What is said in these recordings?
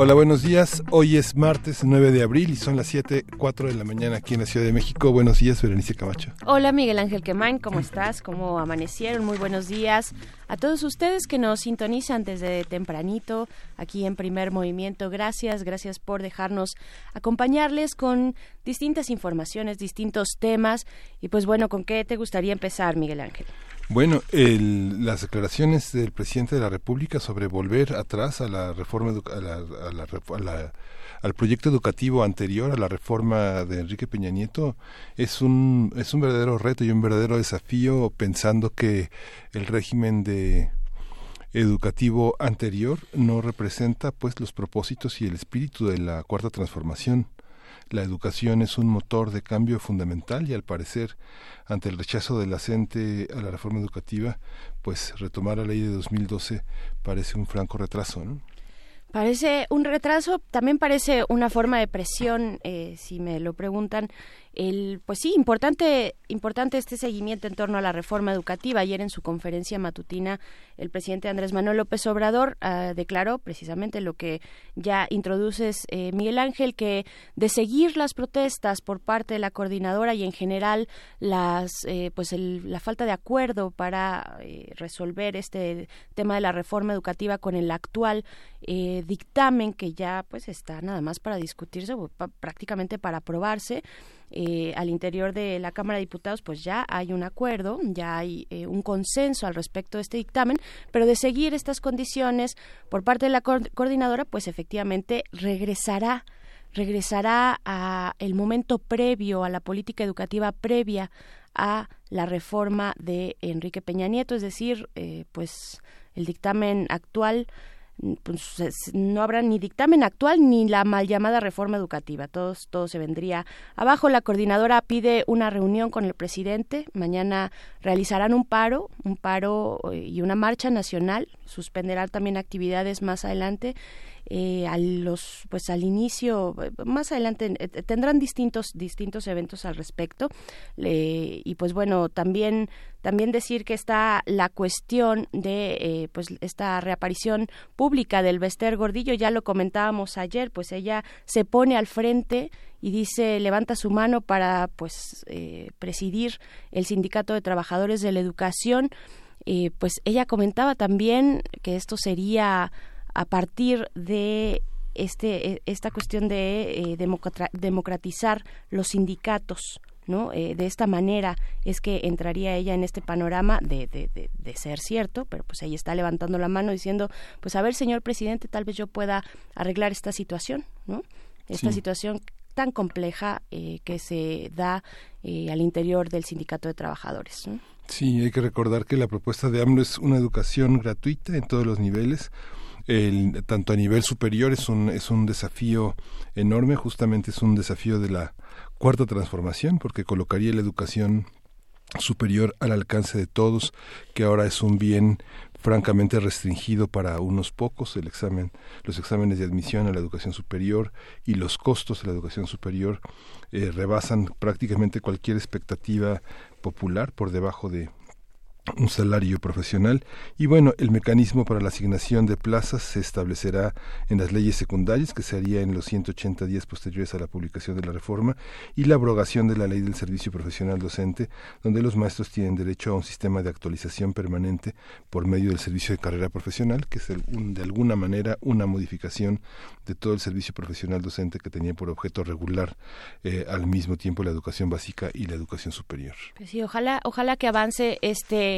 Hola, buenos días. Hoy es martes 9 de abril y son las 7, 4 de la mañana aquí en la Ciudad de México. Buenos días, Berenice Camacho. Hola, Miguel Ángel Quemain, ¿cómo estás? ¿Cómo amanecieron? Muy buenos días a todos ustedes que nos sintonizan desde tempranito aquí en Primer Movimiento. Gracias, gracias por dejarnos acompañarles con distintas informaciones, distintos temas. Y pues bueno, ¿con qué te gustaría empezar, Miguel Ángel? Bueno, el, las declaraciones del presidente de la República sobre volver atrás a la reforma a la, a la, al proyecto educativo anterior a la reforma de Enrique Peña Nieto es un es un verdadero reto y un verdadero desafío pensando que el régimen de educativo anterior no representa pues los propósitos y el espíritu de la cuarta transformación la educación es un motor de cambio fundamental y al parecer ante el rechazo de la a la reforma educativa, pues retomar la ley de 2012 parece un franco retraso, ¿no? Parece un retraso, también parece una forma de presión, eh, si me lo preguntan, el, pues sí, importante, importante este seguimiento en torno a la reforma educativa. Ayer en su conferencia matutina, el presidente Andrés Manuel López Obrador uh, declaró precisamente lo que ya introduces, eh, Miguel Ángel, que de seguir las protestas por parte de la coordinadora y en general las, eh, pues el, la falta de acuerdo para eh, resolver este tema de la reforma educativa con el actual eh, dictamen que ya pues está nada más para discutirse, prácticamente para aprobarse eh, al interior de la Cámara de Diputados, pues ya hay un acuerdo, ya hay eh, un consenso al respecto de este dictamen, pero de seguir estas condiciones por parte de la co coordinadora, pues efectivamente regresará regresará a el momento previo a la política educativa previa a la reforma de Enrique Peña Nieto, es decir, eh, pues el dictamen actual pues, no habrá ni dictamen actual ni la mal llamada reforma educativa. Todo, todo se vendría abajo. La coordinadora pide una reunión con el presidente. Mañana realizarán un paro, un paro eh, y una marcha nacional. Suspenderán también actividades más adelante eh, a los pues al inicio más adelante eh, tendrán distintos distintos eventos al respecto y pues bueno también también decir que está la cuestión de eh, pues esta reaparición pública del Bester Gordillo ya lo comentábamos ayer pues ella se pone al frente y dice levanta su mano para pues eh, presidir el sindicato de trabajadores de la educación. Pues ella comentaba también que esto sería a partir de este, e, esta cuestión de eh, democratizar los sindicatos. ¿no? Eh, de esta manera es que entraría ella en este panorama de, de, de, de, ser cierto, pero pues ahí está levantando la mano diciendo, pues a ver, señor presidente, tal vez yo pueda arreglar esta situación, ¿no? Esta sí. situación tan compleja eh, que se da eh, al interior del sindicato de trabajadores. ¿no? Sí, hay que recordar que la propuesta de AMLO es una educación gratuita en todos los niveles, el, tanto a nivel superior es un, es un desafío enorme, justamente es un desafío de la cuarta transformación, porque colocaría la educación superior al alcance de todos, que ahora es un bien francamente restringido para unos pocos el examen los exámenes de admisión a la educación superior y los costos de la educación superior eh, rebasan prácticamente cualquier expectativa popular por debajo de un salario profesional y bueno, el mecanismo para la asignación de plazas se establecerá en las leyes secundarias que se haría en los 180 días posteriores a la publicación de la reforma y la abrogación de la ley del servicio profesional docente donde los maestros tienen derecho a un sistema de actualización permanente por medio del servicio de carrera profesional que es el, un, de alguna manera una modificación de todo el servicio profesional docente que tenía por objeto regular eh, al mismo tiempo la educación básica y la educación superior. Pues sí, ojalá, ojalá que avance este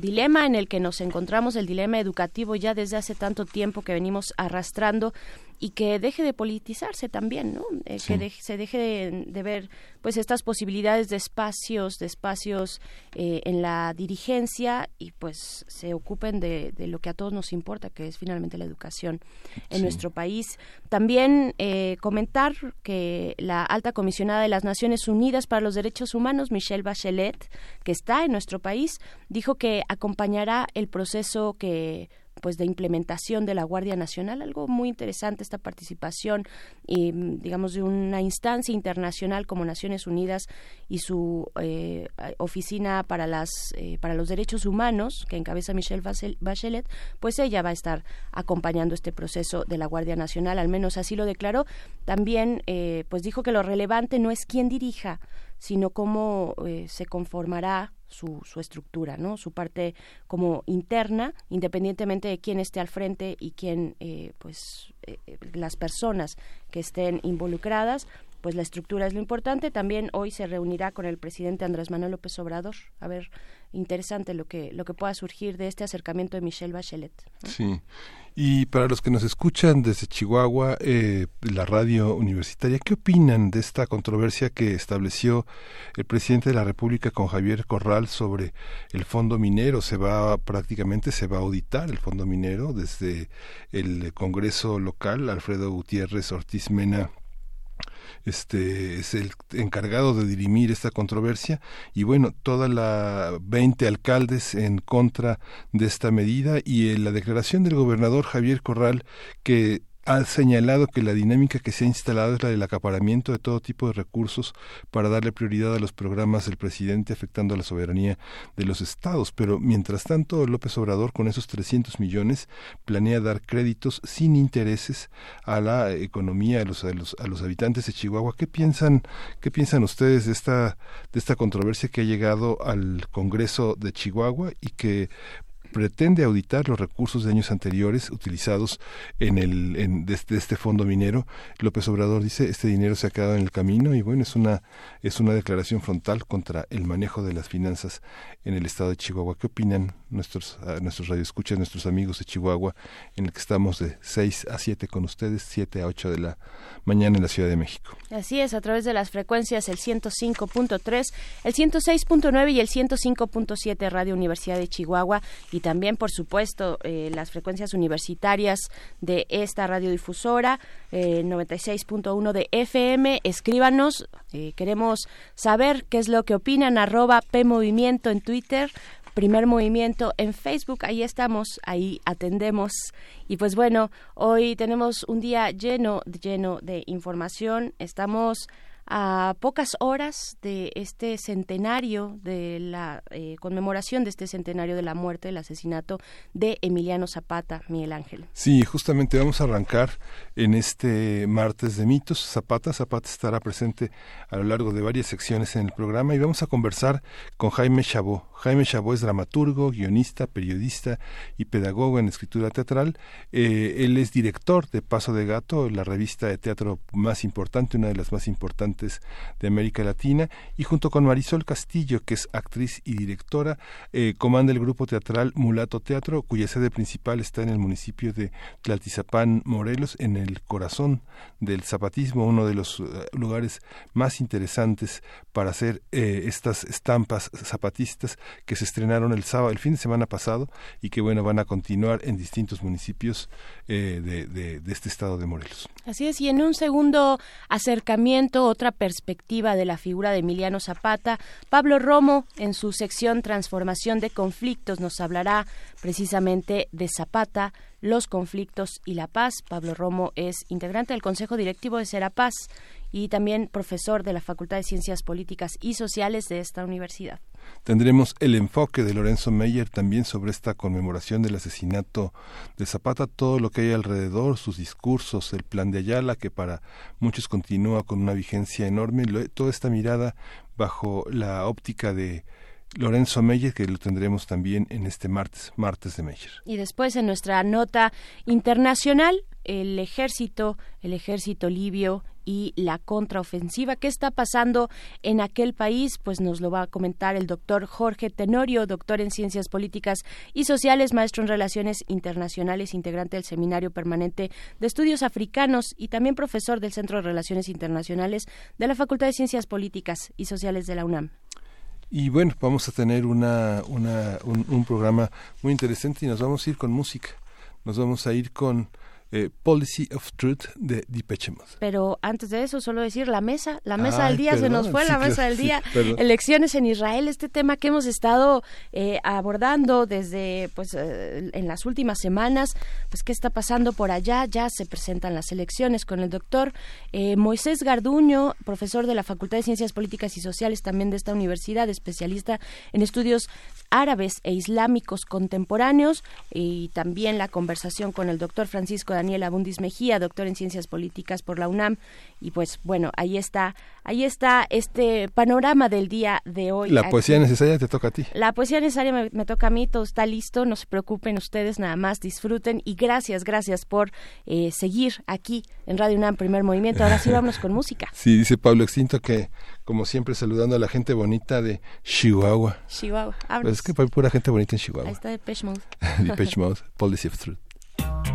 dilema en el que nos encontramos, el dilema educativo ya desde hace tanto tiempo que venimos arrastrando y que deje de politizarse también, ¿no? Eh, que se deje de, ver pues estas posibilidades de espacios, de espacios eh, en la dirigencia y pues se ocupen de, lo que a todos nos importa, que es finalmente la educación en nuestro país. También eh, comentar que la alta comisionada de las Naciones Unidas para los Derechos Humanos, Michelle Bachelet, que está en nuestro país, dijo que acompañará el proceso que pues de implementación de la Guardia Nacional, algo muy interesante esta participación y digamos de una instancia internacional como Naciones Unidas y su eh, oficina para las eh, para los derechos humanos que encabeza Michelle Bachelet, pues ella va a estar acompañando este proceso de la Guardia Nacional, al menos así lo declaró. También eh, pues dijo que lo relevante no es quién dirija, sino cómo se conformará su, su estructura, ¿no? Su parte como interna, independientemente de quién esté al frente y quién, eh, pues, eh, las personas que estén involucradas, pues la estructura es lo importante. También hoy se reunirá con el presidente Andrés Manuel López Obrador. A ver, interesante lo que, lo que pueda surgir de este acercamiento de Michelle Bachelet. Sí. Y para los que nos escuchan desde Chihuahua, eh, la radio universitaria, ¿qué opinan de esta controversia que estableció el presidente de la República con Javier Corral sobre el fondo minero? Se va prácticamente se va a auditar el fondo minero desde el Congreso local. Alfredo Gutiérrez Ortiz Mena este es el encargado de dirimir esta controversia. Y bueno, toda la 20 alcaldes en contra de esta medida y en la declaración del gobernador Javier Corral que ha señalado que la dinámica que se ha instalado es la del acaparamiento de todo tipo de recursos para darle prioridad a los programas del presidente afectando a la soberanía de los estados. Pero mientras tanto, López Obrador con esos 300 millones planea dar créditos sin intereses a la economía, a los, a los, a los habitantes de Chihuahua. ¿Qué piensan, qué piensan ustedes de esta, de esta controversia que ha llegado al Congreso de Chihuahua y que pretende auditar los recursos de años anteriores utilizados en el en, de, este fondo minero. López Obrador dice este dinero se ha quedado en el camino y bueno es una es una declaración frontal contra el manejo de las finanzas en el estado de Chihuahua. ¿Qué opinan nuestros nuestros radioescuchas, nuestros amigos de Chihuahua, en el que estamos de 6 a 7 con ustedes, 7 a 8 de la mañana en la Ciudad de México? Así es, a través de las frecuencias el 105.3, el 106.9 y el 105.7 Radio Universidad de Chihuahua y también, por supuesto, eh, las frecuencias universitarias de esta radiodifusora, eh, 96.1 de FM. Escríbanos, eh, queremos saber qué es lo que opinan, arroba PMovimiento en Twitter, Primer Movimiento en Facebook. Ahí estamos, ahí atendemos. Y pues bueno, hoy tenemos un día lleno, lleno de información. Estamos a pocas horas de este centenario de la eh, conmemoración de este centenario de la muerte, del asesinato de Emiliano Zapata, Miguel Ángel. Sí, justamente vamos a arrancar en este martes de mitos. Zapata, Zapata estará presente a lo largo de varias secciones en el programa y vamos a conversar con Jaime Chabó. Jaime Chabó es dramaturgo, guionista, periodista y pedagogo en escritura teatral. Eh, él es director de Paso de Gato, la revista de teatro más importante, una de las más importantes de América Latina, y junto con Marisol Castillo, que es actriz y directora, eh, comanda el grupo teatral Mulato Teatro, cuya sede principal está en el municipio de Tlaltizapán, Morelos, en el corazón del zapatismo, uno de los eh, lugares más interesantes para hacer estas estampas zapatistas que se estrenaron el sábado, el fin de semana pasado, y que bueno van a continuar en distintos municipios de, de este estado de Morelos. Así es, y en un segundo acercamiento, otra perspectiva de la figura de Emiliano Zapata, Pablo Romo, en su sección Transformación de Conflictos, nos hablará precisamente de Zapata, los conflictos y la paz. Pablo Romo es integrante del Consejo Directivo de Serapaz y también profesor de la Facultad de Ciencias Políticas y Sociales de esta universidad. Tendremos el enfoque de Lorenzo Meyer también sobre esta conmemoración del asesinato de Zapata, todo lo que hay alrededor, sus discursos, el plan de Ayala, que para muchos continúa con una vigencia enorme, toda esta mirada bajo la óptica de Lorenzo Meyer, que lo tendremos también en este martes, martes de Meyer. Y después en nuestra nota internacional, el ejército, el ejército libio y la contraofensiva. ¿Qué está pasando en aquel país? Pues nos lo va a comentar el doctor Jorge Tenorio, doctor en Ciencias Políticas y Sociales, maestro en Relaciones Internacionales, integrante del Seminario Permanente de Estudios Africanos y también profesor del Centro de Relaciones Internacionales de la Facultad de Ciencias Políticas y Sociales de la UNAM. Y bueno, vamos a tener una, un programa muy interesante y nos vamos a ir con música. Nos vamos a ir con eh, Policy of Truth de Depeche Mode. Pero antes de eso, solo decir la mesa, la mesa del día, se nos fue la mesa del día. Elecciones en Israel, este tema que hemos estado eh, abordando desde, pues, eh, en las últimas semanas, pues, ¿qué está pasando por allá? Ya se presentan las elecciones con el doctor Moisés Garduño, profesor de la Facultad de Ciencias Políticas y Sociales también de esta universidad, especialista en estudios árabes e islámicos contemporáneos y también la conversación con el doctor Francisco Daniel Abundis Mejía, doctor en Ciencias Políticas por la UNAM. Y pues bueno, ahí está, ahí está este panorama del día de hoy. La poesía necesaria te toca a ti. La poesía necesaria me, toca a mí, todo está listo, no se preocupen ustedes, nada más disfruten y gracias, gracias por eh, seguir aquí en Radio UNAM Primer Movimiento. Ahora sí vamos con música. Sí, dice Pablo Extinto que como siempre saludando a la gente bonita de Chihuahua. Chihuahua. Pues es que hay pura gente bonita en Chihuahua. Ahí está Depeche Mode. Depeche Mode, Policy of Truth.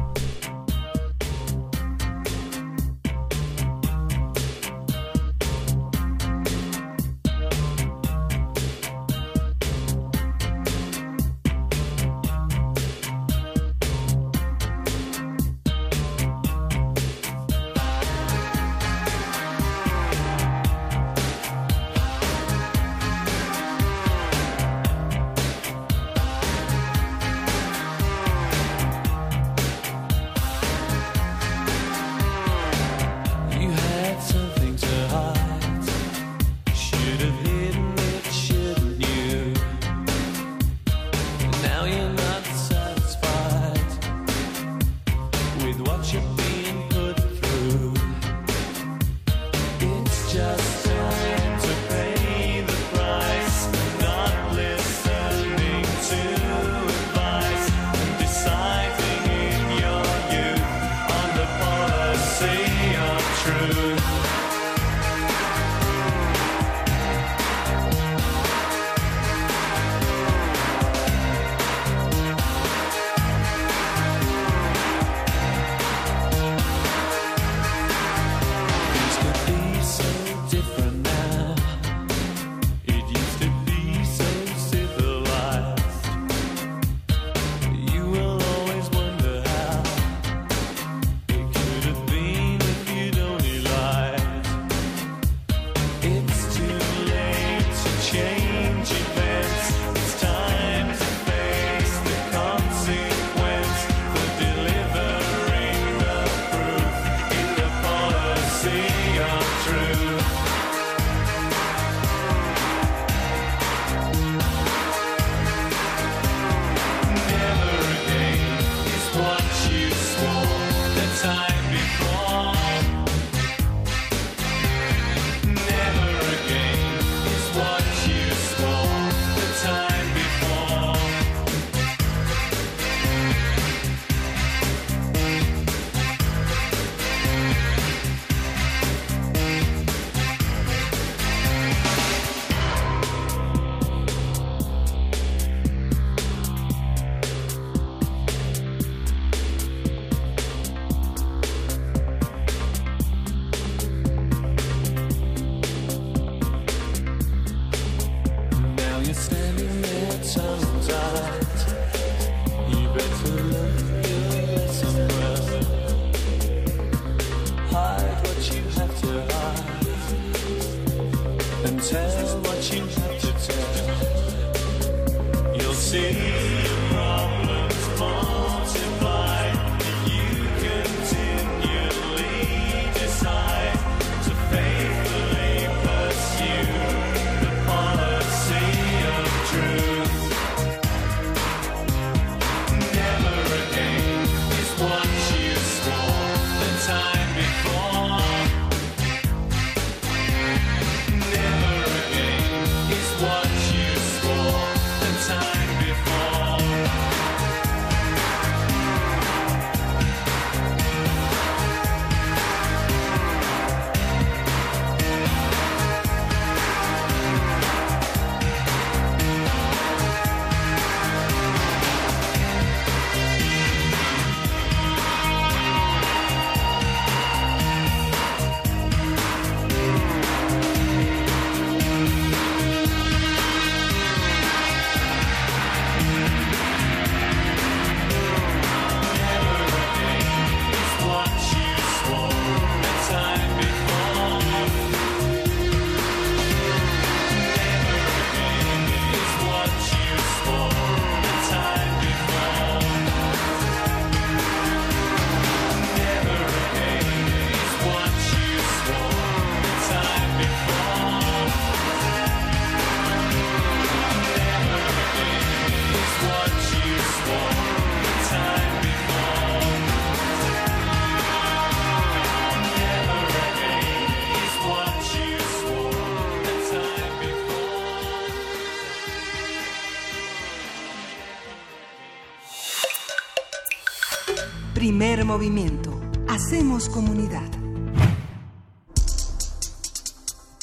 Primer movimiento. Hacemos comunidad.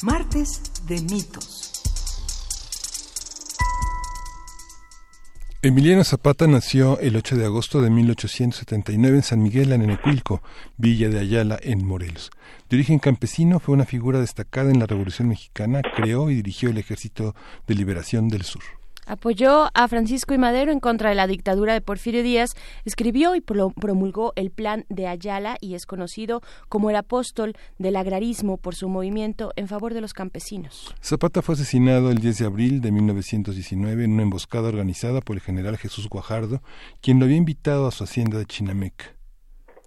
Martes de mitos. Emiliano Zapata nació el 8 de agosto de 1879 en San Miguel, Anenecuilco, Villa de Ayala, en Morelos. De origen campesino, fue una figura destacada en la Revolución Mexicana, creó y dirigió el Ejército de Liberación del Sur. Apoyó a Francisco y Madero en contra de la dictadura de Porfirio Díaz, escribió y promulgó el Plan de Ayala y es conocido como el apóstol del agrarismo por su movimiento en favor de los campesinos. Zapata fue asesinado el 10 de abril de 1919 en una emboscada organizada por el general Jesús Guajardo, quien lo había invitado a su hacienda de Chinameca.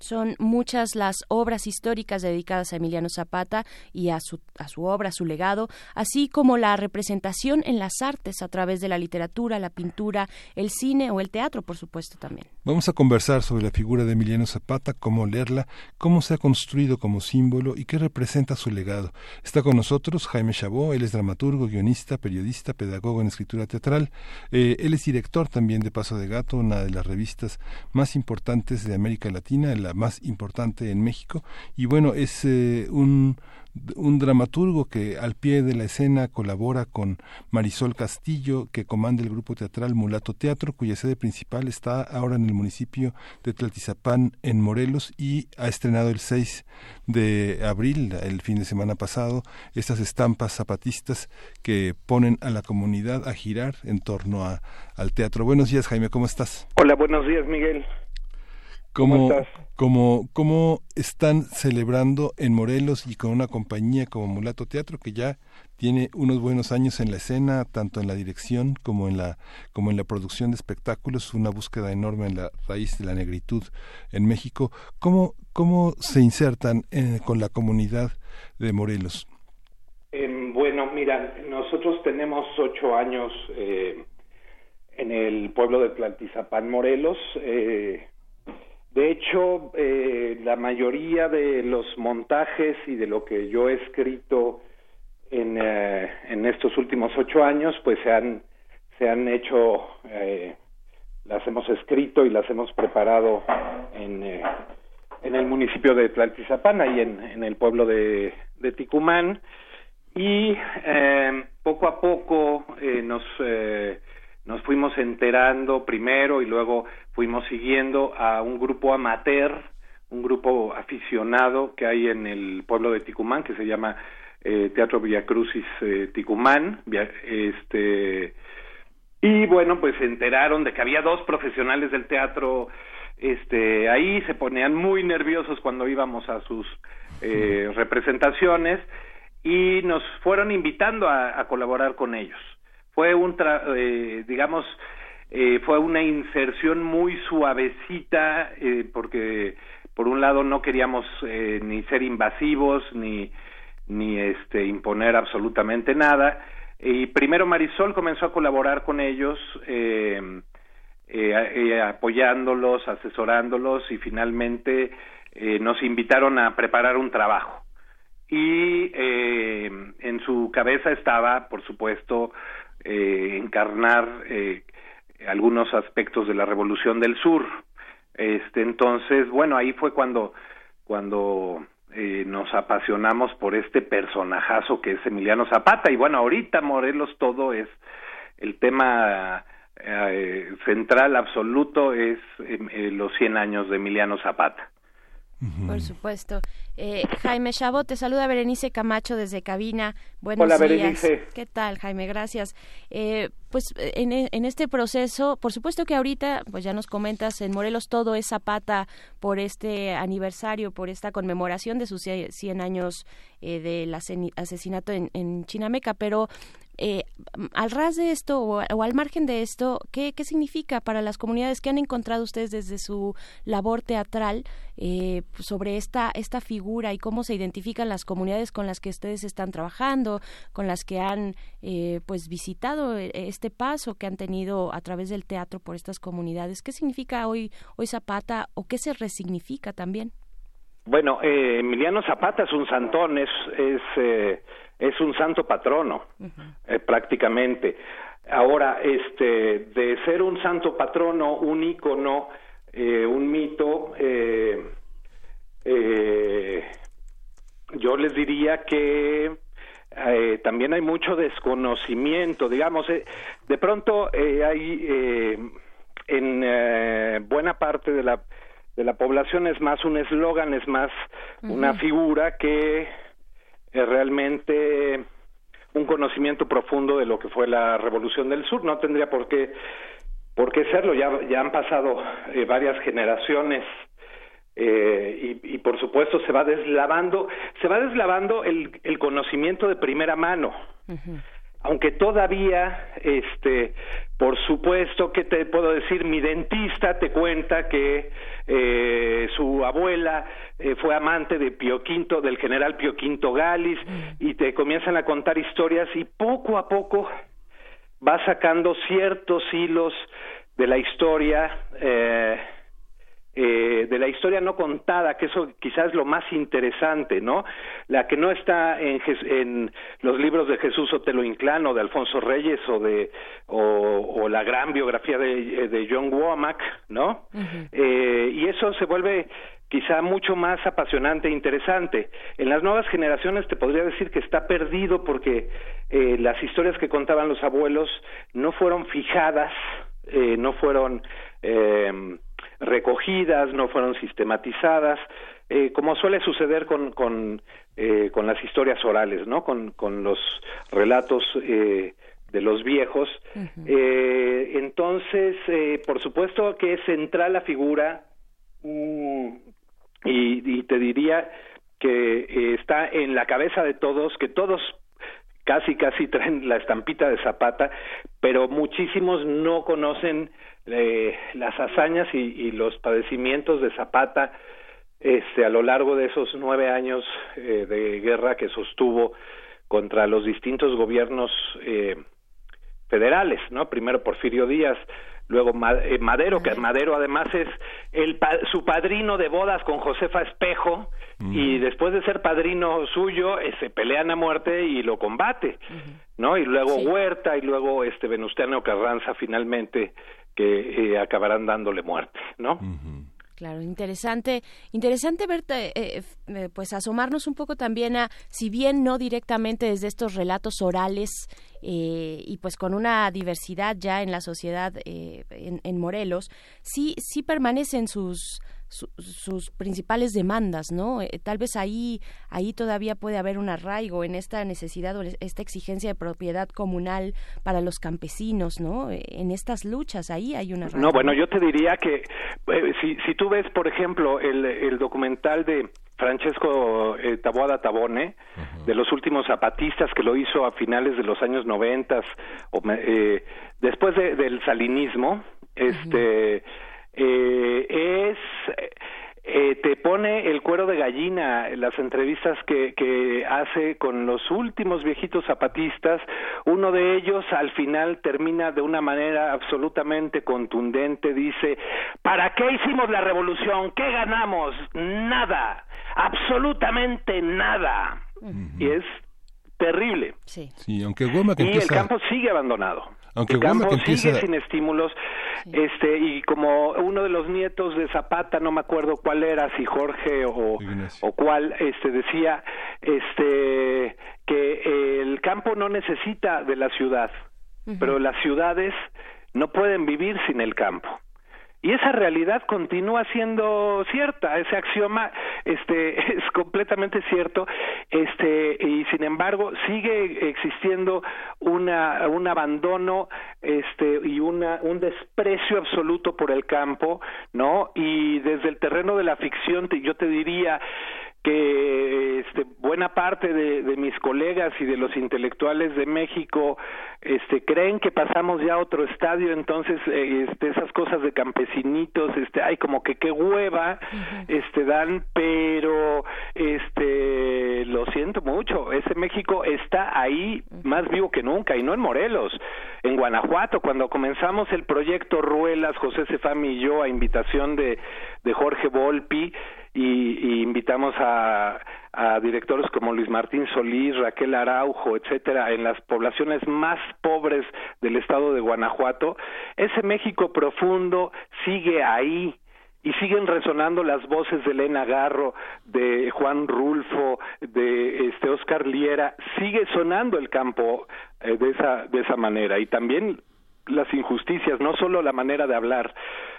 Son muchas las obras históricas dedicadas a Emiliano Zapata y a su, a su obra, a su legado, así como la representación en las artes a través de la literatura, la pintura, el cine o el teatro, por supuesto, también. Vamos a conversar sobre la figura de Emiliano Zapata, cómo leerla, cómo se ha construido como símbolo y qué representa su legado. Está con nosotros Jaime Chabot, él es dramaturgo, guionista, periodista, pedagogo en escritura teatral. Eh, él es director también de Paso de Gato, una de las revistas más importantes de América Latina, la más importante en México. Y bueno, es eh, un, un dramaturgo que al pie de la escena colabora con Marisol Castillo, que comanda el grupo teatral Mulato Teatro, cuya sede principal está ahora en el municipio de Tlaltizapán, en Morelos, y ha estrenado el 6 de abril, el fin de semana pasado, estas estampas zapatistas que ponen a la comunidad a girar en torno a, al teatro. Buenos días, Jaime, ¿cómo estás? Hola, buenos días, Miguel. ¿Cómo, ¿Cómo, cómo están celebrando en Morelos y con una compañía como Mulato Teatro que ya tiene unos buenos años en la escena, tanto en la dirección como en la, como en la producción de espectáculos, una búsqueda enorme en la raíz de la negritud en México. ¿Cómo, cómo se insertan con la comunidad de Morelos? Em, bueno, mira, nosotros tenemos ocho años eh, en el pueblo de Plantizapán, Morelos. Eh, de hecho, eh, la mayoría de los montajes y de lo que yo he escrito en, eh, en estos últimos ocho años, pues se han, se han hecho, eh, las hemos escrito y las hemos preparado en, eh, en el municipio de Tlaltizapán, y en, en el pueblo de, de Ticumán. Y eh, poco a poco nos nos fuimos enterando primero y luego fuimos siguiendo a un grupo amateur, un grupo aficionado que hay en el pueblo de Ticumán que se llama eh, Teatro Villacrucis eh, Ticumán, este y bueno, pues se enteraron de que había dos profesionales del teatro este ahí se ponían muy nerviosos cuando íbamos a sus eh, representaciones y nos fueron invitando a colaborar con ellos fue un, eh, digamos, eh, fue una inserción muy suavecita, eh, porque por un lado no queríamos eh, ni ser invasivos, ni, ni este, imponer absolutamente nada. Y primero Marisol comenzó a colaborar con ellos, eh, eh, apoyándolos, asesorándolos y finalmente nos invitaron a preparar un trabajo. Y en su cabeza estaba, por supuesto, eh, encarnar eh, algunos aspectos de la Revolución del Sur. Este, entonces, bueno, ahí fue cuando, cuando eh, nos apasionamos por este personajazo que es Emiliano Zapata. Y bueno, ahorita Morelos todo es el tema eh, central absoluto es eh, los 100 años de Emiliano Zapata. Por supuesto. Eh, Jaime Chabot, te saluda Berenice Camacho desde cabina. Buenos Hola, días. Berenice. ¿Qué tal, Jaime? Gracias. Eh, pues en, en, este proceso, por supuesto que ahorita, pues ya nos comentas, en Morelos todo es Zapata por este aniversario, por esta conmemoración de sus 100 años eh, del asesinato en, en Chinameca, pero eh, al ras de esto o, al margen de esto, ¿qué, ¿qué significa para las comunidades que han encontrado ustedes desde su labor teatral eh, sobre esta, esta figura y cómo se identifican las comunidades con las que ustedes están trabajando, con las que han eh, pues visitado este paso que han tenido a través del teatro por estas comunidades? ¿Qué significa hoy, hoy Zapata o qué se resignifica también? Bueno, eh, Emiliano Zapata es un santón, es, es eh, es un santo patrono, uh -huh. eh, prácticamente. Ahora, este, de ser un santo patrono, un ícono, eh, un mito, eh, yo les diría que también hay mucho desconocimiento, digamos, de pronto hay en buena parte de la de la población es más un eslogan, es más una figura que realmente un conocimiento profundo de lo que fue la Revolución del Sur. No tendría por qué, por qué serlo. Ya, han pasado eh, varias generaciones eh, y, y, por supuesto se va deslavando, se va deslavando el, el conocimiento de primera mano aunque todavía, este, por supuesto, que te puedo decir? Mi dentista te cuenta que eh, su abuela eh, fue amante de Pio Quinto, del general Pio Quinto Galis, mm. y te comienzan a contar historias y poco a poco va sacando ciertos hilos de la historia. Eh, eh, de la historia no contada, que eso quizás es lo más interesante, ¿no? La que no está en, en los libros de Jesús Otelo Inclán o de Alfonso Reyes o de o, la gran biografía de, de John Womack, ¿no? eh, y eso se vuelve quizá mucho más apasionante e interesante. En las nuevas generaciones te podría decir que está perdido porque eh, las historias que contaban los abuelos no fueron fijadas, eh, no fueron eh, recogidas, no fueron sistematizadas, eh, como suele suceder con, con, eh, con, las historias orales, ¿no? Con, con los relatos eh, de los viejos. eh, entonces, eh, por supuesto que es central la figura mm, y, y, te diría que está en la cabeza de todos, que todos casi casi traen la estampita de Zapata, pero muchísimos no conocen eh, las hazañas y, los padecimientos de Zapata este, a lo largo de esos nueve años eh, de guerra que sostuvo contra los distintos gobiernos eh, federales, ¿no? Primero Porfirio Díaz, luego eh, Madero, que Madero además es el su padrino de bodas con Josefa Espejo, y después de ser padrino suyo, se pelean a muerte y lo combate, ¿no? Y luego Huerta y luego este Venustiano Carranza finalmente que eh, acabarán dándole muerte, ¿no? Claro, interesante, interesante verte, eh, eh, pues asomarnos un poco también a, si bien no directamente desde estos relatos orales y pues con una diversidad ya en la sociedad en, en, Morelos, sí, sí permanecen sus sus principales demandas, ¿no? Eh, tal vez ahí, ahí todavía puede haber un arraigo en esta necesidad o esta exigencia de propiedad comunal para los campesinos, ¿no? Eh, en estas luchas, ahí hay una arraigo. No, bueno, yo te diría que eh, si, si tú ves, por ejemplo, el, el documental de Francesco eh, Taboada Tabone, de los últimos zapatistas que lo hizo a finales de los años noventas, o, eh, después de, del salinismo, este eh, es eh, te pone el cuero de gallina las entrevistas que, que hace con los últimos viejitos zapatistas. Uno de ellos al final termina de una manera absolutamente contundente. Dice, ¿para qué hicimos la revolución? ¿Qué ganamos? Nada, absolutamente nada. Y es terrible. Sí. aunque y el campo sigue abandonado. Aunque el campo sigue sin estímulos. Este, y como uno de los nietos de Zapata, no me acuerdo cuál era, si Jorge o, o cuál, este, decía, este, que el campo no necesita de la ciudad, pero las ciudades no pueden vivir sin el campo y esa realidad continúa siendo cierta ese axioma este es completamente cierto este y sin embargo sigue existiendo una un abandono este y una un desprecio absoluto por el campo no y desde el terreno de la ficción yo te diría que este, buena parte de, de, mis colegas y de los intelectuales de México este, creen que pasamos ya a otro estadio, entonces eh, este, esas cosas de campesinitos, este, ay, como que qué hueva, este, dan, pero este, lo siento mucho, ese México está ahí más vivo que nunca y no en Morelos, en Guanajuato, cuando comenzamos el proyecto Ruelas, José Cefami y yo, a invitación de, de Jorge Volpi, y, invitamos a, a, directores como Luis Martín Solís, Raquel Araujo, etcétera, en las poblaciones más pobres del estado de Guanajuato, ese México profundo sigue ahí, y siguen resonando las voces de Elena Garro, de Juan Rulfo, de este Oscar Liera, sigue sonando el campo eh, de esa de esa manera. Y también las injusticias, no solo la manera de hablar,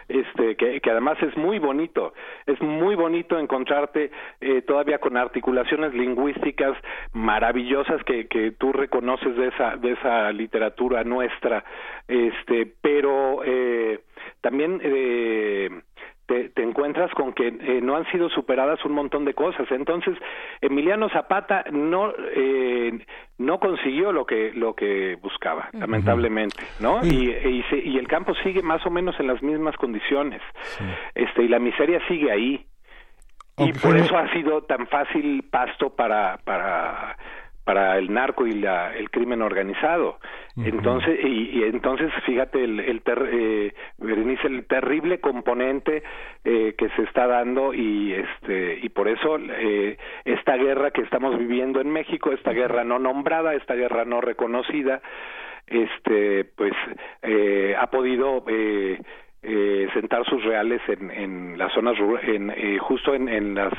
este, que, además es muy bonito, es muy bonito encontrarte eh, todavía con articulaciones lingüísticas maravillosas que, que tú reconoces de esa, de esa literatura nuestra, este, pero eh, también eh, te, encuentras con que eh, no han sido superadas un montón de cosas. Entonces, Emiliano Zapata no eh, no consiguió lo que lo que buscaba, lamentablemente, ¿no? Y, y, el campo sigue más o menos en las mismas condiciones. Este y la miseria sigue ahí. Y por eso ha sido tan fácil pasto para para para el narco y la, el crimen organizado. Entonces, y, entonces, fíjate, el, el, eh, el terrible componente eh, que se está dando y este y por eso eh, esta guerra que estamos viviendo en México, esta guerra no nombrada, esta guerra no reconocida, este, pues eh, ha podido eh, eh, sentar sus reales en, en las zonas en, eh, justo en, en, las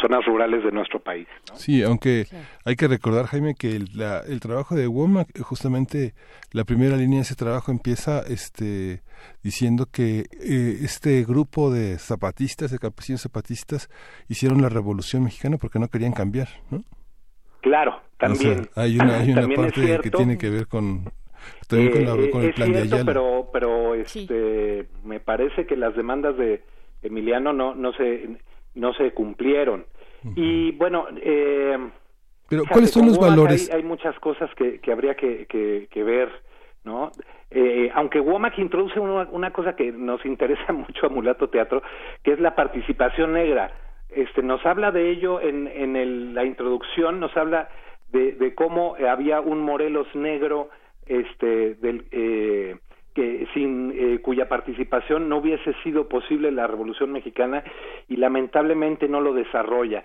zonas rurales de nuestro país. Sí, aunque hay que recordar, Jaime, que el, el trabajo de WOMAC, justamente la primera línea de ese trabajo empieza este, diciendo que eh, este grupo de zapatistas, de campesinos zapatistas, hicieron la revolución mexicana porque no querían cambiar, ¿no? Claro, también. hay una, hay una parte que tiene que ver con eh, es cierto, pero, pero este, me parece que las demandas de Emiliano no, no, se, no se cumplieron. Y bueno, eh, pero ¿cuáles son los valores? Hay, muchas cosas que, que habría que, que, ver, ¿no? Eh, aunque Womack introduce una, cosa que nos interesa mucho a Mulato Teatro, que es la participación negra. Este, nos habla de ello en, en el, la introducción, nos habla de, de cómo había un Morelos negro este del eh, que sin eh, cuya participación no hubiese sido posible la Revolución Mexicana y lamentablemente no lo desarrolla.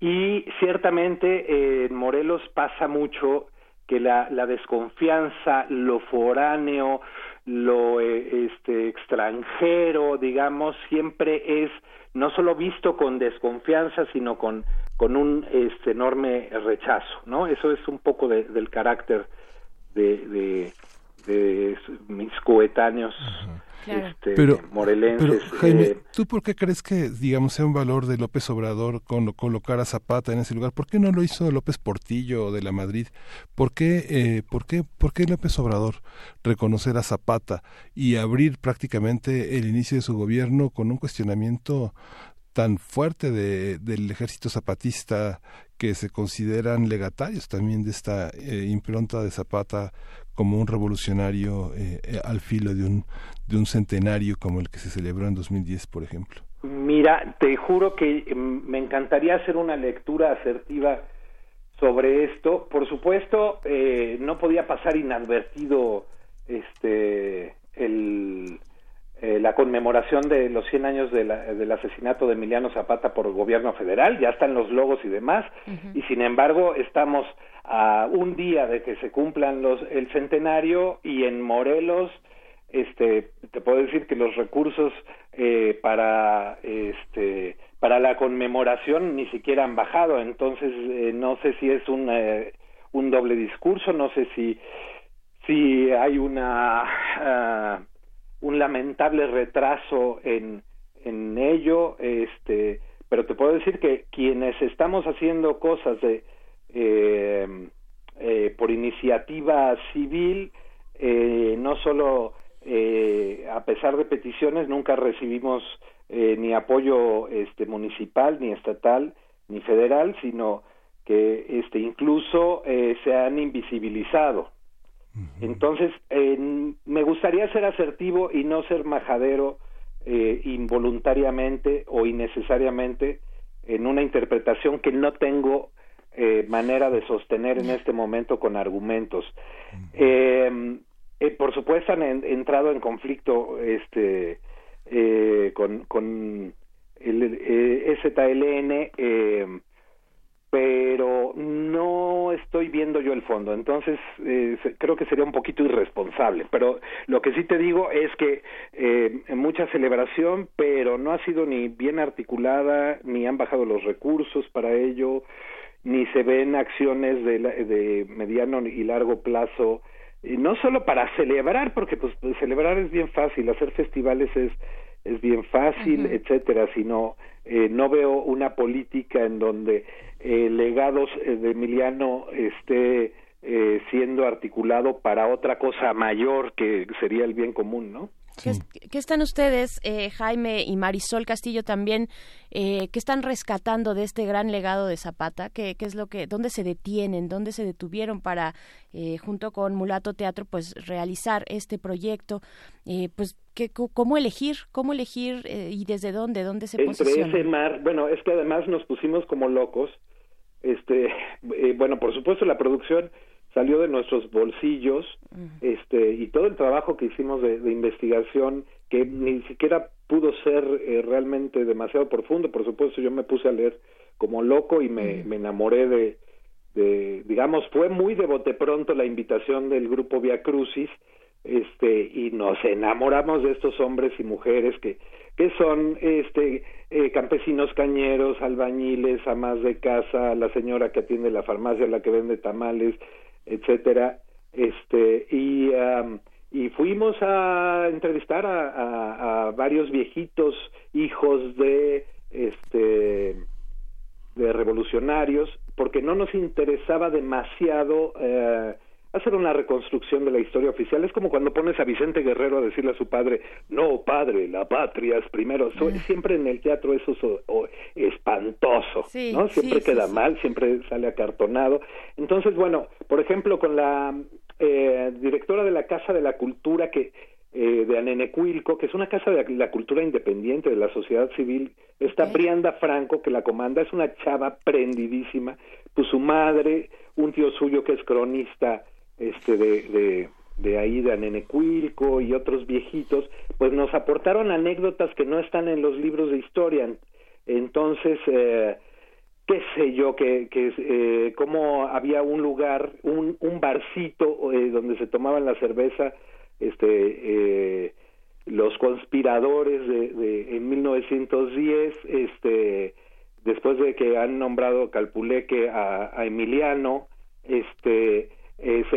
Y ciertamente eh, en Morelos pasa mucho que la, la desconfianza, lo foráneo, lo este, extranjero, digamos, siempre es no solo visto con desconfianza, sino con, con un este, enorme rechazo, ¿no? Eso es un poco del carácter de, de, mis coetáneos este, pero, morelenses. Jaime, eh, ¿tú por qué crees que, digamos, sea un valor de López Obrador con, colocar a Zapata en ese lugar? ¿Por qué no lo hizo López Portillo de la Madrid? ¿Por qué, eh, por qué, por qué López Obrador reconocer a Zapata y abrir prácticamente el inicio de su gobierno con un cuestionamiento tan fuerte de, del ejército zapatista que se consideran legatarios también de esta eh, impronta de Zapata como un revolucionario eh, eh, al filo de un, de un centenario como el que se celebró en 2010, por ejemplo. Mira, te juro que mm, me encantaría hacer una lectura asertiva sobre esto. Por supuesto, no podía pasar inadvertido este el eh, la conmemoración de los 100 años del asesinato de Emiliano Zapata por el gobierno federal, ya están los logos y demás, y sin embargo estamos a un día de que se cumplan los el centenario y en Morelos este te puedo decir que los recursos eh, para este para la conmemoración ni siquiera han bajado entonces eh, no sé si es un un doble discurso no sé si si hay una ah, un lamentable retraso en, en ello, este, pero te puedo decir que quienes estamos haciendo cosas de eh, eh, por iniciativa civil, eh, no solo a pesar de peticiones nunca recibimos ni apoyo este municipal ni estatal ni federal, sino que este incluso se han invisibilizado entonces, me gustaría ser asertivo y no ser majadero eh, involuntariamente o innecesariamente en una interpretación que no tengo eh, manera de sostener en este momento con argumentos. Em, eh, por supuesto han entrado en conflicto este con, con el ZLN, pero no estoy viendo yo el fondo, entonces eh, creo que sería un poquito irresponsable, pero lo que sí te digo es que eh, mucha celebración, pero no ha sido ni bien articulada, ni han bajado los recursos para ello, ni se ven acciones de, de mediano y largo plazo, y no solo para celebrar, porque pues, pues celebrar es bien fácil, hacer festivales es es bien fácil, etcétera, sino eh, no veo una política en donde eh, legados eh, de Emiliano esté eh, siendo articulado para otra cosa mayor que sería el bien común, ¿no? ¿Qué, están ustedes, eh, Jaime y Marisol Castillo también, eh, que están rescatando de este gran legado de Zapata? ¿Qué, qué es lo que, dónde se detienen, dónde se detuvieron para, eh, junto con Mulato Teatro, pues realizar este proyecto? Eh, pues, ¿qué, ¿cómo elegir, cómo elegir eh, y desde dónde, dónde se Entre ese mar, bueno, es que además nos pusimos como locos. Este, eh, bueno, por supuesto la producción salió de nuestros bolsillos este y todo el trabajo que hicimos de, investigación que ni siquiera pudo ser eh, realmente demasiado profundo. Por supuesto yo me puse a leer como loco y me, me enamoré de, de digamos fue muy de bote pronto la invitación del grupo Via Crucis este y nos enamoramos de estos hombres y mujeres que que son este eh, campesinos cañeros, albañiles, amas de casa, la señora que atiende la farmacia, la que vende tamales, etcétera. Este y y fuimos a entrevistar a, a, varios viejitos hijos de este de revolucionarios porque no nos interesaba demasiado eh, hacer una reconstrucción de la historia oficial. Es como cuando pones a Vicente Guerrero a decirle a su padre, no, padre, la patria es primero. siempre en el teatro eso es espantoso, ¿no? Siempre queda mal, siempre sale acartonado. Entonces, bueno, por ejemplo, con la eh, directora de la Casa de la Cultura que eh, de Anenecuilco, que es una casa de la cultura independiente de la sociedad civil, está Brianda Franco, que la comanda, es una chava prendidísima, pues su madre, un tío suyo que es cronista este de, de, de ahí de Anenecuilco y otros viejitos, pues nos aportaron anécdotas que no están en los libros de historia. Entonces, eh, qué sé yo, que, que eh, como había un lugar, un, un barcito eh, donde se tomaban la cerveza, este, eh, los conspiradores de, de, en 1910, este, después de que han nombrado Calpuleque a Emiliano, este,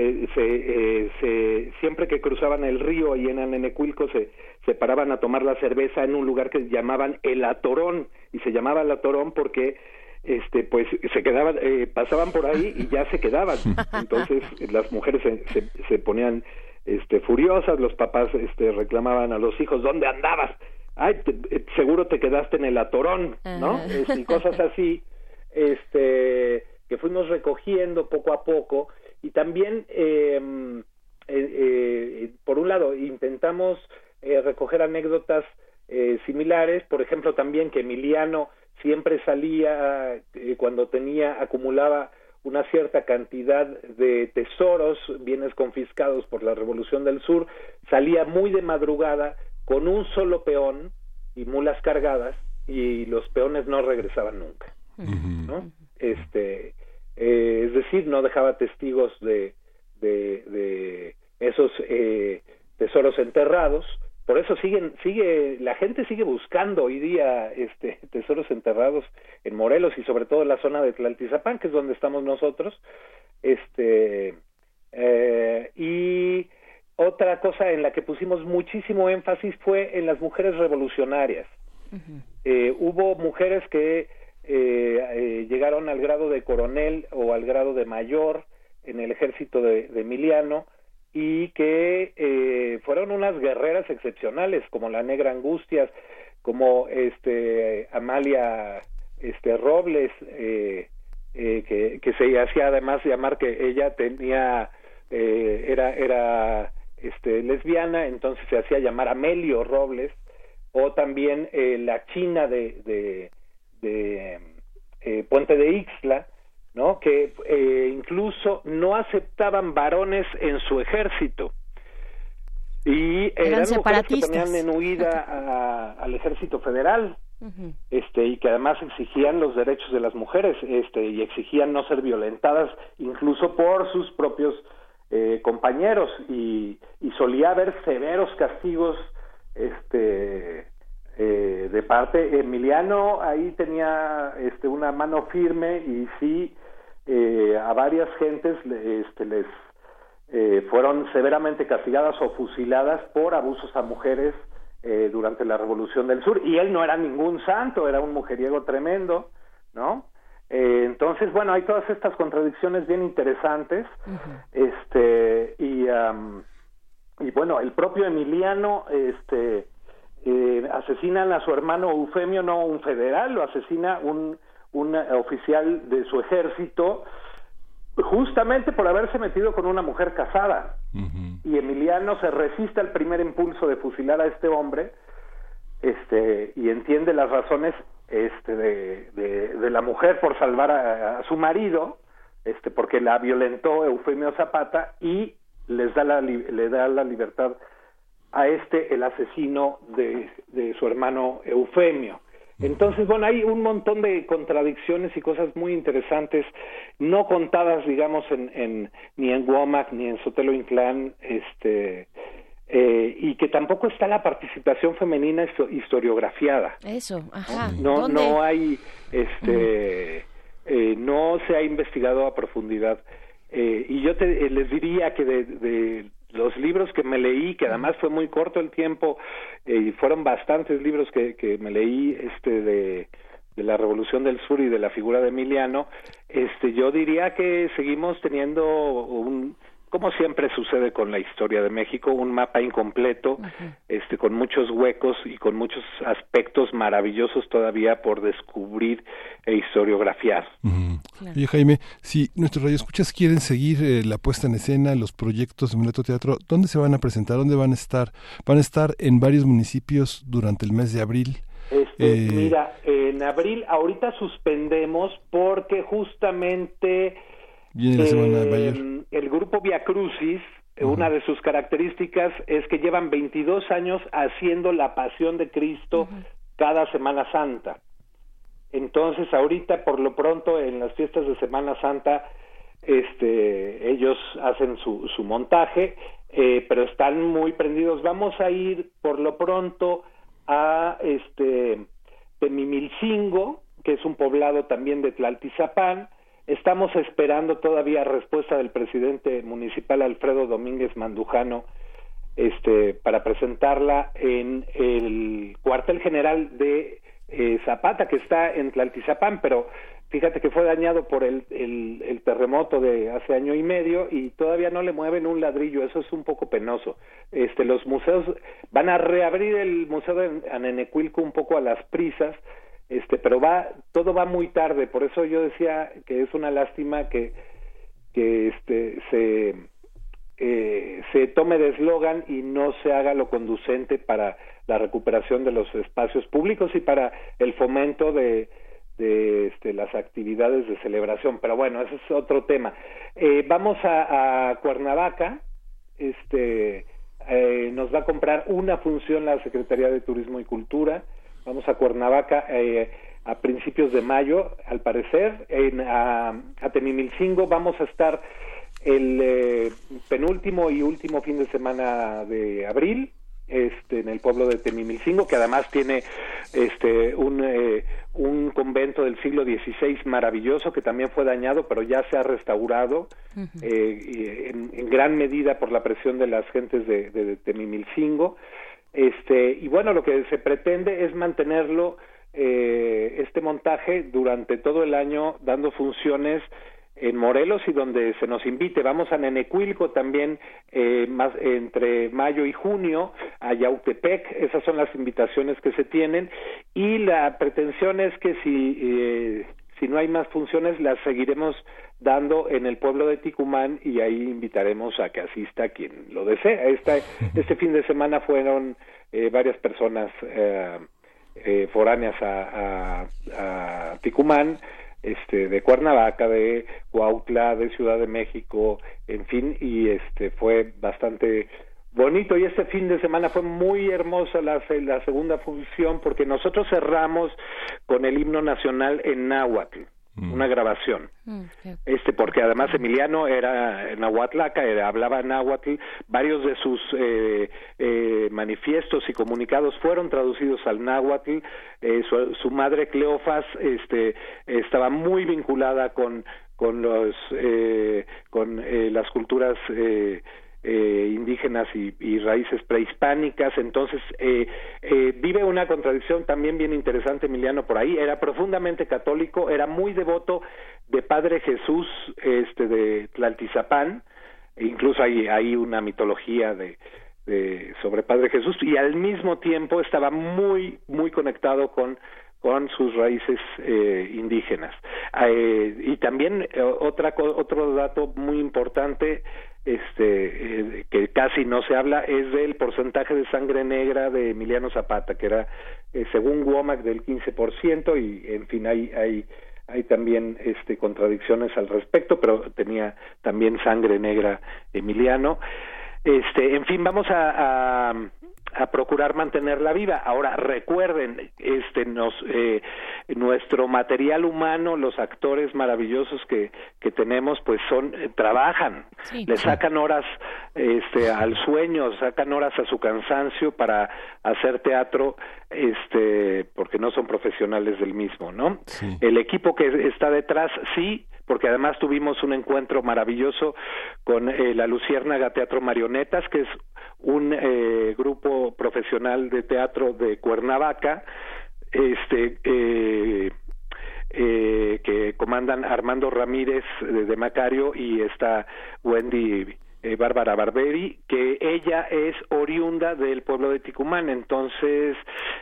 eh, se, eh, se, siempre que cruzaban el río ahí en Anenecuilco se, se paraban a tomar la cerveza en un lugar que llamaban el Atorón y se llamaba el Atorón porque este pues se quedaban eh, pasaban por ahí y ya se quedaban. Entonces las mujeres se, se, ponían este furiosas los papás este reclamaban a los hijos dónde andabas ay eh, seguro te quedaste en el atorón no este, y cosas así este que fuimos recogiendo poco a poco y también, em, eh, eh, por un lado, intentamos eh, recoger anécdotas eh, similares, por ejemplo, también que Emiliano siempre salía eh, cuando tenía, acumulaba una cierta cantidad de tesoros, bienes confiscados por la Revolución del Sur, salía muy de madrugada con un solo peón y mulas cargadas y los peones no regresaban nunca, ¿no? Este, eh, es decir, no dejaba testigos de, de, de esos eh, tesoros enterrados. Por eso siguen, sigue, la gente sigue buscando hoy día este, tesoros enterrados en Morelos y sobre todo en la zona de Tlaltizapán, que es donde estamos nosotros. Este, eh, y otra cosa en la que pusimos muchísimo énfasis fue en las mujeres revolucionarias. eh, hubo mujeres que eh, eh, llegaron al grado de coronel o al grado de mayor en el ejército de, de Emiliano y que eh, fueron unas guerreras excepcionales como la Negra Angustias, como este Amalia este Robles eh, eh, que, que se hacía además llamar que ella tenía eh, era era este lesbiana entonces se hacía llamar Amelio Robles o también eh, la China de, de de eh, Puente de Ixtla, ¿no? que eh, incluso no aceptaban varones en su ejército. Y eran, eran mujeres que tenían en huida a, al ejército federal este y que además exigían los derechos de las mujeres este y exigían no ser violentadas incluso por sus propios eh, compañeros. Y, y, solía haber severos castigos este eh, de parte. Emiliano ahí tenía este una mano firme y sí eh, a varias gentes este les eh, fueron severamente castigadas o fusiladas por abusos a mujeres eh, durante la Revolución del Sur. Y él no era ningún santo, era un mujeriego tremendo, ¿no? Eh, entonces, bueno, hay todas estas contradicciones bien interesantes, este y y bueno, el propio Emiliano, este eh, asesinan a su hermano Eufemio, no un federal, lo asesina un un oficial de su ejército justamente por haberse metido con una mujer casada. Y Emiliano se resiste al primer impulso de fusilar a este hombre este, y entiende las razones este, de, de, la mujer por salvar a, su marido, este, porque la violentó Eufemio Zapata y les da la, le da la libertad a este, el asesino de, de su hermano Eufemio. Entonces, bueno, hay un montón de contradicciones y cosas muy interesantes, no contadas, digamos, en, en ni en Womack ni en Sotelo Inclán, este, eh, y que tampoco está la participación femenina historiografiada. Eso, ajá. No, no hay, este, eh, no se ha investigado a profundidad. Eh, y yo te, les diría que de, de los libros que me leí, que además fue muy corto el tiempo, eh, y fueron bastantes libros que, que me leí este de, de la Revolución del Sur y de la figura de Emiliano, este yo diría que seguimos teniendo un como siempre sucede con la historia de México, un mapa incompleto, este, con muchos huecos y con muchos aspectos maravillosos todavía por descubrir e historiografiar. Oye, Jaime, si nuestros radioescuchas quieren seguir eh, la puesta en escena, los proyectos de Muleto Teatro, ¿dónde se van a presentar? ¿Dónde van a estar? Van a estar en varios municipios durante el mes de abril. Este, eh, Mira, en abril ahorita suspendemos porque justamente eh, el grupo Via Crucis, una de sus características es que llevan 22 años haciendo la pasión de Cristo cada Semana Santa. Entonces, ahorita, por lo pronto, en las fiestas de Semana Santa, este, ellos hacen su, su montaje, eh, pero están muy prendidos. Vamos a ir, por lo pronto, a este Temimilcingo, que es un poblado también de Tlaltizapán, Estamos esperando todavía respuesta del presidente municipal Alfredo Domínguez Mandujano este, para presentarla en el cuartel general de eh, Zapata, que está en Tlaltizapán, pero fíjate que fue dañado por el, el, terremoto de hace año y medio y todavía no le mueven un ladrillo, eso es un poco penoso. Este, los museos van a reabrir el museo de Anenecuilco un poco a las prisas, este pero va todo va muy tarde por eso yo decía que es una lástima que que este se eh, se tome de eslogan y no se haga lo conducente para la recuperación de los espacios públicos y para el fomento de, de este, las actividades de celebración. Pero bueno, ese es otro tema. Eh, vamos a, a, Cuernavaca. Este, eh, nos va a comprar una función la Secretaría de Turismo y Cultura Vamos a Cuernavaca eh, a principios de mayo, al parecer. En, a, a Temimilcingo vamos a estar el eh, penúltimo y último fin de semana de abril este en el pueblo de Temimilcingo que además tiene este un eh, un convento del siglo XVI maravilloso que también fue dañado pero ya se ha restaurado eh, en, en, gran medida por la presión de las gentes de, de, de Temimilcingo este, y bueno, lo que se pretende es mantenerlo, eh, este montaje, durante todo el año, dando funciones en Morelos y donde se nos invite. Vamos a Nenecuilco también eh, más, entre mayo y junio, a Yautepec, esas son las invitaciones que se tienen y la pretensión es que si eh, si no hay más funciones, las seguiremos dando en el pueblo de Ticumán y ahí invitaremos a que asista quien lo desee. Este, este fin de semana fueron eh, varias personas eh, eh, foráneas a, a, a, Ticumán, este, de Cuernavaca, de Cuautla, de Ciudad de México, en fin, y este fue bastante bonito y este fin de semana fue muy hermosa la, la segunda función porque nosotros cerramos con el himno nacional en náhuatl mm. una grabación mm, este porque además Emiliano era nahuatlaca era, hablaba náhuatl varios de sus eh, eh, manifiestos y comunicados fueron traducidos al náhuatl eh, su, su, madre Cleofas este estaba muy vinculada con con los eh, con eh, las culturas eh, indígenas y, raíces prehispánicas, entonces eh, eh, vive una contradicción también bien interesante Emiliano por ahí, era profundamente católico, era muy devoto de Padre Jesús este de Tlaltizapán, incluso hay, hay una mitología de, de sobre Padre Jesús. Y al mismo tiempo estaba muy muy conectado con con sus raíces eh, indígenas. Eh, y también eh, otra, otro dato muy importante este eh, que casi no se habla es del porcentaje de sangre negra de Emiliano Zapata que era eh, según Womack del 15% y en fin hay hay hay también este contradicciones al respecto pero tenía también sangre negra Emiliano. Este en fin vamos a, a a procurar mantenerla viva. Ahora recuerden, este nos eh, nuestro material humano, los actores maravillosos que que tenemos, pues son eh, trabajan, le sacan horas este al sueño, sacan horas a su cansancio para hacer teatro, este porque no son profesionales del mismo, ¿no? El equipo que está detrás sí porque además tuvimos un encuentro maravilloso con eh, la Luciérnaga Teatro Marionetas, que es un eh, grupo profesional de teatro de Cuernavaca, este eh, eh, que comandan Armando Ramírez de, Macario y está Wendy eh, Bárbara Barberi, que ella es oriunda del pueblo de Ticumán, entonces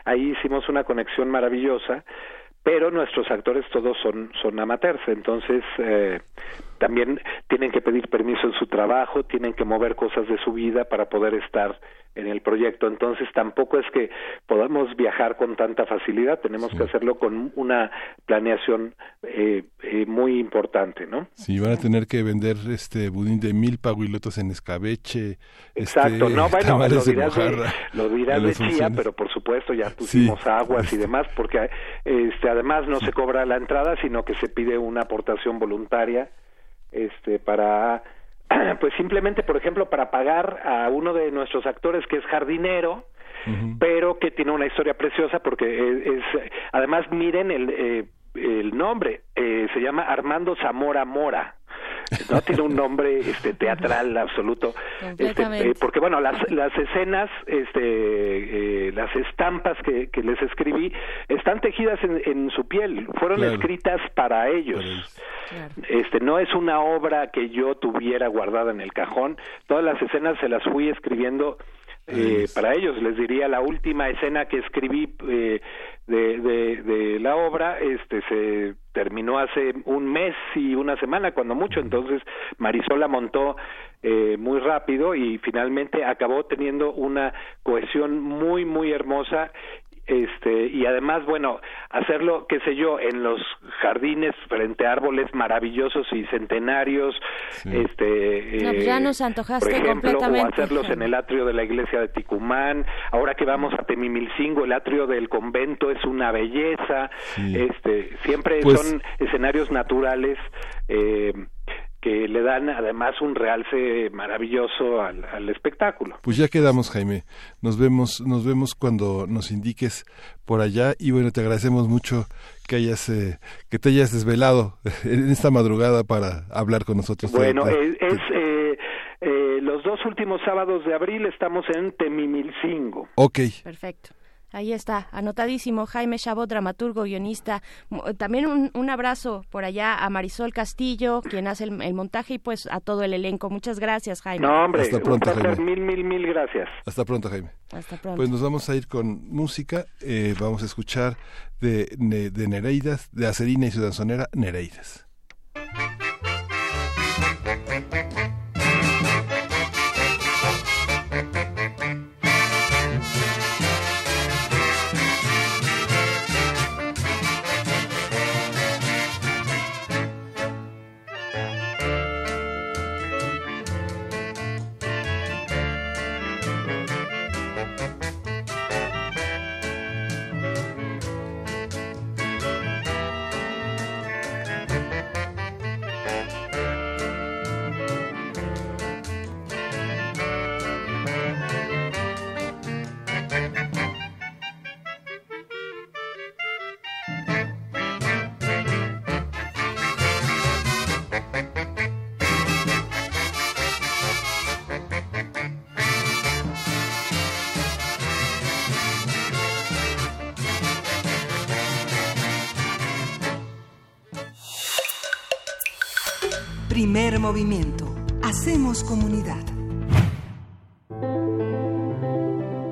ahí hicimos una conexión maravillosa pero nuestros actores todos son son amateurs entonces eh, también tienen que pedir permiso en su trabajo tienen que mover cosas de su vida para poder estar en el proyecto. Entonces tampoco es que podamos viajar con tanta facilidad tenemos que hacerlo con una planeación eh, eh, muy importante no sí van a tener que vender este budín de mil paguilotos en escabeche exacto este, no bueno lo dirás de, lo dirás de chía pero por supuesto ya pusimos aguas y demás porque este además no se cobra la entrada sino que se pide una aportación voluntaria este para pues simplemente por ejemplo para pagar a uno de nuestros actores que es jardinero pero que tiene una historia preciosa porque es, además miren el eh, el nombre eh, se llama Armando Zamora Mora no tiene un nombre este teatral absoluto. Este, eh, porque bueno las las escenas este eh, las estampas que, que, les escribí están tejidas en, en su piel fueron escritas para ellos. Este no es una obra que yo tuviera guardada en el cajón. Todas las escenas se las fui escribiendo eh, para ellos les diría la última escena que escribí eh, de, de, de, la obra este se terminó hace un mes y una semana cuando mucho. Entonces Marisola montó eh, muy rápido y finalmente acabó teniendo una cohesión muy muy hermosa este y además bueno hacerlo qué sé yo en los jardines frente a árboles maravillosos y centenarios este pues ya nos antojaste por ejemplo, o hacerlos en el atrio de la iglesia de Ticumán ahora que vamos a Temimilcingo el atrio del convento es una belleza. Este siempre pues son escenarios naturales eh, que le dan además un realce maravilloso al, espectáculo. Pues ya quedamos, Jaime. Nos vemos, nos vemos cuando nos indiques por allá y bueno, te agradecemos mucho que hayas, eh, que te hayas desvelado en esta madrugada para hablar con nosotros. Bueno, es, eh, eh, los dos últimos sábados de abril estamos en Temimilcingo. Ok. Perfecto. Ahí está, anotadísimo. Jaime Chabot, dramaturgo, guionista. También un, un, abrazo por allá a Marisol Castillo, quien hace el, montaje, y pues a todo el elenco. Muchas gracias, Jaime. No, hombre, Hasta pronto, Jaime. Mil, mil, mil gracias. Hasta pronto, Jaime. Hasta pronto. Pues nos vamos a ir con música. Eh, vamos a escuchar de, de Nereidas, de Acerina y su danzonera, Nereidas. Movimiento. Hacemos comunidad.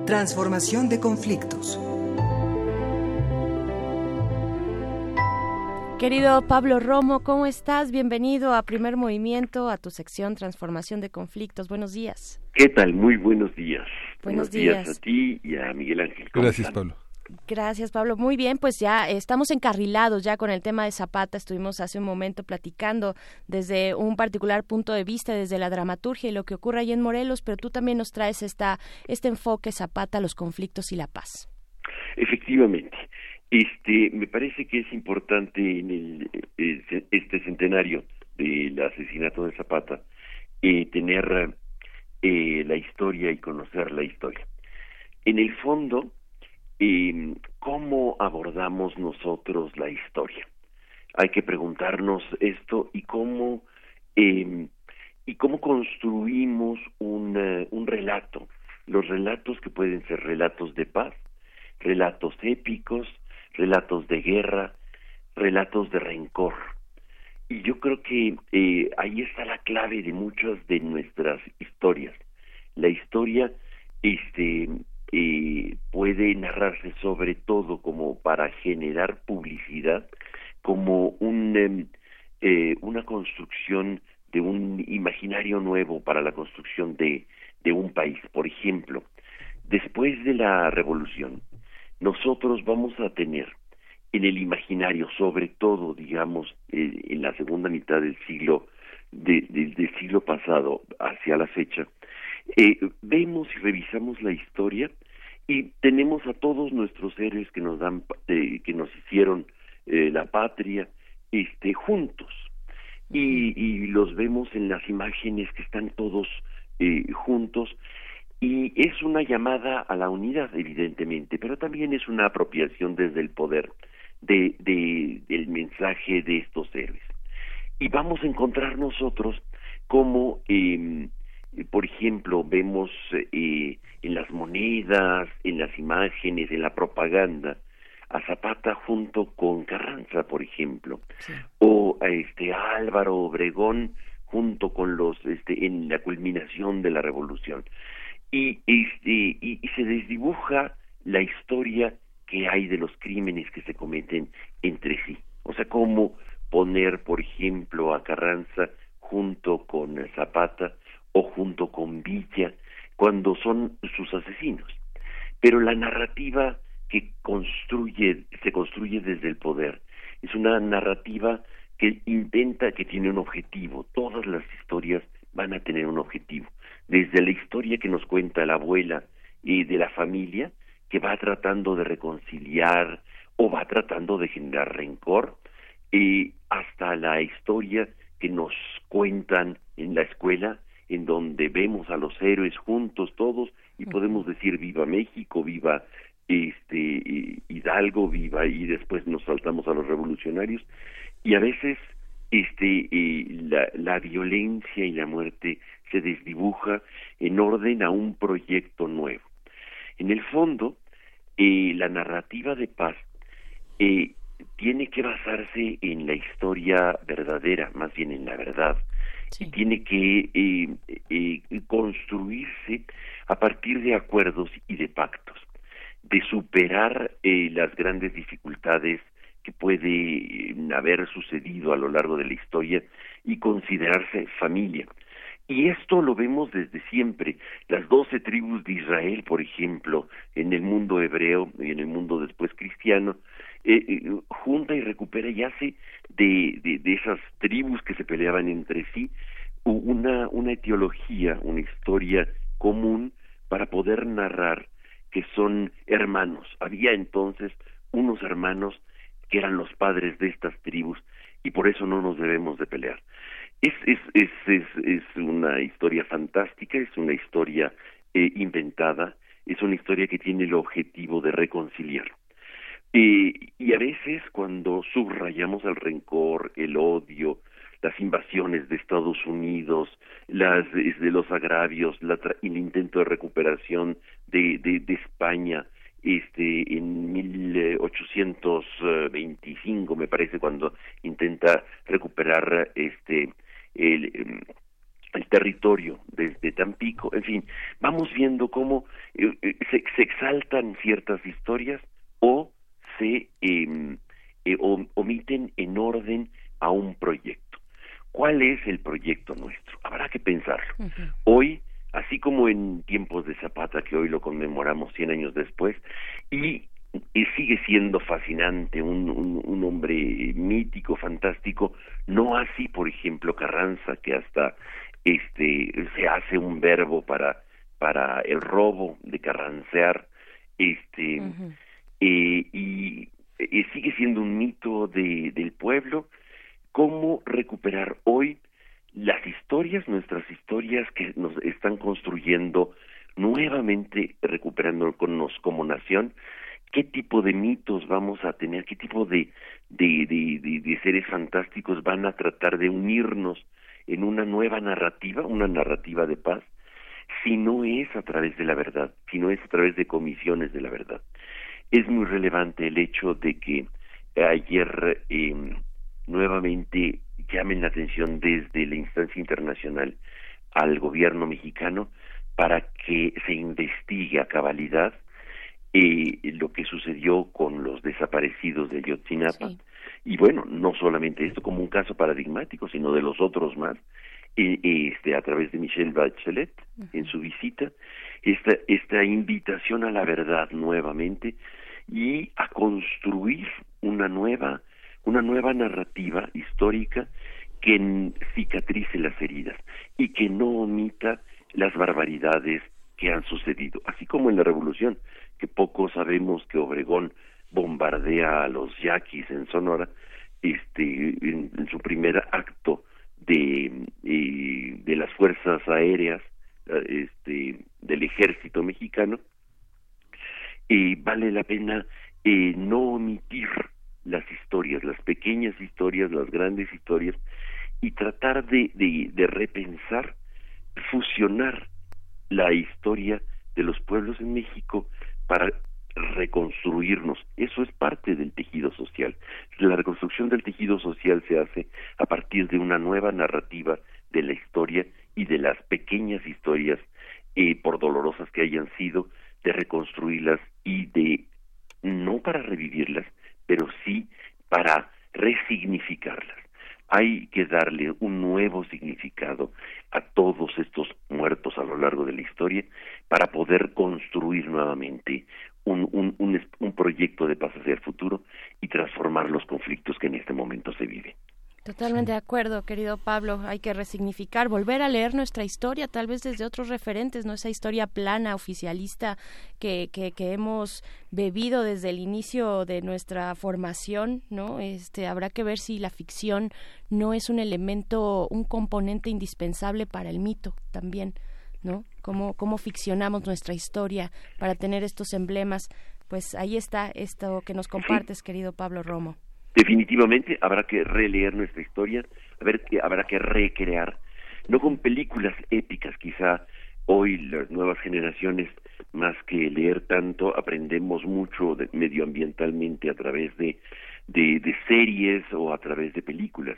Transformación de conflictos. Querido Pablo Romo, ¿cómo estás? Bienvenido a Primer Movimiento, a tu sección Transformación de Conflictos. Buenos días. ¿Qué tal? Muy buenos días. Buenos, días. a ti y a Miguel Ángel. Gracias, Pablo. Gracias, Pablo. Muy bien, pues ya estamos encarrilados ya con el tema de Zapata. Estuvimos hace un momento platicando desde un particular punto de vista, desde la dramaturgia y lo que ocurre ahí en Morelos, pero tú también nos traes esta, este enfoque Zapata, los conflictos y la paz. Efectivamente. Este, me parece que es importante en el, este centenario del asesinato de Zapata eh, tener eh, la historia y conocer la historia. En el fondo, eh, ¿cómo abordamos nosotros la historia? Hay que preguntarnos esto y cómo eh, y cómo construimos un, un relato. Los relatos que pueden ser relatos de paz, relatos épicos, relatos de guerra, relatos de rencor. Y yo creo que eh, ahí está la clave de muchas de nuestras historias. La historia este, eh, puede narrarse sobre todo como para generar publicidad, como un, em, eh, una construcción de un imaginario nuevo para la construcción de, un país. Por ejemplo, después de la revolución, nosotros vamos a tener en el imaginario, sobre todo, digamos, eh, en la segunda mitad del siglo de, del siglo pasado hacia la fecha, eh, vemos y revisamos la historia y tenemos a todos nuestros héroes que nos dan, eh, que nos hicieron eh, la patria, este, juntos. Y, y los vemos en las imágenes que están todos eh, juntos. Y es una llamada a la unidad evidentemente pero también es una apropiación desde el poder de, de del mensaje de estos héroes. Y vamos a encontrar nosotros como eh, por ejemplo vemos eh, en las monedas en las imágenes en la propaganda a Zapata junto con Carranza, por ejemplo, Sí. o a este Álvaro Obregón junto con los este en la culminación de la revolución. Y este y, y se desdibuja la historia que hay de los crímenes que se cometen entre sí. O sea, cómo poner, por ejemplo, a Carranza junto con Zapata o junto con Villa cuando son sus asesinos. Pero la narrativa que construye, se construye desde el poder. Es una narrativa que intenta, que tiene un objetivo. Todas las historias van a tener un objetivo. Desde la historia que nos cuenta la abuela y de la familia, que va tratando de reconciliar o va tratando de generar rencor, y hasta la historia que nos cuentan en la escuela, en donde vemos a los héroes juntos todos y podemos decir viva México, viva este Hidalgo viva y después nos saltamos a los revolucionarios. Y a veces este eh, la, la violencia y la muerte se desdibuja en orden a un proyecto nuevo. En el fondo, eh, la narrativa de paz eh, tiene que basarse en la historia verdadera, más bien en la verdad, Y tiene que eh, eh, construirse a partir de acuerdos y de pactos, de superar eh, las grandes dificultades que puede eh, haber sucedido a lo largo de la historia y considerarse familia. Y esto lo vemos desde siempre. Las doce tribus de Israel, por ejemplo, en el mundo hebreo y en el mundo después cristiano, eh, eh, junta y recupera y hace de, de, de esas tribus que se peleaban entre sí una, una etiología, una historia común para poder narrar que son hermanos. Había entonces unos hermanos que eran los padres de estas tribus y por eso no nos debemos de pelear. Es, es, es, es, es una historia fantástica, es una historia eh, inventada, es una historia que tiene el objetivo de reconciliar. Eh, y a veces cuando subrayamos el rencor, el odio, las invasiones de Estados Unidos, las de los agravios, la tra- el intento de recuperación de, de, de España, este en 1825 me parece cuando intenta recuperar este el, em, el territorio desde Tampico, en fin, vamos viendo cómo eh, eh, se, se, exaltan ciertas historias o se eh, omiten en orden a un proyecto. ¿Cuál es el proyecto nuestro? Habrá que pensarlo. Hoy, así como en tiempos de Zapata, que hoy lo conmemoramos 100 años después, y, y sigue siendo fascinante, un, un, un, hombre mítico, fantástico, no así, por ejemplo, Carranza, que hasta este se hace un verbo para para el robo de carrancear este eh, y sigue siendo un mito de, del pueblo cómo recuperar hoy las historias nuestras historias que nos están construyendo nuevamente recuperándonos como nación qué tipo de mitos vamos a tener qué tipo de, de seres fantásticos van a tratar de unirnos en una nueva narrativa, una narrativa de paz, si no es a través de la verdad, si no es a través de comisiones de la verdad. Es muy relevante el hecho de que ayer eh, nuevamente llamen la atención desde la instancia internacional al gobierno mexicano para que se investigue a cabalidad eh, lo que sucedió con los desaparecidos de Yotzinapa y bueno, no solamente esto como un caso paradigmático, sino de los otros más, eh, este, a través de Michelle Bachelet en su visita, esta, esta invitación a la verdad nuevamente y a construir una nueva, una nueva narrativa histórica que cicatrice las heridas y que no omita las barbaridades que han sucedido, así como en la revolución, que poco sabemos que Obregón bombardea a los yaquis en Sonora, este, en, su primer acto de, eh, de las fuerzas aéreas eh, este, del ejército mexicano, y vale la pena eh, no omitir las historias, las pequeñas historias, las grandes historias, y tratar de repensar, fusionar la historia de los pueblos en México para reconstruirnos. Eso es parte del tejido social. La reconstrucción del tejido social se hace a partir de una nueva narrativa de la historia y de las pequeñas historias, eh, por dolorosas que hayan sido, de reconstruirlas y de, no para revivirlas, pero sí para resignificarlas. Hay que darle un nuevo significado a todos estos muertos a lo largo de la historia para poder construir nuevamente un, un, un, un proyecto de paz hacia el futuro y transformar los conflictos que en este momento se viven. Totalmente de acuerdo, querido Pablo. Hay que resignificar, volver a leer nuestra historia, tal vez desde otros referentes, no esa historia plana, oficialista que, que, que, hemos bebido desde el inicio de nuestra formación, ¿no? Este, habrá que ver si la ficción no es un elemento, un componente indispensable para el mito también. ¿no? Cómo, cómo ficcionamos nuestra historia para tener estos emblemas. Pues ahí está esto que nos compartes, querido Pablo Romo. Definitivamente habrá que releer nuestra historia, a ver que habrá que recrear, no con películas épicas, quizá hoy las nuevas generaciones más que leer tanto aprendemos mucho medioambientalmente a través de, de, series o a través de películas.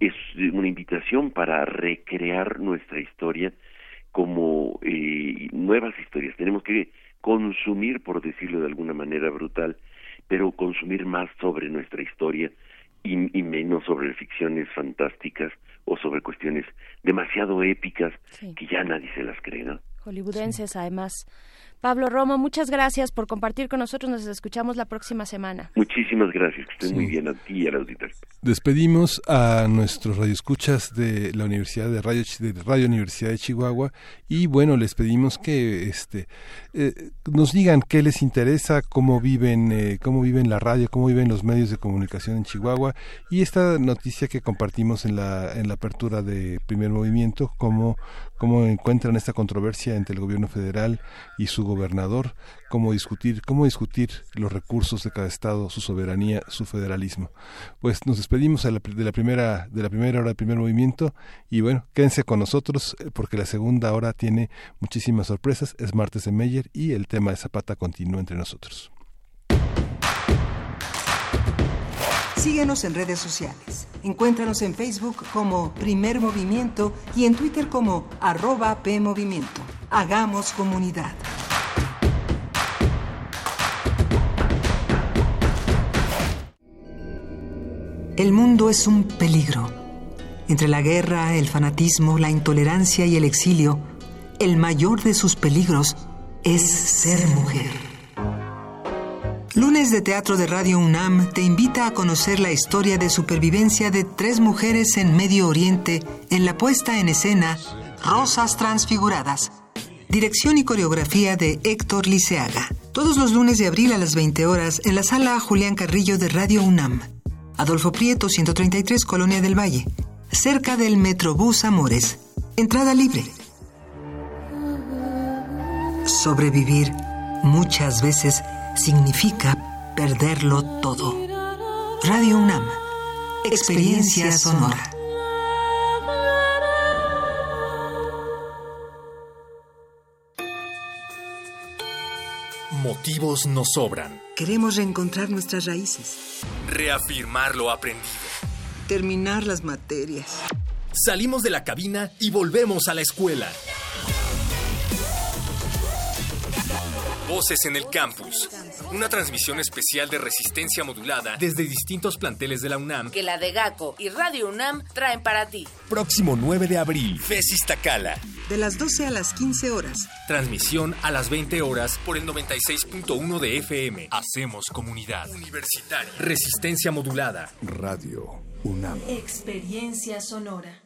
Es una invitación para recrear nuestra historia como eh, nuevas historias. Tenemos que consumir, por decirlo de alguna manera brutal, pero consumir más sobre nuestra historia y, y menos sobre ficciones fantásticas o sobre cuestiones demasiado épicas que ya nadie se las cree, ¿no? Hollywoodenses, además. Pablo Romo, muchas gracias por compartir con nosotros. Nos escuchamos la próxima semana. Muchísimas gracias. Que estén muy bien a ti y al auditorio. Despedimos a nuestros radioescuchas de la Universidad de Radio, de Radio Universidad de Chihuahua y bueno, les pedimos que este eh, nos digan qué les interesa, cómo viven, eh, cómo viven la radio, cómo viven los medios de comunicación en Chihuahua y esta noticia que compartimos en la en la apertura de Primer Movimiento, cómo cómo encuentran esta controversia entre el gobierno federal y su gobernador, cómo discutir, cómo discutir los recursos de cada estado, su soberanía, su federalismo. Pues nos despedimos de la, primera de la primera hora del primer movimiento y bueno, quédense con nosotros eh, porque la segunda hora tiene muchísimas sorpresas. Es martes de Meyer y el tema de Zapata continúa entre nosotros. Síguenos en redes sociales. Encuéntranos en Facebook como Primer Movimiento y en Twitter como arroba PMovimiento. Hagamos comunidad. El mundo es un peligro. Entre la guerra, el fanatismo, la intolerancia y el exilio, el mayor de sus peligros es ser mujer. Lunes de Teatro de Radio UNAM te invita a conocer la historia de supervivencia de tres mujeres en Medio Oriente en la puesta en escena Rosas Transfiguradas. Dirección y coreografía de Héctor Liceaga. Todos los lunes de abril a las 20 horas en la sala Julián Carrillo de Radio UNAM. Adolfo Prieto, 133, Colonia del Valle, cerca del Metrobús Amores. Entrada libre. Sobrevivir muchas veces significa perderlo todo. Radio UNAM, experiencia sonora. Motivos nos sobran. Queremos reencontrar nuestras raíces. Reafirmar lo aprendido. Terminar las materias. Salimos de la cabina y volvemos a la escuela. Voces en el campus. Una transmisión especial de resistencia modulada desde distintos planteles de la UNAM que la de GACO y Radio UNAM traen para ti. Próximo 9 de abril, FESIS Tacala. De las 12 a las 15 horas. Transmisión a las 20 horas por el 96.1 de FM. Hacemos comunidad. Universitaria. Resistencia modulada. Radio UNAM. Experiencia sonora.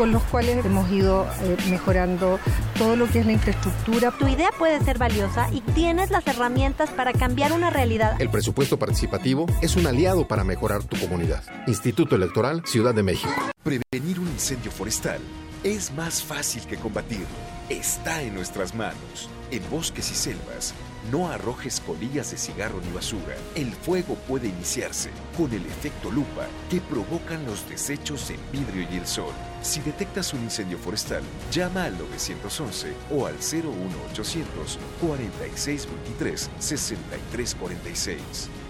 con los cuales hemos ido eh, mejorando todo lo que es la infraestructura. Tu idea puede ser valiosa y tienes las herramientas para cambiar una realidad. El presupuesto participativo es un aliado para mejorar tu comunidad. Instituto Electoral Ciudad de México. Prevenir un incendio forestal es más fácil que combatirlo. Está en nuestras manos. En bosques y selvas, no arrojes colillas de cigarro ni basura. El fuego puede iniciarse con el efecto lupa que provocan los desechos en vidrio y el sol. Si detectas un incendio forestal, llama al 911 o al 01800 4623 6346.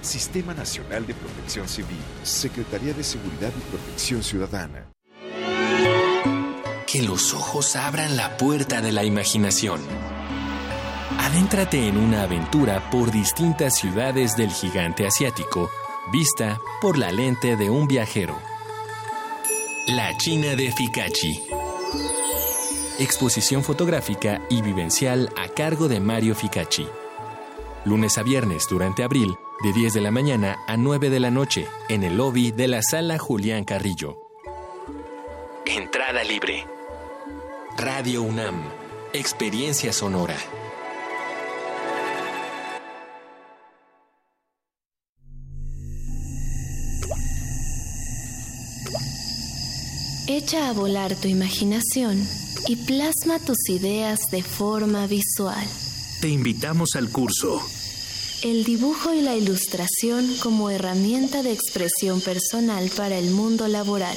Sistema Nacional de Protección Civil. Secretaría de Seguridad y Protección Ciudadana. Que los ojos abran la puerta de la imaginación. Adéntrate en una aventura por distintas ciudades del gigante asiático, vista por la lente de un viajero. La China de Fikachi. Exposición fotográfica y vivencial a cargo de Mario Fikachi. Lunes a viernes durante abril, de 10 de la mañana a 9 de la noche, en el lobby de la sala Julián Carrillo. Entrada libre. Radio UNAM. Experiencia sonora. Echa a volar tu imaginación y plasma tus ideas de forma visual. Te invitamos al curso. El dibujo y la ilustración como herramienta de expresión personal para el mundo laboral.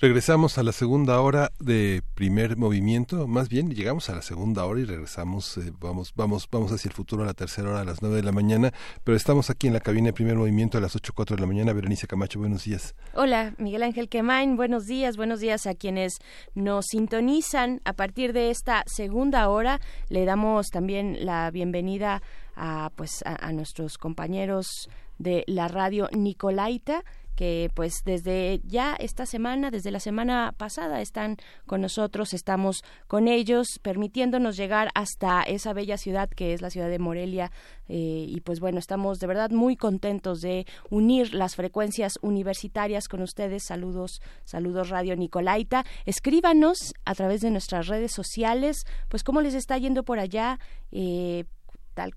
Regresamos a la segunda hora de primer movimiento, más bien llegamos a la segunda hora y regresamos, eh, vamos, vamos, vamos hacia el futuro a la tercera hora a las nueve de la mañana, pero estamos aquí en la cabina de primer movimiento a las ocho cuatro de la mañana. Berenice Camacho, buenos días. Hola, Miguel Ángel Quemain, buenos días, buenos días a quienes nos sintonizan a partir de esta segunda hora. Le damos también la bienvenida a, pues, a nuestros compañeros de la radio Nicolaita que pues desde ya esta semana, desde la semana pasada están con nosotros, estamos con ellos, permitiéndonos llegar hasta esa bella ciudad que es la ciudad de Morelia eh, y pues bueno, estamos de verdad muy contentos de unir las frecuencias universitarias con ustedes. Saludos, saludos Radio Nicolaita. Escríbanos a través de nuestras redes sociales, pues cómo les está yendo por allá. Eh,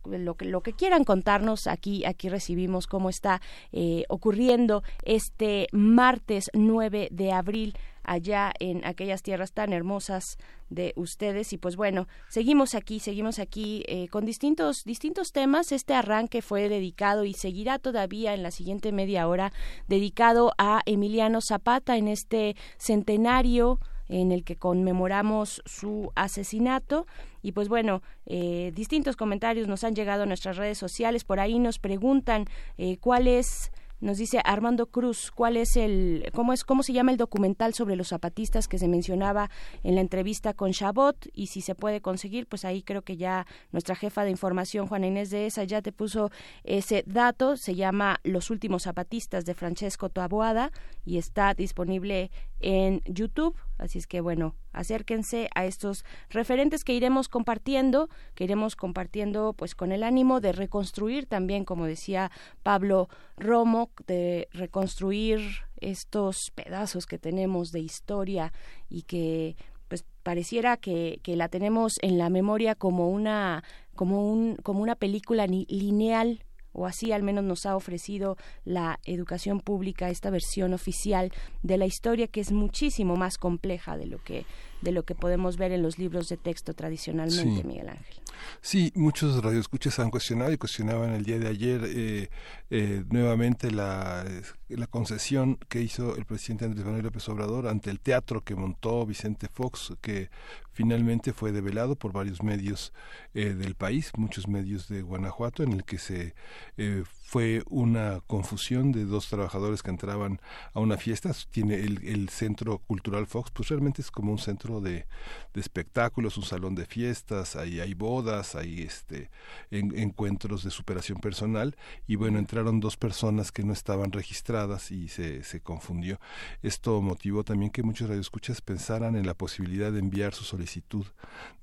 lo que lo que quieran contarnos aquí aquí recibimos cómo está eh, ocurriendo este martes 9 de abril allá en aquellas tierras tan hermosas de ustedes. Y pues bueno seguimos aquí seguimos aquí eh, con distintos distintos temas. Este arranque fue dedicado y seguirá todavía en la siguiente media hora dedicado a Emiliano Zapata en este centenario en el que conmemoramos su asesinato. Y pues bueno, eh, distintos comentarios nos han llegado a nuestras redes sociales. Por ahí nos preguntan eh, cuál es nos dice Armando Cruz, ¿cuál es el, cómo es, cómo se llama el documental sobre los zapatistas que se mencionaba en la entrevista con Chabot y si se puede conseguir, pues ahí creo que ya nuestra jefa de información, Juana Inés de esa, ya te puso ese dato. Se llama Los últimos zapatistas de Francesco Toaboada y está disponible en YouTube. Así es que bueno, acérquense a estos referentes que iremos compartiendo, que iremos compartiendo pues con el ánimo de reconstruir también, como decía Pablo Romo, de reconstruir estos pedazos que tenemos de historia y que pues pareciera que, que la tenemos en la memoria como una como un como una película lineal o así al menos nos ha ofrecido la educación pública esta versión oficial de la historia que es muchísimo más compleja de lo que de lo que podemos ver en los libros de texto tradicionalmente, Miguel Ángel. Sí, muchos radioescuchas han cuestionado y cuestionaban el día de ayer eh, eh, nuevamente la, la concesión que hizo el presidente Andrés Manuel López Obrador ante el teatro que montó Vicente Fox, que finalmente fue develado por varios medios eh, del país, muchos medios de Guanajuato, en el que se eh, fue una confusión de dos trabajadores que entraban a una fiesta. Tiene el, el Centro Cultural Fox, pues realmente es como un centro de, de espectáculos, un salón de fiestas, ahí hay bodas, hay este encuentros de superación personal y bueno, entraron dos personas que no estaban registradas y se, se confundió. Esto motivó también que muchos radioescuchas pensaran en la posibilidad de enviar su solicitud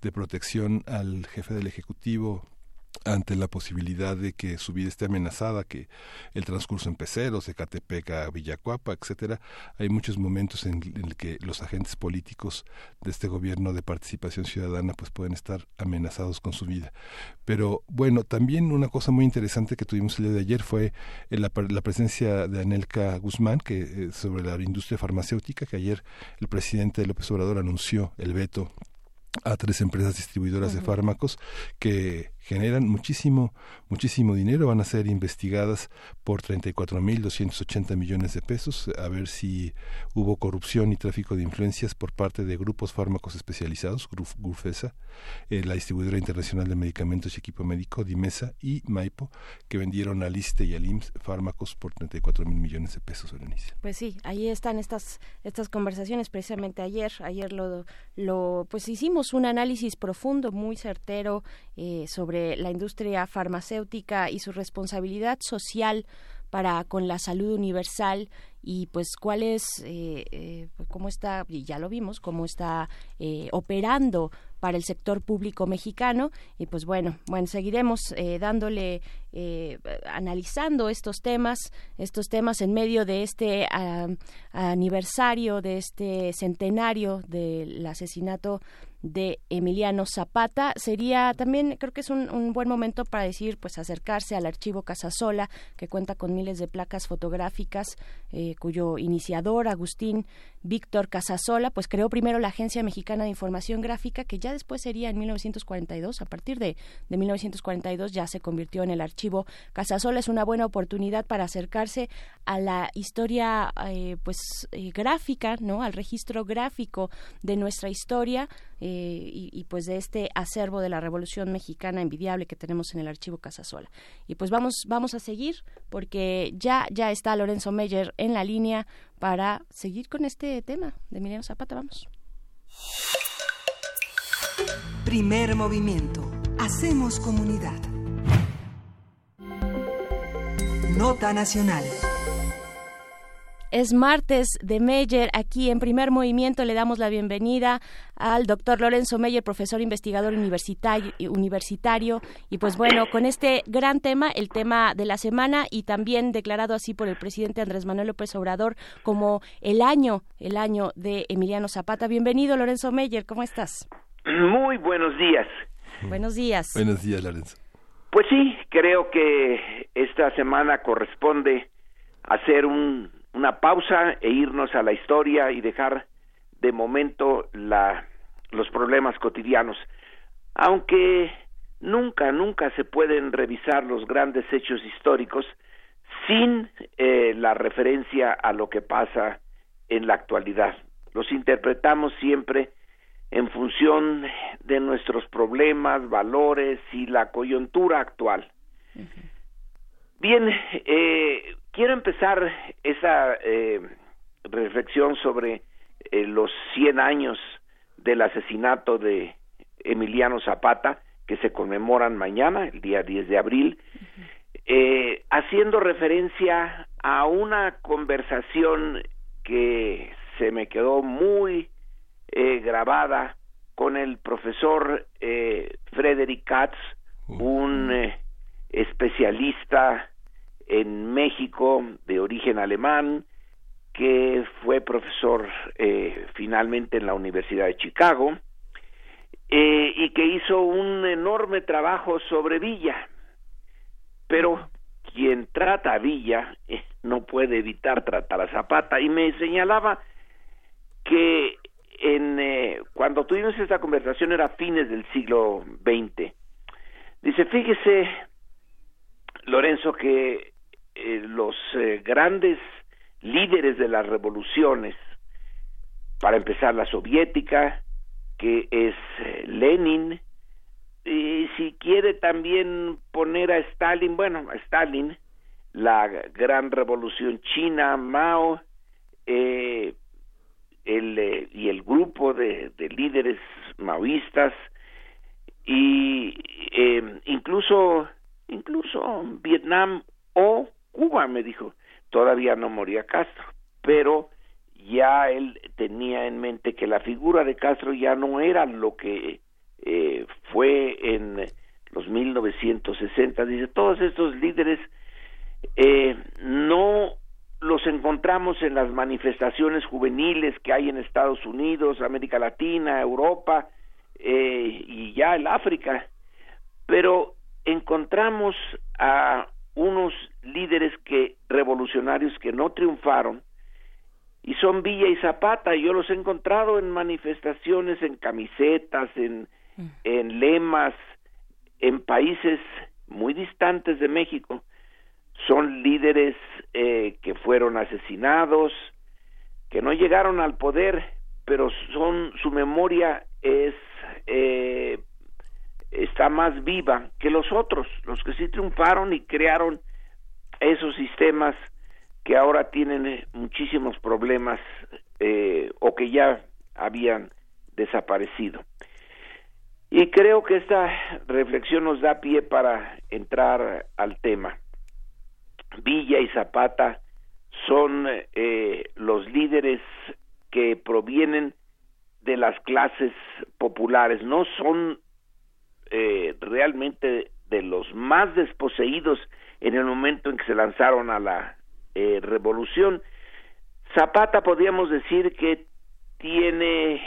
de protección al jefe del Ejecutivo ante la posibilidad de que su vida esté amenazada, que el transcurso en Peceros, de Catepec a Villacuapa, etcétera, hay muchos momentos en, el que los agentes políticos de este gobierno de participación ciudadana pues pueden estar amenazados con su vida. Pero bueno, también una cosa muy interesante que tuvimos el día de ayer fue la, la presencia de Anelka Guzmán que eh, sobre la industria farmacéutica que ayer el presidente López Obrador anunció el veto a tres empresas distribuidoras de fármacos que generan muchísimo, muchísimo dinero, van a ser investigadas por 34.280 millones de pesos, a ver si hubo corrupción y tráfico de influencias por parte de grupos fármacos especializados, GURFESA, eh, la distribuidora internacional de medicamentos y equipo médico, DIMESA y Maipo, que vendieron al ISTE y al IMSS fármacos por 34 mil millones de pesos, Berenice. Pues sí, ahí están estas, estas conversaciones, precisamente ayer, ayer lo, lo, pues hicimos un análisis profundo, muy certero, eh, sobre la industria farmacéutica y su responsabilidad social para con la salud universal y pues cuál es eh, eh, cómo está y ya lo vimos cómo está eh, operando para el sector público mexicano. Y pues bueno bueno seguiremos dándole analizando estos temas estos temas en medio de este aniversario de este centenario del asesinato de Emiliano Zapata. Sería también, creo que es un, buen momento para decir, pues acercarse al archivo Casasola, que cuenta con miles de placas fotográficas, eh, cuyo iniciador, Agustín Víctor Casasola, pues creó primero la Agencia Mexicana de Información Gráfica, que ya después sería en 1942. A partir de, de 1942 ya se convirtió en el archivo Casasola. Es una buena oportunidad para acercarse a la historia eh, pues eh, gráfica, ¿no? Al registro gráfico de nuestra historia y, y, pues de este acervo de la Revolución Mexicana envidiable que tenemos en el archivo Casasola. Y pues vamos vamos a seguir porque ya ya está Lorenzo Meyer en la línea para seguir con este tema de Emiliano Zapata. Vamos. Primer movimiento. Hacemos comunidad. Nota Nacional. Es martes de Meyer. Aquí en primer movimiento le damos la bienvenida al doctor Lorenzo Meyer, profesor investigador universitario, universitario. Y pues bueno, con este gran tema, el tema de la semana y también declarado así por el presidente Andrés Manuel López Obrador como el año, el año de Emiliano Zapata. Bienvenido, Lorenzo Meyer. ¿Cómo estás? Muy buenos días. Buenos días. Buenos días, Lorenzo. Pues sí, creo que esta semana corresponde hacer un, una pausa e irnos a la historia y dejar de momento la, los problemas cotidianos. Aunque nunca, nunca se pueden revisar los grandes hechos históricos sin eh, la referencia a lo que pasa en la actualidad. Los interpretamos siempre en función de nuestros problemas, valores y la coyuntura actual. Bien, eh, quiero empezar esa eh, reflexión sobre eh, los 100 años del asesinato de Emiliano Zapata, que se conmemoran mañana, el día 10 de abril, haciendo referencia a una conversación que se me quedó muy eh, grabada con el profesor eh, Frederick Katz, un eh, especialista en México de origen alemán, que fue profesor eh, finalmente en la Universidad de Chicago y que hizo un enorme trabajo sobre Villa. Pero quien trata a Villa no puede evitar tratar a Zapata y me señalaba que en, eh, cuando tuvimos esta conversación era fines del siglo XX. Dice, fíjese, Lorenzo, que eh, los eh, grandes líderes de las revoluciones, para empezar la soviética, que es Lenin, y si quiere también poner a Stalin, bueno, a Stalin, la gran revolución china, Mao, eh, el, eh, y el grupo de, líderes maoístas y eh, incluso incluso Vietnam o Cuba me dijo. Todavía no moría Castro pero ya él tenía en mente que la figura de Castro ya no era lo que eh, fue en los 1960 dice todos estos líderes eh, no los encontramos en las manifestaciones juveniles que hay en Estados Unidos, América Latina, Europa eh, y ya el África, pero encontramos a unos líderes que revolucionarios que no triunfaron y son Villa y Zapata. Yo los he encontrado en manifestaciones, en camisetas, en, mm. en lemas, en países muy distantes de México son líderes eh, que fueron asesinados, que no llegaron al poder, pero son su memoria es eh, está más viva que los otros, los que sí triunfaron y crearon esos sistemas que ahora tienen eh, muchísimos problemas o que ya habían desaparecido. Y creo que esta reflexión nos da pie para entrar al tema. Villa y Zapata son eh, los líderes que provienen de las clases populares, no son eh, realmente de los más desposeídos en el momento en que se lanzaron a la eh, revolución. Zapata podríamos decir que tiene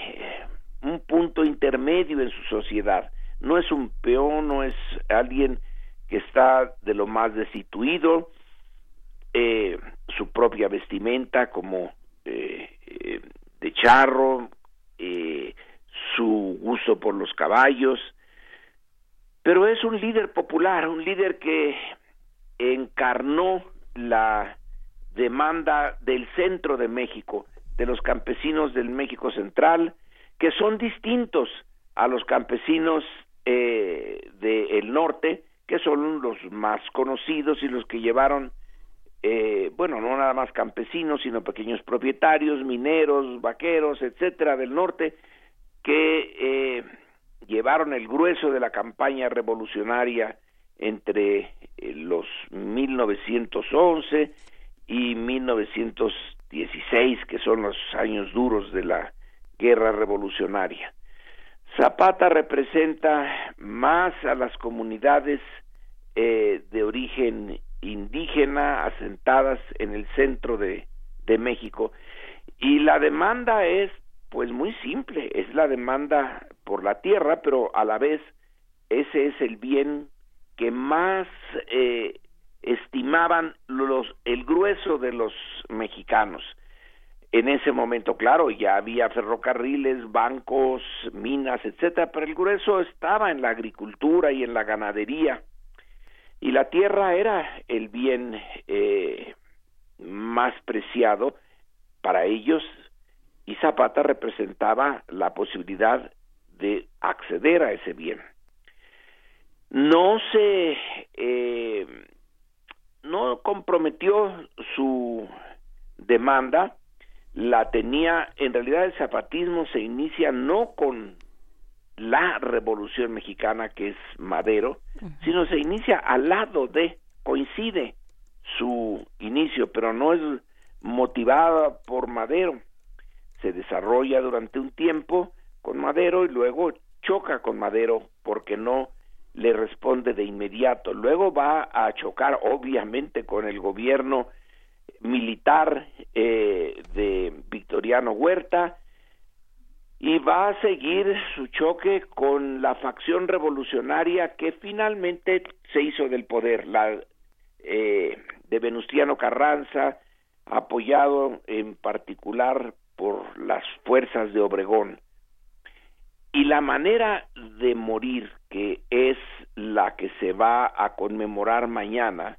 un punto intermedio en su sociedad, no es un peón, no es alguien que está de lo más destituido, eh, su propia vestimenta como eh, eh, de charro, su gusto por los caballos, pero es un líder popular, un líder que encarnó la demanda del centro de México, de los campesinos del México central, que son distintos a los campesinos eh, del norte, que son los más conocidos y los que llevaron, eh, bueno, no nada más campesinos, sino pequeños propietarios, mineros, vaqueros, etcétera, del norte, que eh, llevaron el grueso de la campaña revolucionaria entre eh, los 1911 y 1916, que son los años duros de la guerra revolucionaria. Zapata representa más a las comunidades eh, de origen indígena asentadas en el centro de, de México y la demanda es pues muy simple, es la demanda por la tierra, pero a la vez ese es el bien que más eh, estimaban los el grueso de los mexicanos. En ese momento claro ya había ferrocarriles bancos minas etcétera pero el grueso estaba en la agricultura y en la ganadería. Y la tierra era el bien eh, más preciado para ellos y Zapata representaba la posibilidad de acceder a ese bien. No se eh, no comprometió su demanda la tenía en realidad el zapatismo se inicia no con la revolución mexicana que es Madero sino se inicia al lado de coincide su inicio pero no es motivada por Madero se desarrolla durante un tiempo con Madero y luego choca con Madero porque no le responde de inmediato. Luego va a chocar obviamente con el gobierno militar eh, de Victoriano Huerta y va a seguir su choque con la facción revolucionaria que finalmente se hizo del poder, la eh, de Venustiano Carranza, apoyado en particular por las fuerzas de Obregón. Y la manera de morir, que es la que se va a conmemorar mañana,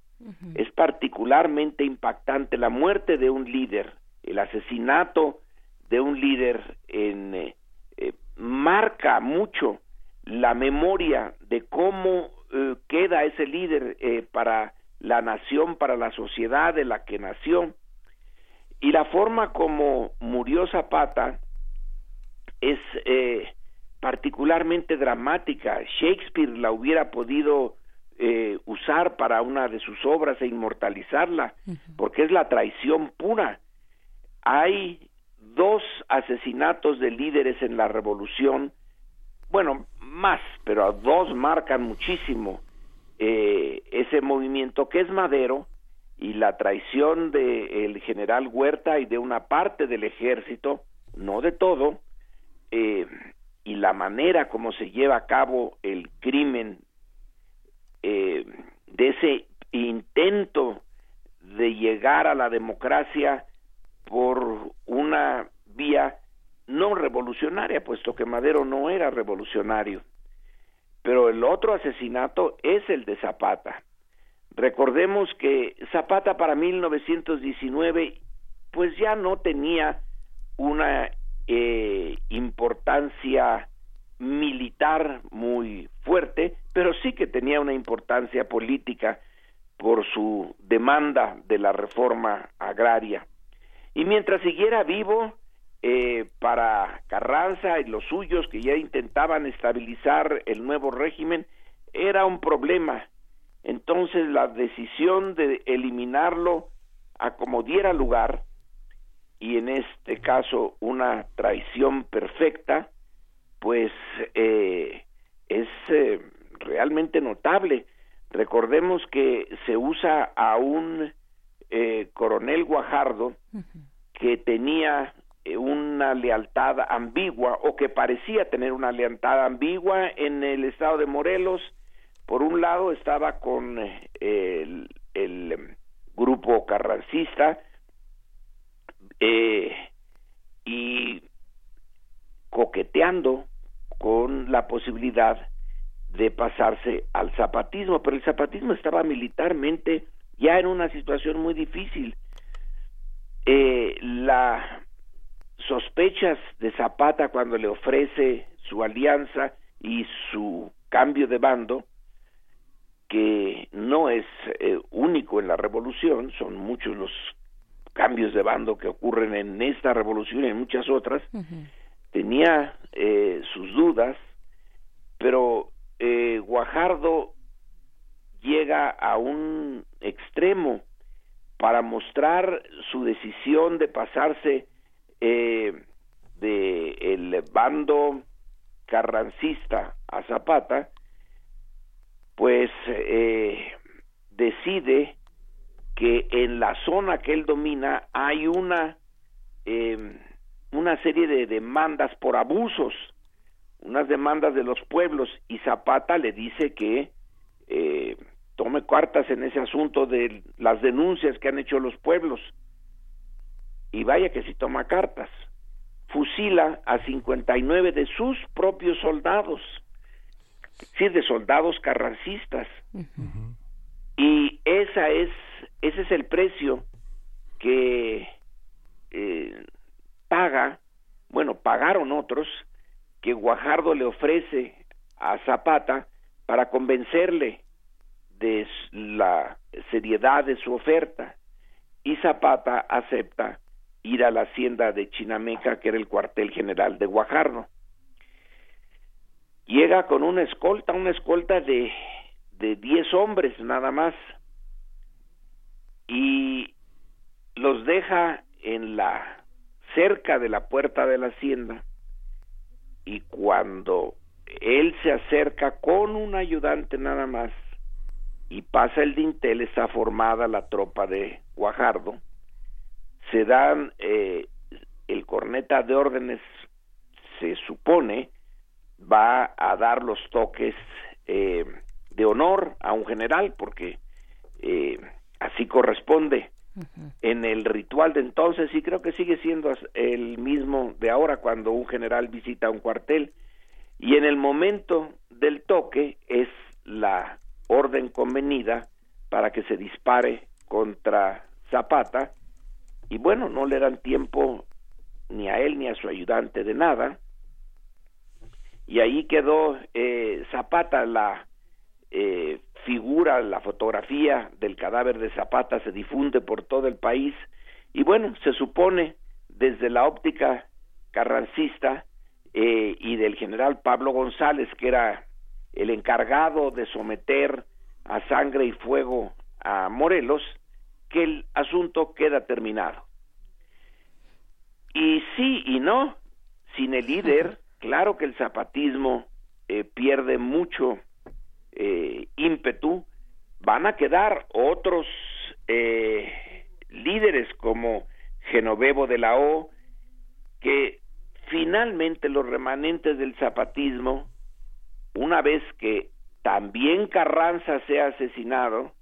es particularmente impactante. La muerte de un líder, el asesinato de un líder en, eh, eh, marca mucho la memoria de cómo eh, queda ese líder para la nación, para la sociedad de la que nació. Y la forma como murió Zapata es particularmente dramática. Shakespeare la hubiera podido eh, usar para una de sus obras e inmortalizarla, porque es la traición pura. Hay dos asesinatos de líderes en la revolución, bueno, más, pero dos marcan muchísimo eh, ese movimiento que es Madero y la traición del general Huerta y de una parte del ejército, no de todo, eh, y la manera como se lleva a cabo el crimen eh, de ese intento de llegar a la democracia por una vía no revolucionaria, puesto que Madero no era revolucionario. Pero el otro asesinato es el de Zapata. Recordemos que Zapata para 1919 pues ya no tenía una eh, importancia militar muy fuerte, pero sí que tenía una importancia política por su demanda de la reforma agraria. Y mientras siguiera vivo, eh, para Carranza y los suyos que ya intentaban estabilizar el nuevo régimen, era un problema. Entonces la decisión de eliminarlo a como diera lugar y en este caso una traición perfecta, pues eh, es eh, realmente notable. Recordemos que se usa a un eh, coronel Guajardo que tenía una lealtad ambigua o que parecía tener una lealtad ambigua en el estado de Morelos. Por un lado estaba con el, el grupo carrancista, eh, y coqueteando con la posibilidad de pasarse al zapatismo, pero el zapatismo estaba militarmente ya en una situación muy difícil. eh, la sospechas de Zapata cuando le ofrece su alianza y su cambio de bando, que no es eh, único en la revolución, son muchos los cambios de bando que ocurren en esta revolución y en muchas otras, tenía eh, sus dudas, pero eh, Guajardo llega a un extremo para mostrar su decisión de pasarse eh, de el bando carrancista a Zapata, pues eh, decide que en la zona que él domina hay una eh, una serie de demandas por abusos, unas demandas de los pueblos y Zapata le dice que eh, tome cartas en ese asunto de las denuncias que han hecho los pueblos. Y vaya que si toma cartas. Fusila a 59 de sus propios soldados, sí, de soldados carrancistas. Y esa es, ese es el precio que eh, paga, bueno, pagaron otros, que Guajardo le ofrece a Zapata para convencerle de la seriedad de su oferta. Y Zapata acepta ir a la hacienda de Chinameca, que era el cuartel general de Guajardo. Llega con una escolta, una escolta de de diez hombres nada más. Y los deja en la cerca de la puerta de la hacienda. Y cuando él se acerca con un ayudante nada más y pasa el dintel está formada la tropa de Guajardo. Se dan eh, el corneta de órdenes se supone va a dar los toques eh, de honor a un general porque eh, así corresponde en el ritual de entonces y creo que sigue siendo el mismo de ahora cuando un general visita un cuartel. Y en el momento del toque es la orden convenida para que se dispare contra Zapata. Y bueno, no le dan tiempo ni a él ni a su ayudante de nada. Y ahí quedó eh, Zapata, la eh, figura, la fotografía del cadáver de Zapata se difunde por todo el país. Y bueno, se supone desde la óptica carrancista eh, y del general Pablo González, que era el encargado de someter a sangre y fuego a Morelos, que el asunto queda terminado. Y sí y no, sin el líder, claro que el zapatismo eh, pierde mucho eh, ímpetu, van a quedar otros eh, líderes como Genovevo de la O, que finalmente los remanentes del zapatismo, una vez que también Carranza sea asesinado,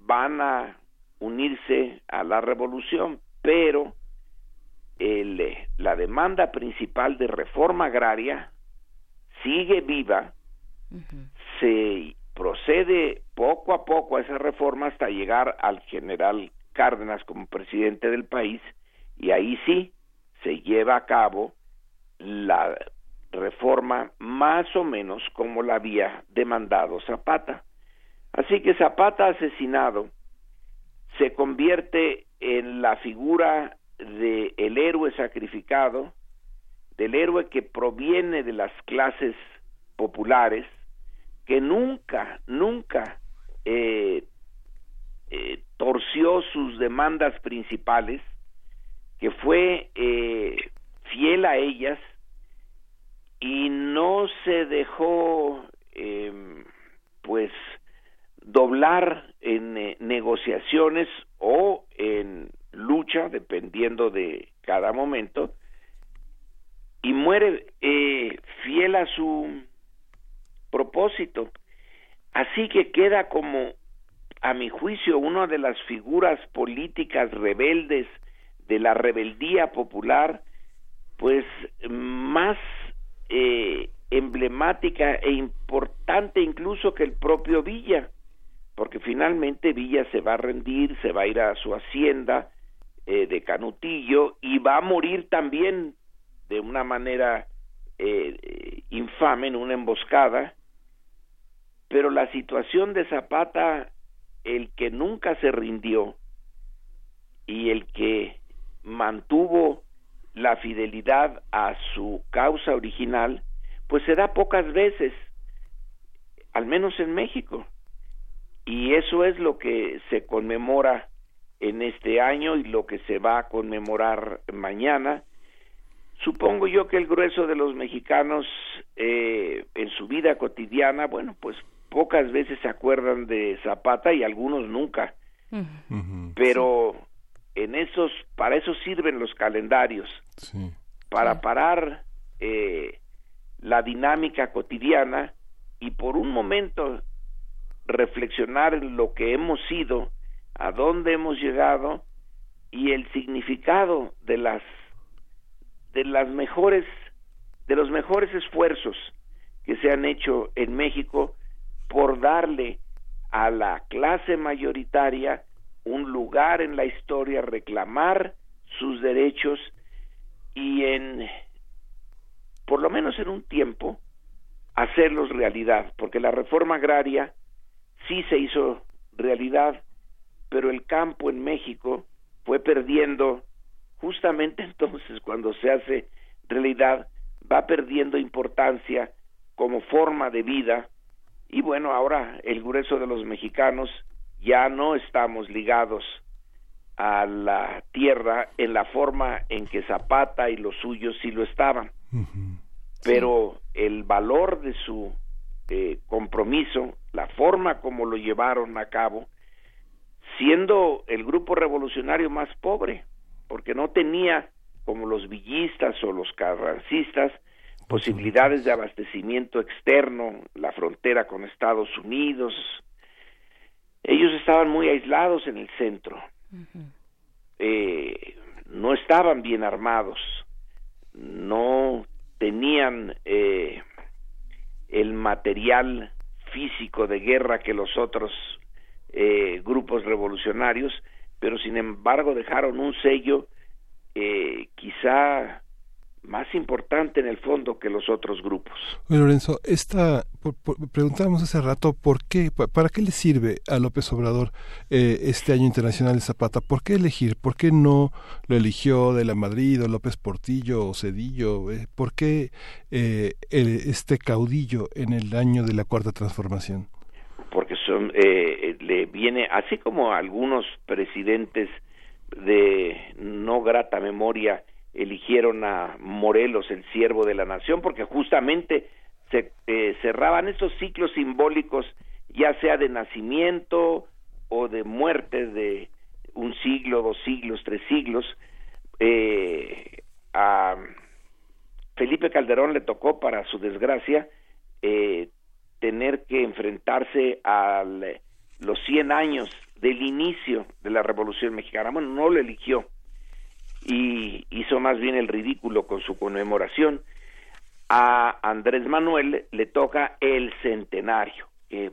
van a unirse a la revolución, pero el, la demanda principal de reforma agraria sigue viva, se procede poco a poco a esa reforma hasta llegar al general Cárdenas como presidente del país y ahí sí se lleva a cabo la reforma más o menos como la había demandado Zapata. Así que Zapata asesinado se convierte en la figura de el héroe sacrificado, del héroe que proviene de las clases populares, que nunca, nunca eh, eh, torció sus demandas principales, que fue eh, fiel a ellas y no se dejó em, pues doblar en eh, negociaciones o en lucha, dependiendo de cada momento, y muere eh, fiel a su propósito. Así que queda como, a mi juicio, una de las figuras políticas rebeldes de la rebeldía popular, pues más eh, emblemática e importante incluso que el propio Villa porque finalmente Villa se va a rendir, se va a ir a su hacienda eh, de Canutillo y va a morir también de una manera eh, infame en una emboscada, pero la situación de Zapata, el que nunca se rindió y el que mantuvo la fidelidad a su causa original, pues se da pocas veces, al menos en México. Y eso es lo que se conmemora en este año y lo que se va a conmemorar mañana. Supongo yo que el grueso de los mexicanos eh, en su vida cotidiana, bueno, pues pocas veces se acuerdan de Zapata y algunos nunca. Pero en esos, para eso sirven los calendarios, para parar eh, la dinámica cotidiana y por un momento reflexionar en lo que hemos sido, a dónde hemos llegado y el significado de las de las mejores de los mejores esfuerzos que se han hecho en México por darle a la clase mayoritaria un lugar en la historia, reclamar sus derechos y en, por lo menos en un tiempo, hacerlos realidad, porque la reforma agraria sí se hizo realidad, pero el campo en México fue perdiendo, justamente entonces cuando se hace realidad, va perdiendo importancia como forma de vida. Y bueno, ahora el grueso de los mexicanos ya no estamos ligados a la tierra en la forma en que Zapata y los suyos sí lo estaban. Pero el valor de su eh, compromiso, la forma como lo llevaron a cabo, siendo el grupo revolucionario más pobre, porque no tenía, como los villistas o los carrancistas, posibilidades de abastecimiento externo, la frontera con Estados Unidos, ellos estaban muy aislados en el centro, eh, no estaban bien armados, no tenían eh, el material físico de guerra que los otros eh, grupos revolucionarios, pero sin embargo dejaron un sello quizá más importante en el fondo que los otros grupos. Lorenzo, esta, preguntábamos hace rato por qué, para qué le sirve a López Obrador eh, este año internacional de Zapata, por qué elegir, por qué no lo eligió de la Madrid o López Portillo o Cedillo, eh, por qué eh, este caudillo en el año de la cuarta transformación. Porque son, le viene, así como algunos presidentes de no grata memoria, eligieron a Morelos, el siervo de la nación, porque justamente se eh, cerraban estos ciclos simbólicos, ya sea de nacimiento o de muerte de un siglo, dos siglos, tres siglos. Eh, a Felipe Calderón le tocó, para su desgracia, eh, tener que enfrentarse a los 100 años del inicio de la Revolución Mexicana. Bueno, no lo eligió, y hizo más bien el ridículo con su conmemoración. A Andrés Manuel le toca el centenario, que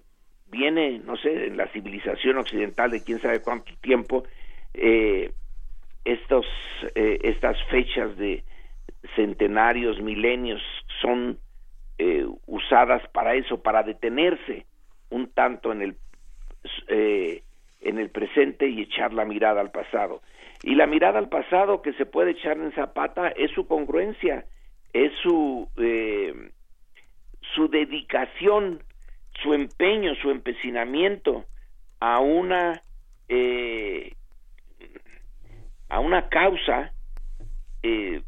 viene, no sé, en la civilización occidental de quién sabe cuánto tiempo, eh, estos, eh, estas fechas de centenarios, milenios, son eh, usadas para eso, para detenerse un tanto en el, en el presente y echar la mirada al pasado. Y la mirada al pasado que se puede echar en Zapata es su congruencia, es su, eh, su dedicación, su empeño, su empecinamiento a una, eh, a una causa eh,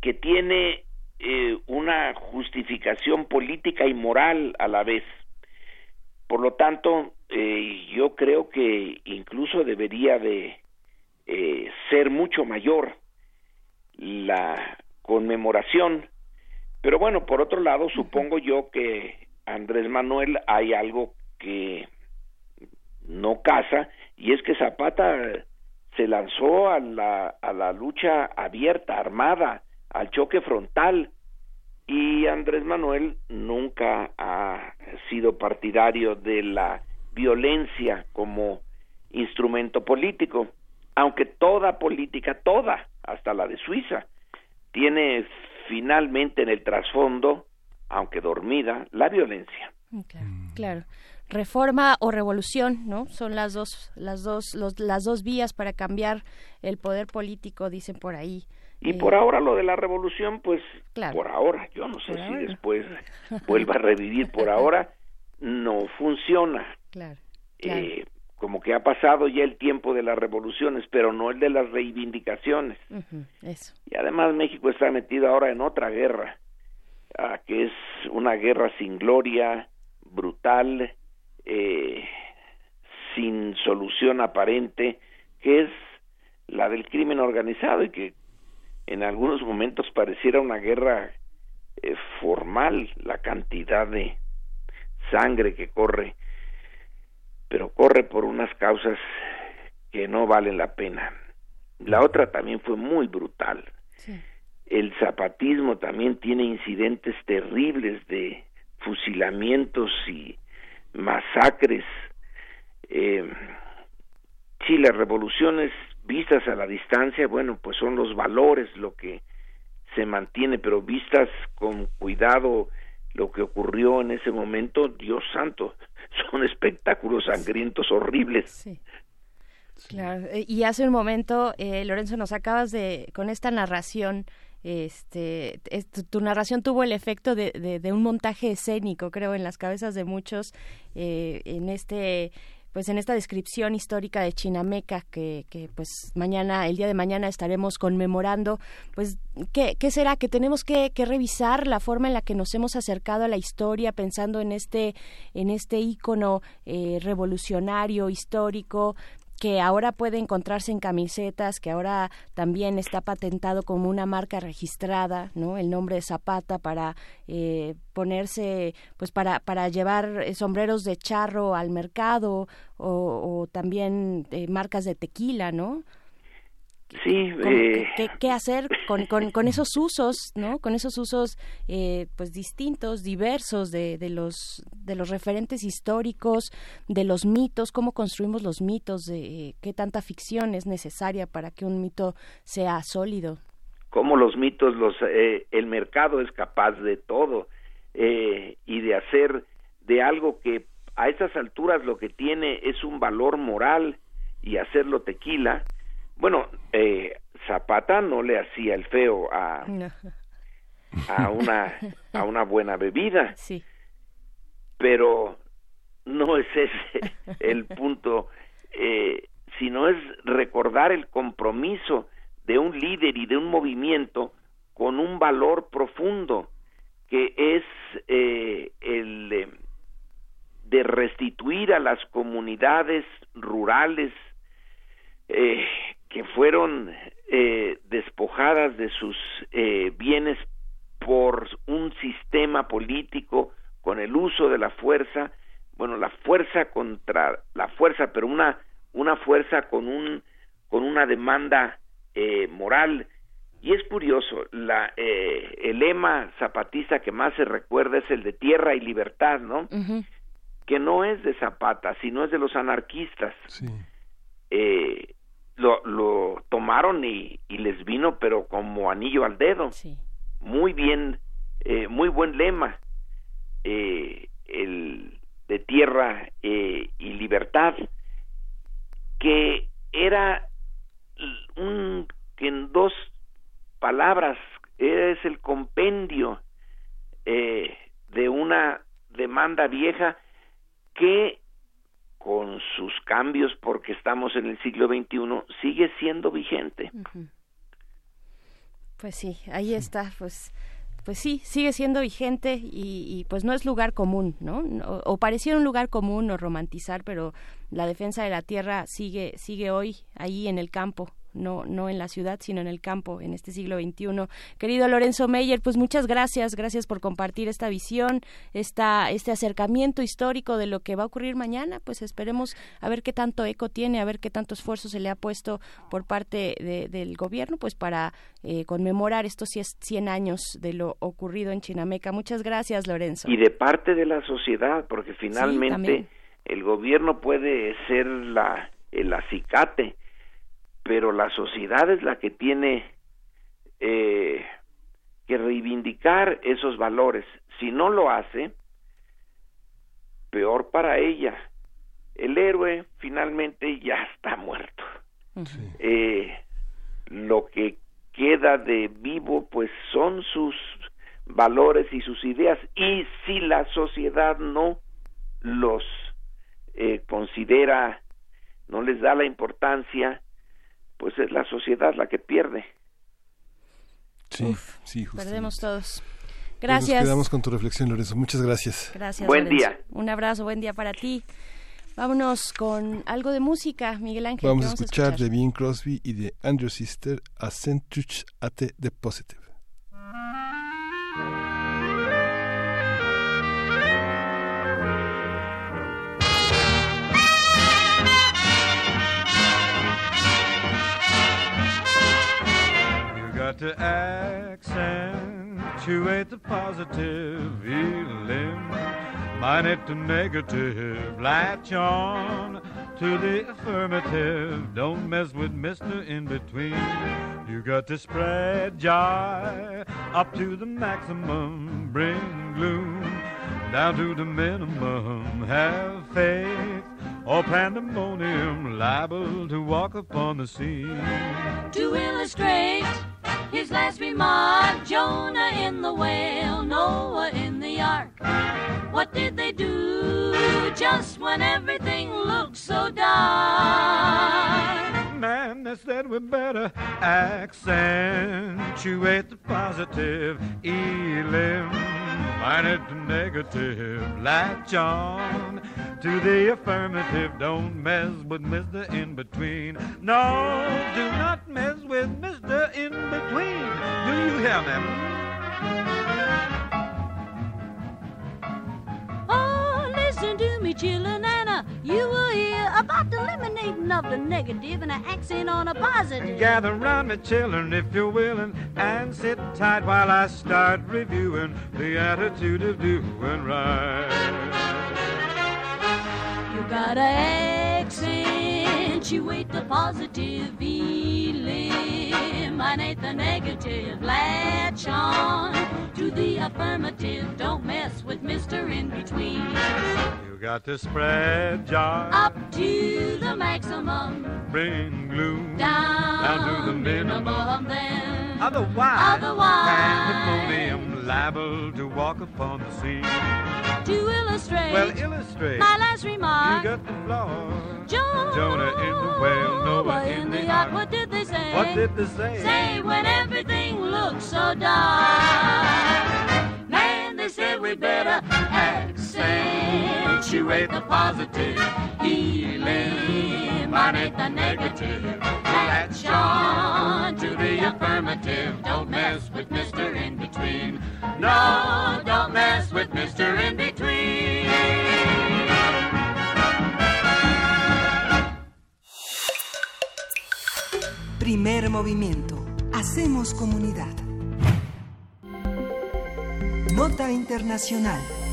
que tiene una justificación política y moral a la vez. Por lo tanto, yo creo que incluso debería de eh, ser mucho mayor la conmemoración. Pero bueno, por otro lado, supongo yo que Andrés Manuel hay algo que no casa y es que Zapata se lanzó a la, a la lucha abierta, armada, al choque frontal y Andrés Manuel nunca ha sido partidario de la violencia como instrumento político aunque toda política, toda, hasta la de Suiza, tiene finalmente en el trasfondo, aunque dormida, la violencia. Claro, Reforma o revolución, ¿no? Son las dos, las dos, las dos vías para cambiar el poder político, dicen por ahí. Y por ahora lo de la revolución, pues por ahora, yo no sé si después vuelva a revivir, por ahora no funciona. Claro. Eh, como que ha pasado ya el tiempo de las revoluciones, pero no el de las reivindicaciones. eso. Y además México está metido ahora en otra guerra, ah, que es una guerra sin gloria, brutal, eh, sin solución aparente, que es la del crimen organizado y que en algunos momentos pareciera una guerra eh, formal, la cantidad de sangre que corre pero corre por unas causas que no valen la pena. La otra también fue muy brutal. El zapatismo también tiene incidentes terribles de fusilamientos y masacres. Eh, sí, las revoluciones vistas a la distancia, bueno, pues son los valores lo que se mantiene, pero vistas con cuidado lo que ocurrió en ese momento, Dios santo, son espectáculos sangrientos horribles. Sí. Claro, eh, y hace un momento, eh, Lorenzo, nos acabas de, con esta narración, este, tu, narración tuvo el efecto de, de, un montaje escénico, creo, en las cabezas de muchos, eh, en este pues en esta descripción histórica de Chinameca que, que pues mañana, el día de mañana estaremos conmemorando, pues ¿qué, será? Que tenemos que, que, revisar la forma en la que nos hemos acercado a la historia pensando en este, en este ícono eh, revolucionario, histórico, que ahora puede encontrarse en camisetas, que ahora también está patentado como una marca registrada, ¿no? El nombre de Zapata para eh, ponerse, pues para, para llevar eh, sombreros de charro al mercado o, también eh, marcas de tequila, ¿no? Sí, eh... ¿qué, hacer con, con, esos usos, no? Con esos usos, eh, pues distintos, diversos de, de los de los referentes históricos, de los mitos, cómo construimos los mitos, de qué tanta ficción es necesaria para que un mito sea sólido. Cómo los mitos, los eh, el mercado es capaz de todo eh, y de hacer de algo que a estas alturas lo que tiene es un valor moral y hacerlo tequila bueno, eh, Zapata no le hacía el feo a, a una a una buena bebida. Sí. Pero no es ese el punto, eh, sino es recordar el compromiso de un líder y de un movimiento con un valor profundo que es eh, el de restituir a las comunidades rurales eh, que fueron eh, despojadas de sus eh, bienes por un sistema político con el uso de la fuerza, bueno, la fuerza contra la fuerza, pero una una fuerza con un con una demanda eh, moral y es curioso, la, eh, el lema zapatista que más se recuerda es el de tierra y libertad, ¿no? Que no es de Zapata, sino es de los anarquistas. Sí. Eh, lo, lo tomaron y, y, les vino pero como anillo al dedo. Muy bien eh, muy buen lema eh, el de tierra eh, y libertad que era un que en dos palabras es el compendio eh, de una demanda vieja que con sus cambios porque estamos en el siglo XXI, sigue siendo vigente. Pues sí, ahí está, pues pues sí, sigue siendo vigente y, pues no es lugar común, ¿no? O, o, pareciera un lugar común o romantizar, pero la defensa de la tierra sigue sigue hoy ahí en el campo no, no en la ciudad, sino en el campo en este siglo XXI. Querido Lorenzo Meyer, pues muchas gracias, gracias por compartir esta visión, esta, este acercamiento histórico de lo que va a ocurrir mañana, pues esperemos a ver qué tanto eco tiene, a ver qué tanto esfuerzo se le ha puesto por parte del gobierno, pues para eh, conmemorar estos 100 años de lo ocurrido en Chinameca. Muchas gracias, Lorenzo. Y de parte de la sociedad, porque finalmente el gobierno puede ser la, el acicate, pero la sociedad es la que tiene eh, que reivindicar esos valores. Si no lo hace, peor para ella. El héroe finalmente ya está muerto. eh, lo que queda de vivo pues son sus valores y sus ideas y si la sociedad no los eh, considera no les da la importancia pues es la sociedad la que pierde. Sí sí perdemos todos. Pues gracias. nos quedamos con tu reflexión Lorenzo. Muchas gracias. Gracias buen Lorenzo. día. Un abrazo buen día para ti. Vámonos con algo de música, Miguel Ángel. Vamos, a escuchar, a escuchar de Bing Crosby y de Andrew Sister a Centuch at the got to accentuate the positive minus the negative. Latch on to the affirmative. Don't mess with Mr. In Between. You got to spread joy up to the maximum. Bring gloom down to the minimum. Have faith or pandemonium liable to walk upon the scene. To illustrate his last remark Jonah in the whale, Noah in the ark. What did they do just when everything looked so dark? Man, they said we better accentuate the positive, eliminate the negative, latch on to the affirmative. Don't mess with Mr. In Between. No, do not mess with Mr. In Between. Do you hear me? Oh, listen to me, chillin' Anna. You will hear about the eliminating of the negative and an accent on a positive. Gather round me, children, if you're willing, and sit tight while I start reviewing the attitude of doing right. You gotta accentuate the positive, eliminate the negative, latch on to the affirmative. Don't mess with Mr. In Between. You got to spread joy up to the maximum, bring gloom down, down to the minimum. minimum then Otherwise, Otherwise, pandemonium liable to walk upon the scene. to illustrate, Well, illustrate. my last remark. You got the floor. Jonah, Jonah in the whale, Noah in the ark. What did they say? What did they say? Say when everything looks so dark. Man, they said we better accentuate the positive, eliminate the negative. Latch on to the affirmative. Don't mess with Mr. In Between. No, don't mess with Mr. In Between. Primer movimiento. Hacemos comunidad. Nota Internacional.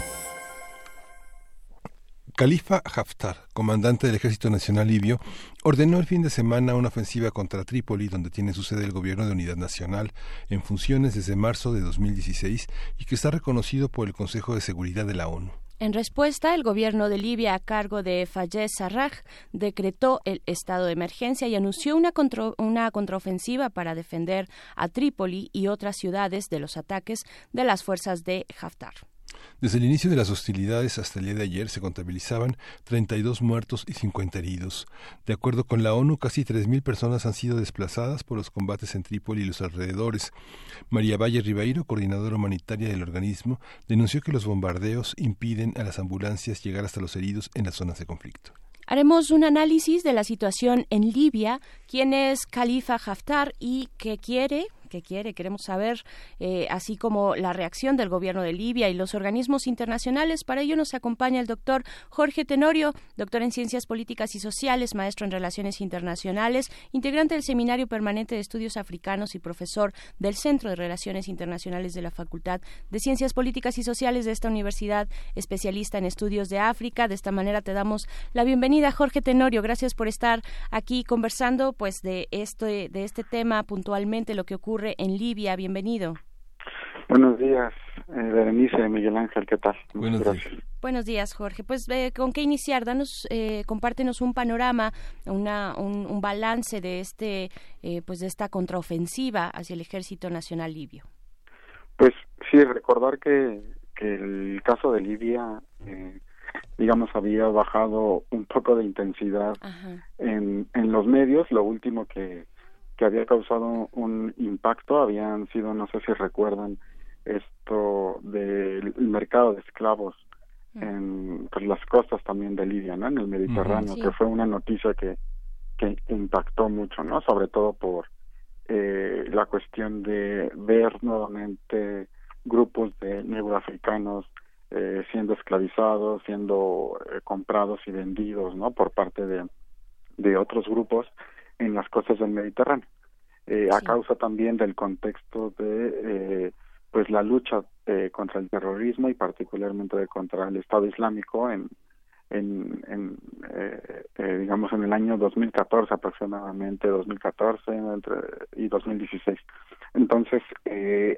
Khalifa Haftar, comandante del Ejército Nacional Libio, ordenó el fin de semana una ofensiva contra Trípoli, donde tiene su sede el Gobierno de Unidad Nacional, en funciones desde marzo de 2016 y que está reconocido por el Consejo de Seguridad de la ONU. En respuesta, el gobierno de Libia, a cargo de Fayez Sarraj, decretó el estado de emergencia y anunció una, una contraofensiva para defender a Trípoli y otras ciudades de los ataques de las fuerzas de Haftar. Desde el inicio de las hostilidades hasta el día de ayer se contabilizaban 32 muertos y 50 heridos. De acuerdo con la ONU, casi 3.000 personas han sido desplazadas por los combates en Trípoli y los alrededores. María Valle Ribeiro, coordinadora humanitaria del organismo, denunció que los bombardeos impiden a las ambulancias llegar hasta los heridos en las zonas de conflicto. Haremos un análisis de la situación en Libia, quién es Khalifa Haftar y qué quiere ¿Qué quiere? Queremos saber, eh, así como la reacción del gobierno de Libia y los organismos internacionales. Para ello nos acompaña el doctor Jorge Tenorio, doctor en Ciencias Políticas y Sociales, maestro en Relaciones Internacionales, integrante del Seminario Permanente de Estudios Africanos y profesor del Centro de Relaciones Internacionales de la Facultad de Ciencias Políticas y Sociales de esta universidad, especialista en estudios de África. De esta manera te damos la bienvenida, Jorge Tenorio. Gracias por estar aquí conversando pues de este, de este tema puntualmente, lo que ocurre en Libia. Bienvenido. Buenos días, eh, Berenice, Miguel Ángel, ¿qué tal? Buenos días. Buenos días, Jorge. Pues, eh, ¿con qué iniciar? Danos, eh, compártenos un panorama, una, un, balance de este, eh, pues, de esta contraofensiva hacia el Ejército Nacional Libio. Pues sí, recordar que, que el caso de Libia, digamos, había bajado un poco de intensidad en, en los medios. Lo último que, que había causado un impacto habían sido, no sé si recuerdan, esto del mercado de esclavos mm. en pues, las costas también de Libia, ¿no? En el Mediterráneo, que fue una noticia que, que impactó mucho, ¿no? Sobre todo por eh, la cuestión de ver nuevamente grupos de neuroafricanos eh, siendo esclavizados, siendo eh, comprados y vendidos, ¿no? Por parte de, de otros grupos en las costas del Mediterráneo. Eh, a causa también del contexto de eh, pues la lucha eh, contra el terrorismo y particularmente contra el Estado Islámico en en, en eh, digamos en el año 2014 aproximadamente 2014 entre, y 2016 entonces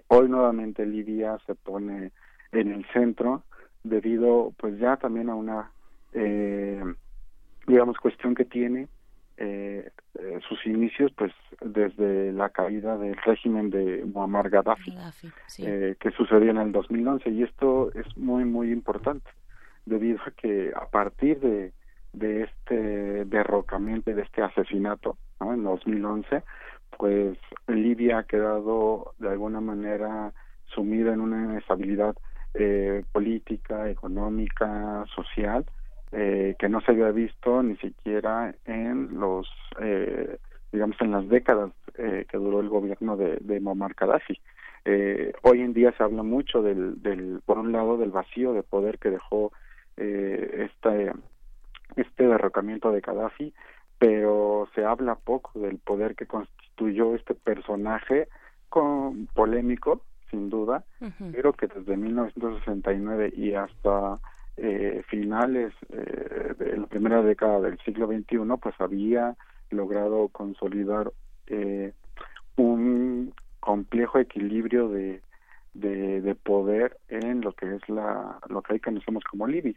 hoy nuevamente Libia se pone en el centro debido pues ya también a una digamos cuestión que tiene eh, eh, sus inicios pues desde la caída del régimen de Muammar Gaddafi, eh, que sucedió en el 2011 y esto es muy muy importante debido a que a partir de, de este derrocamiento de este asesinato en 2011 pues Libia ha quedado de alguna manera sumida en una inestabilidad eh, política, económica, social eh, que no se había visto ni siquiera en los eh, digamos en las décadas eh, que duró el gobierno de, de Muammar Gaddafi. Eh, hoy en día se habla mucho del, del por un lado del vacío de poder que dejó eh, este este derrocamiento de Gaddafi pero se habla poco del poder que constituyó este personaje con polémico sin duda pero que desde 1969 y hasta eh, finales eh, de la primera década del siglo XXI, pues había logrado consolidar eh, un complejo equilibrio de, de, poder en lo que es la lo que hoy conocemos como Libia,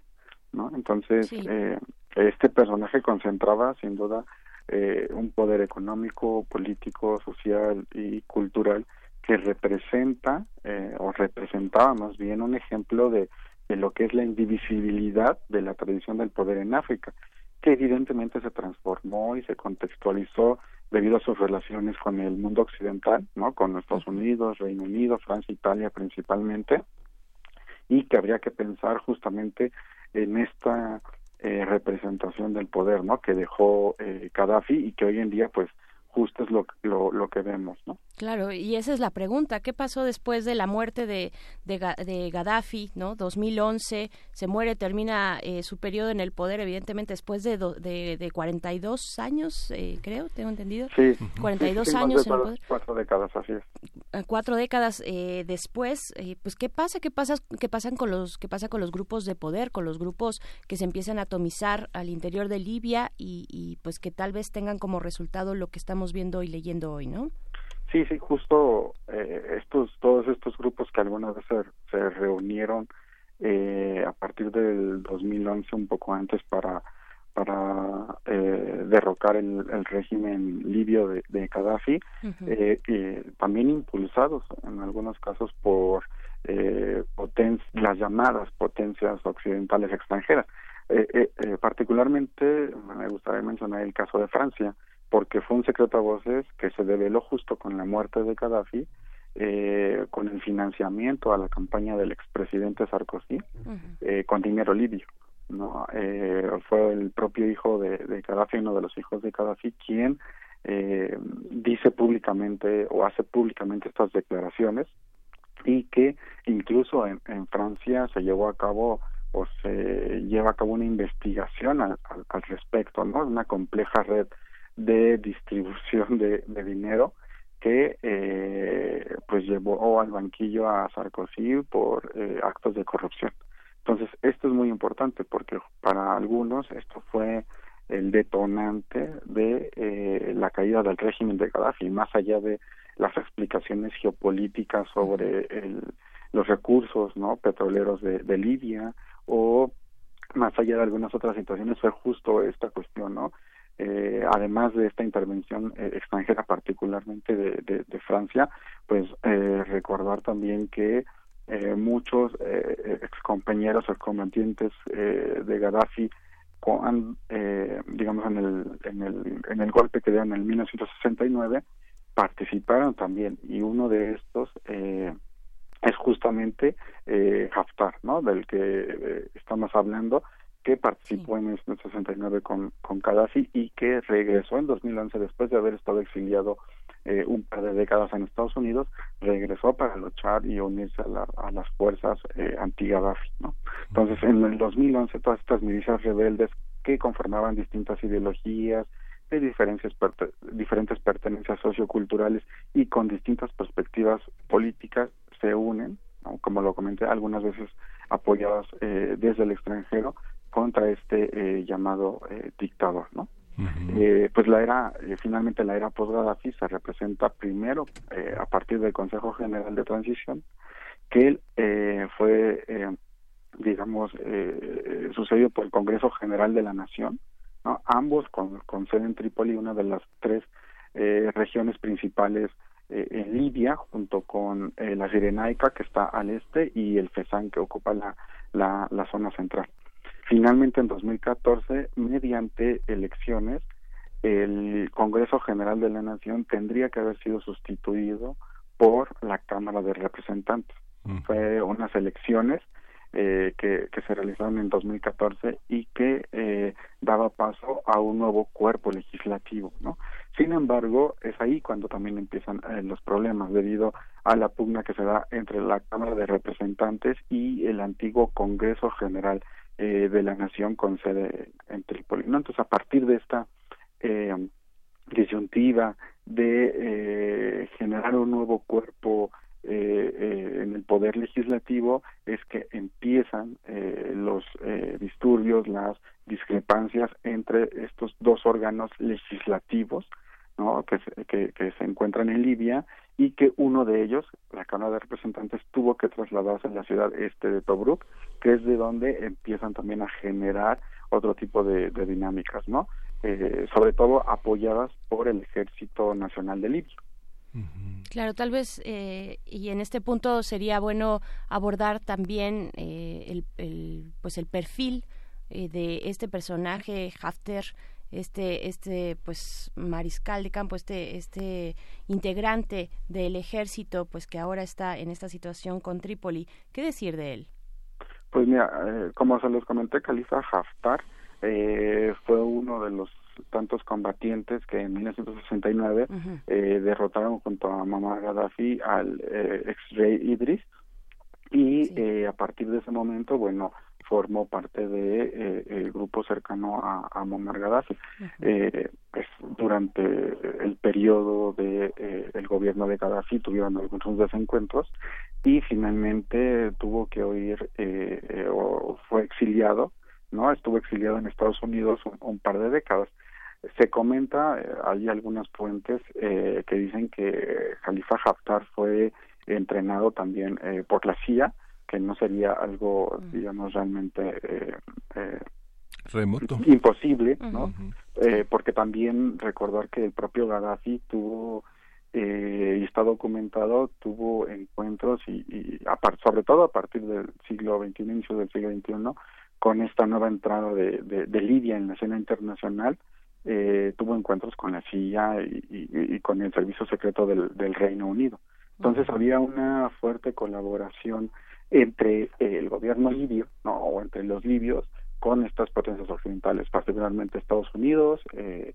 ¿no? Entonces eh, este personaje concentraba sin duda eh, un poder económico, político, social y cultural que representa eh, o representaba más bien un ejemplo de de lo que es la indivisibilidad de la tradición del poder en África, que evidentemente se transformó y se contextualizó debido a sus relaciones con el mundo occidental, ¿no? Con Estados Unidos, Reino Unido, Francia, Italia principalmente, y que habría que pensar justamente en esta eh, representación del poder, ¿no? Que dejó eh, Gaddafi y que hoy en día, pues, justo es lo, lo, lo que vemos, ¿no? Claro, y esa es la pregunta. ¿Qué pasó después de la muerte de, de, Gaddafi, ¿no? 2011, se muere, termina eh, su periodo en el poder, evidentemente, después de, de, de 42 años, eh, creo, tengo entendido. Sí. 42 años en el poder. Cuatro décadas, así es. Eh, cuatro décadas después, pues, ¿qué pasa? ¿Qué pasa, qué, pasan con los, ¿Qué pasa con los grupos de poder, con los grupos que se empiezan a atomizar al interior de Libia y, y pues que tal vez tengan como resultado lo que estamos viendo y leyendo hoy, ¿no? Sí, sí, justo eh, estos, todos estos grupos que alguna vez se, reunieron eh, a partir del 2011, un poco antes, para para eh, derrocar el, el, régimen libio de, de Gaddafi, eh, también impulsados en algunos casos por eh, las llamadas potencias occidentales extranjeras. Eh, particularmente me gustaría mencionar el caso de Francia, porque fue un secreto a voces que se develó justo con la muerte de Gaddafi, eh, con el financiamiento a la campaña del expresidente Sarkozy, eh, con dinero libio. ¿no? Eh, fue el propio hijo de, de Gaddafi, uno de los hijos de Gaddafi, quien eh, dice públicamente o hace públicamente estas declaraciones y que incluso en, Francia se llevó a cabo o se lleva a cabo una investigación al, respecto, ¿no? Una compleja red de distribución de, dinero que eh, pues llevó al banquillo a Sarkozy por eh, actos de corrupción. Entonces, esto es muy importante porque para algunos esto fue el detonante de eh, la caída del régimen de Gaddafi, más allá de las explicaciones geopolíticas sobre los recursos no petroleros de, Libia o más allá de algunas otras situaciones fue justo esta cuestión no eh, además de esta intervención eh, extranjera particularmente de, Francia pues eh, recordar también que eh, muchos eh, excompañeros excombatientes de Gaddafi digamos en el, en el en el golpe que dieron en el 1969 participaron también y uno de estos es justamente Haftar, ¿no? Del que estamos hablando, que participó en el 69 con, con Gaddafi y que regresó en 2011 después de haber estado exiliado eh, un par de décadas en Estados Unidos, regresó para luchar y unirse a, las fuerzas eh, anti-Gaddafi, ¿no? Entonces, en el 2011 todas estas milicias rebeldes que conformaban distintas ideologías, de diferencias diferentes pertenencias socioculturales y con distintas perspectivas políticas se unen, como lo comenté, algunas veces apoyadas eh, desde el extranjero contra este eh, llamado eh, dictador, ¿no? eh, pues la era, eh, finalmente la era post-Gaddafi se representa primero a partir del Consejo General de Transición, que eh, fue, digamos, sucedido por el Congreso General de la Nación, ambos con, con sede en Trípoli, una de las tres eh, regiones principales eh, en Libia, junto con eh, la Sirenaica, que está al este, y el Fesan, que ocupa la, la, la zona central. Finalmente, en 2014, mediante elecciones, el Congreso General de la Nación tendría que haber sido sustituido por la Cámara de Representantes. Fue unas elecciones eh, que, que, se realizaron en 2014 y que eh, daba paso a un nuevo cuerpo legislativo, ¿no? Sin embargo, es ahí cuando también empiezan eh, los problemas debido a la pugna que se da entre la Cámara de Representantes y el antiguo Congreso General eh, de la Nación con sede en Trípoli. Entonces, a partir de esta eh, disyuntiva de eh, generar un nuevo cuerpo eh, eh, en el poder legislativo es que empiezan eh, los disturbios, las discrepancias entre estos dos órganos legislativos ¿no? que, se, que, que se encuentran en Libia y que uno de ellos, la Cámara de Representantes, tuvo que trasladarse a la ciudad este de Tobruk, que es de donde empiezan también a generar otro tipo de, de dinámicas, ¿no? Eh, sobre todo apoyadas por el Ejército Nacional de Libia. Claro, tal vez, eh, y en este punto sería bueno abordar también eh, el, el, pues el perfil eh, de este personaje, Hafter, este, este, pues mariscal de campo, este, este integrante del ejército, pues que ahora está en esta situación con Trípoli. ¿Qué decir de él? Pues mira, eh, como se los comenté, Khalifa Haftar eh, fue uno de los tantos combatientes que en 1969 eh, derrotaron junto a Muammar Gaddafi al eh, ex-rey Idris y eh, a partir de ese momento, bueno, formó parte de eh, el grupo cercano a, a Muammar Gaddafi. eh, pues, durante el periodo de eh, el gobierno de Gaddafi tuvieron algunos desencuentros y finalmente tuvo que oír eh, eh, o fue exiliado, no, estuvo exiliado en Estados Unidos un, un par de décadas. Se comenta, hay algunas fuentes eh, que dicen que Khalifa Haftar fue entrenado también eh, por la CIA, que no sería algo, digamos, realmente eh, remoto. imposible, ¿no? porque también recordar que el propio Gaddafi tuvo y está documentado, tuvo encuentros y, y sobre todo a partir del siglo XXI, inicio del siglo XXI, con esta nueva entrada de, de, de Libia en la escena internacional, eh, tuvo encuentros con la CIA y, y, y, con el Servicio Secreto del, del Reino Unido. Entonces había una fuerte colaboración entre eh, el gobierno libio, no, o entre los libios, con estas potencias occidentales, particularmente Estados Unidos, eh,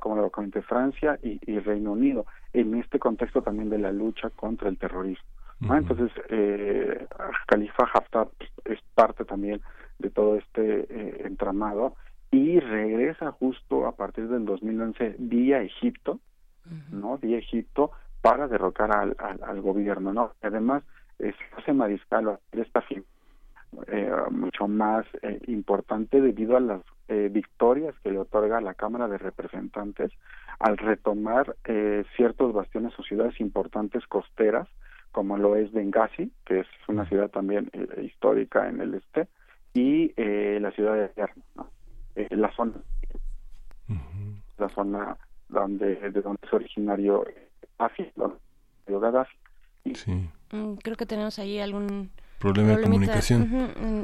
como lo comenté, Francia y, Reino Unido, en este contexto también de la lucha contra el terrorismo. Entonces, eh, Khalifa Haftar es parte también de todo este eh, entramado y regresa justo a partir del 2011 vía Egipto, ¿no? Vía Egipto para derrocar al, al, gobierno, ¿no? Además, es hace mariscal de esta figura eh, mucho más eh, importante debido a las eh, victorias que le otorga la Cámara de Representantes al retomar eh, ciertos bastiones o ciudades importantes costeras, como lo es Benghazi, que es una ciudad también histórica en el este, y la ciudad de Yerno, la zona, la zona donde de donde es originario Gaddafi, Gaddafi. Sí. Mm, creo que tenemos ahí algún problema de comunicación.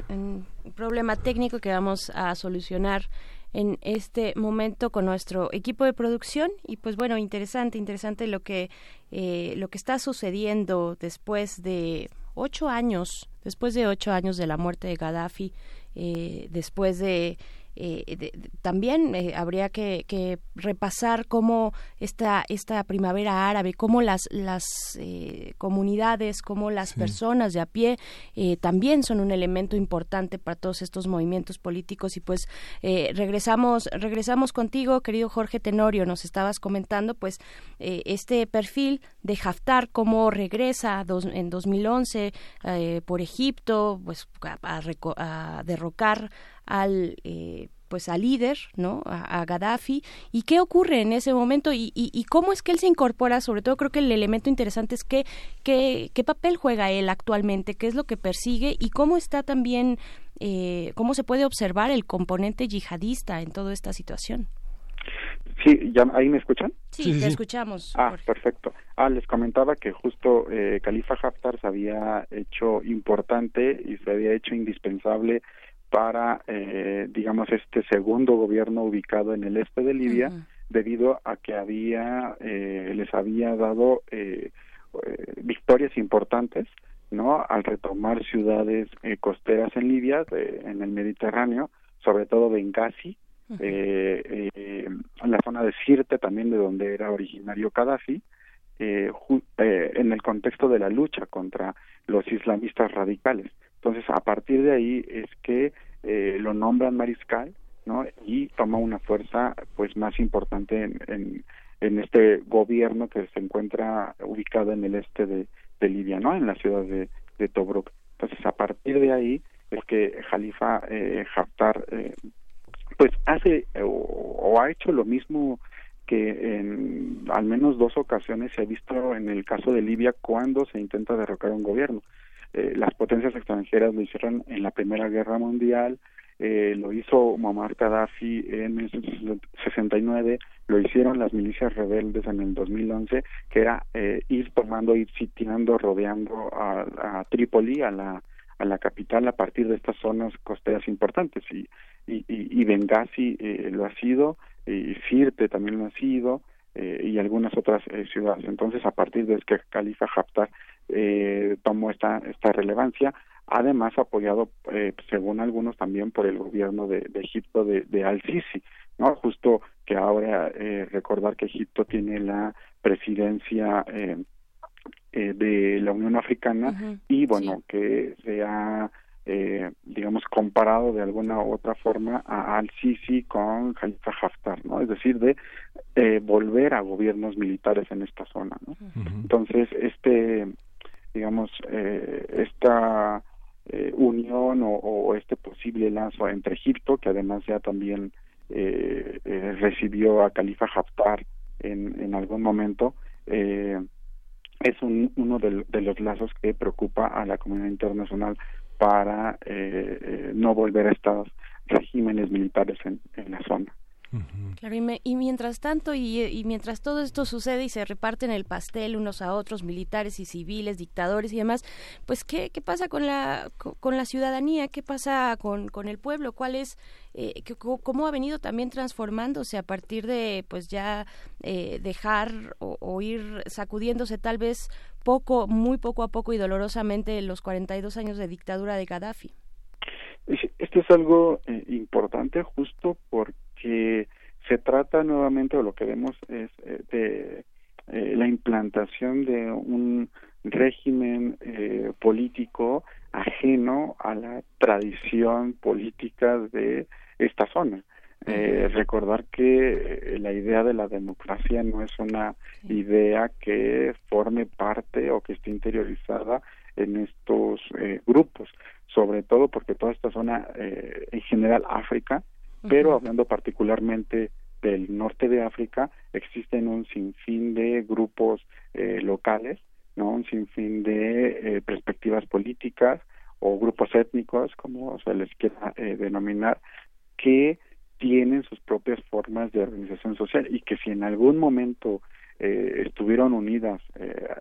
un, problema técnico que vamos a solucionar en este momento con nuestro equipo de producción y pues bueno interesante interesante lo que eh, lo que está sucediendo después de ocho años después de ocho años de la muerte de Gaddafi eh, después de eh, también eh, habría que, repasar cómo esta, esta primavera árabe, cómo las, las eh, comunidades, cómo las personas de a pie también son un elemento importante para todos estos movimientos políticos. Y pues regresamos, regresamos contigo, querido Jorge Tenorio, nos estabas comentando pues este perfil de Haftar, cómo regresa en 2011 por Egipto, pues a, a derrocar al eh, pues al líder, ¿no? A, Gaddafi. ¿Y qué ocurre en ese momento? Y, y, cómo es que él se incorpora? Sobre todo creo que el elemento interesante es que, qué papel juega él actualmente, qué es lo que persigue y cómo está también, eh, cómo se puede observar el componente yihadista en toda esta situación. Sí, ¿ya, ¿ahí me escuchan? Sí, te escuchamos. Ah, perfecto. Ah, les comentaba que justo eh, Khalifa Haftar se había hecho importante y se había hecho indispensable para, eh, digamos, este segundo gobierno ubicado en el este de Libia, debido a que había, eh, les había dado eh, eh, victorias importantes, ¿no? Al retomar ciudades eh, costeras en Libia, en el Mediterráneo, sobre todo Benghazi, eh, eh, la zona de Sirte también de donde era originario Gaddafi, eh, en el contexto de la lucha contra los islamistas radicales. Entonces, a partir de ahí es que eh, lo nombran mariscal, ¿no? Y toma una fuerza, pues, más importante en, en, este gobierno que se encuentra ubicado en el este de, de Libia, ¿no? En la ciudad de, Tobruk. Entonces, a partir de ahí es que Jalifa eh, Haftar, eh, pues, hace o, ha hecho lo mismo que en al menos dos ocasiones se ha visto en el caso de Libia cuando se intenta derrocar un gobierno. Eh, las potencias extranjeras lo hicieron en la Primera Guerra Mundial, eh, lo hizo Muammar Gaddafi en 1969, lo hicieron las milicias rebeldes en el 2011, que era eh, ir tomando, ir sitiando, rodeando a, a Trípoli, a la a la capital a partir de estas zonas costeras importantes y y, y, Benghazi eh, lo ha sido y Sirte también lo ha sido eh, y algunas otras eh, ciudades. Entonces, a partir de que Khalifa Haftar eh, tomó esta, esta relevancia, además apoyado, eh, según algunos, también por el gobierno de, de Egipto de, de Al-Sisi, ¿no? Justo que ahora eh, recordar que Egipto tiene la presidencia eh, eh, de la Unión Africana y bueno, que se ha eh, digamos, comparado de alguna u otra forma a al-Sisi con Khalifa Haftar, ¿no? Es decir, de eh, volver a gobiernos militares en esta zona, ¿no? Entonces, este, digamos, eh, esta eh, unión o, este posible lazo entre Egipto, que además ya también eh, eh, recibió a Khalifa Haftar en, en algún momento, eh, es un, uno de, los lazos que preocupa a la comunidad internacional para no volver a estos regímenes militares en la zona. Claro, y, y, mientras tanto, y, y, mientras todo esto sucede y se reparten el pastel unos a otros, militares y civiles, dictadores y demás, pues ¿qué, qué pasa con la, con la ciudadanía? ¿Qué pasa con, con el pueblo? ¿Cuál es, eh, cómo ha venido también transformándose a partir de, pues ya eh, dejar o, o, ir sacudiéndose tal vez poco, muy poco a poco y dolorosamente los 42 años de dictadura de Gaddafi? Esto es algo eh, importante justo porque se trata nuevamente, o lo que vemos es eh, de eh, la implantación de un régimen eh, político ajeno a la tradición política de esta zona. Eh, recordar que la idea de la democracia no es una idea que forme parte o que esté interiorizada en estos grupos, sobre todo porque toda esta zona, en general África, pero hablando particularmente del norte de África existen un sinfín de grupos eh, locales, ¿no? un sinfín de eh, perspectivas políticas o grupos étnicos, como se les quiera eh, denominar, que tienen sus propias formas de organización social y que si en algún momento estuvieron unidas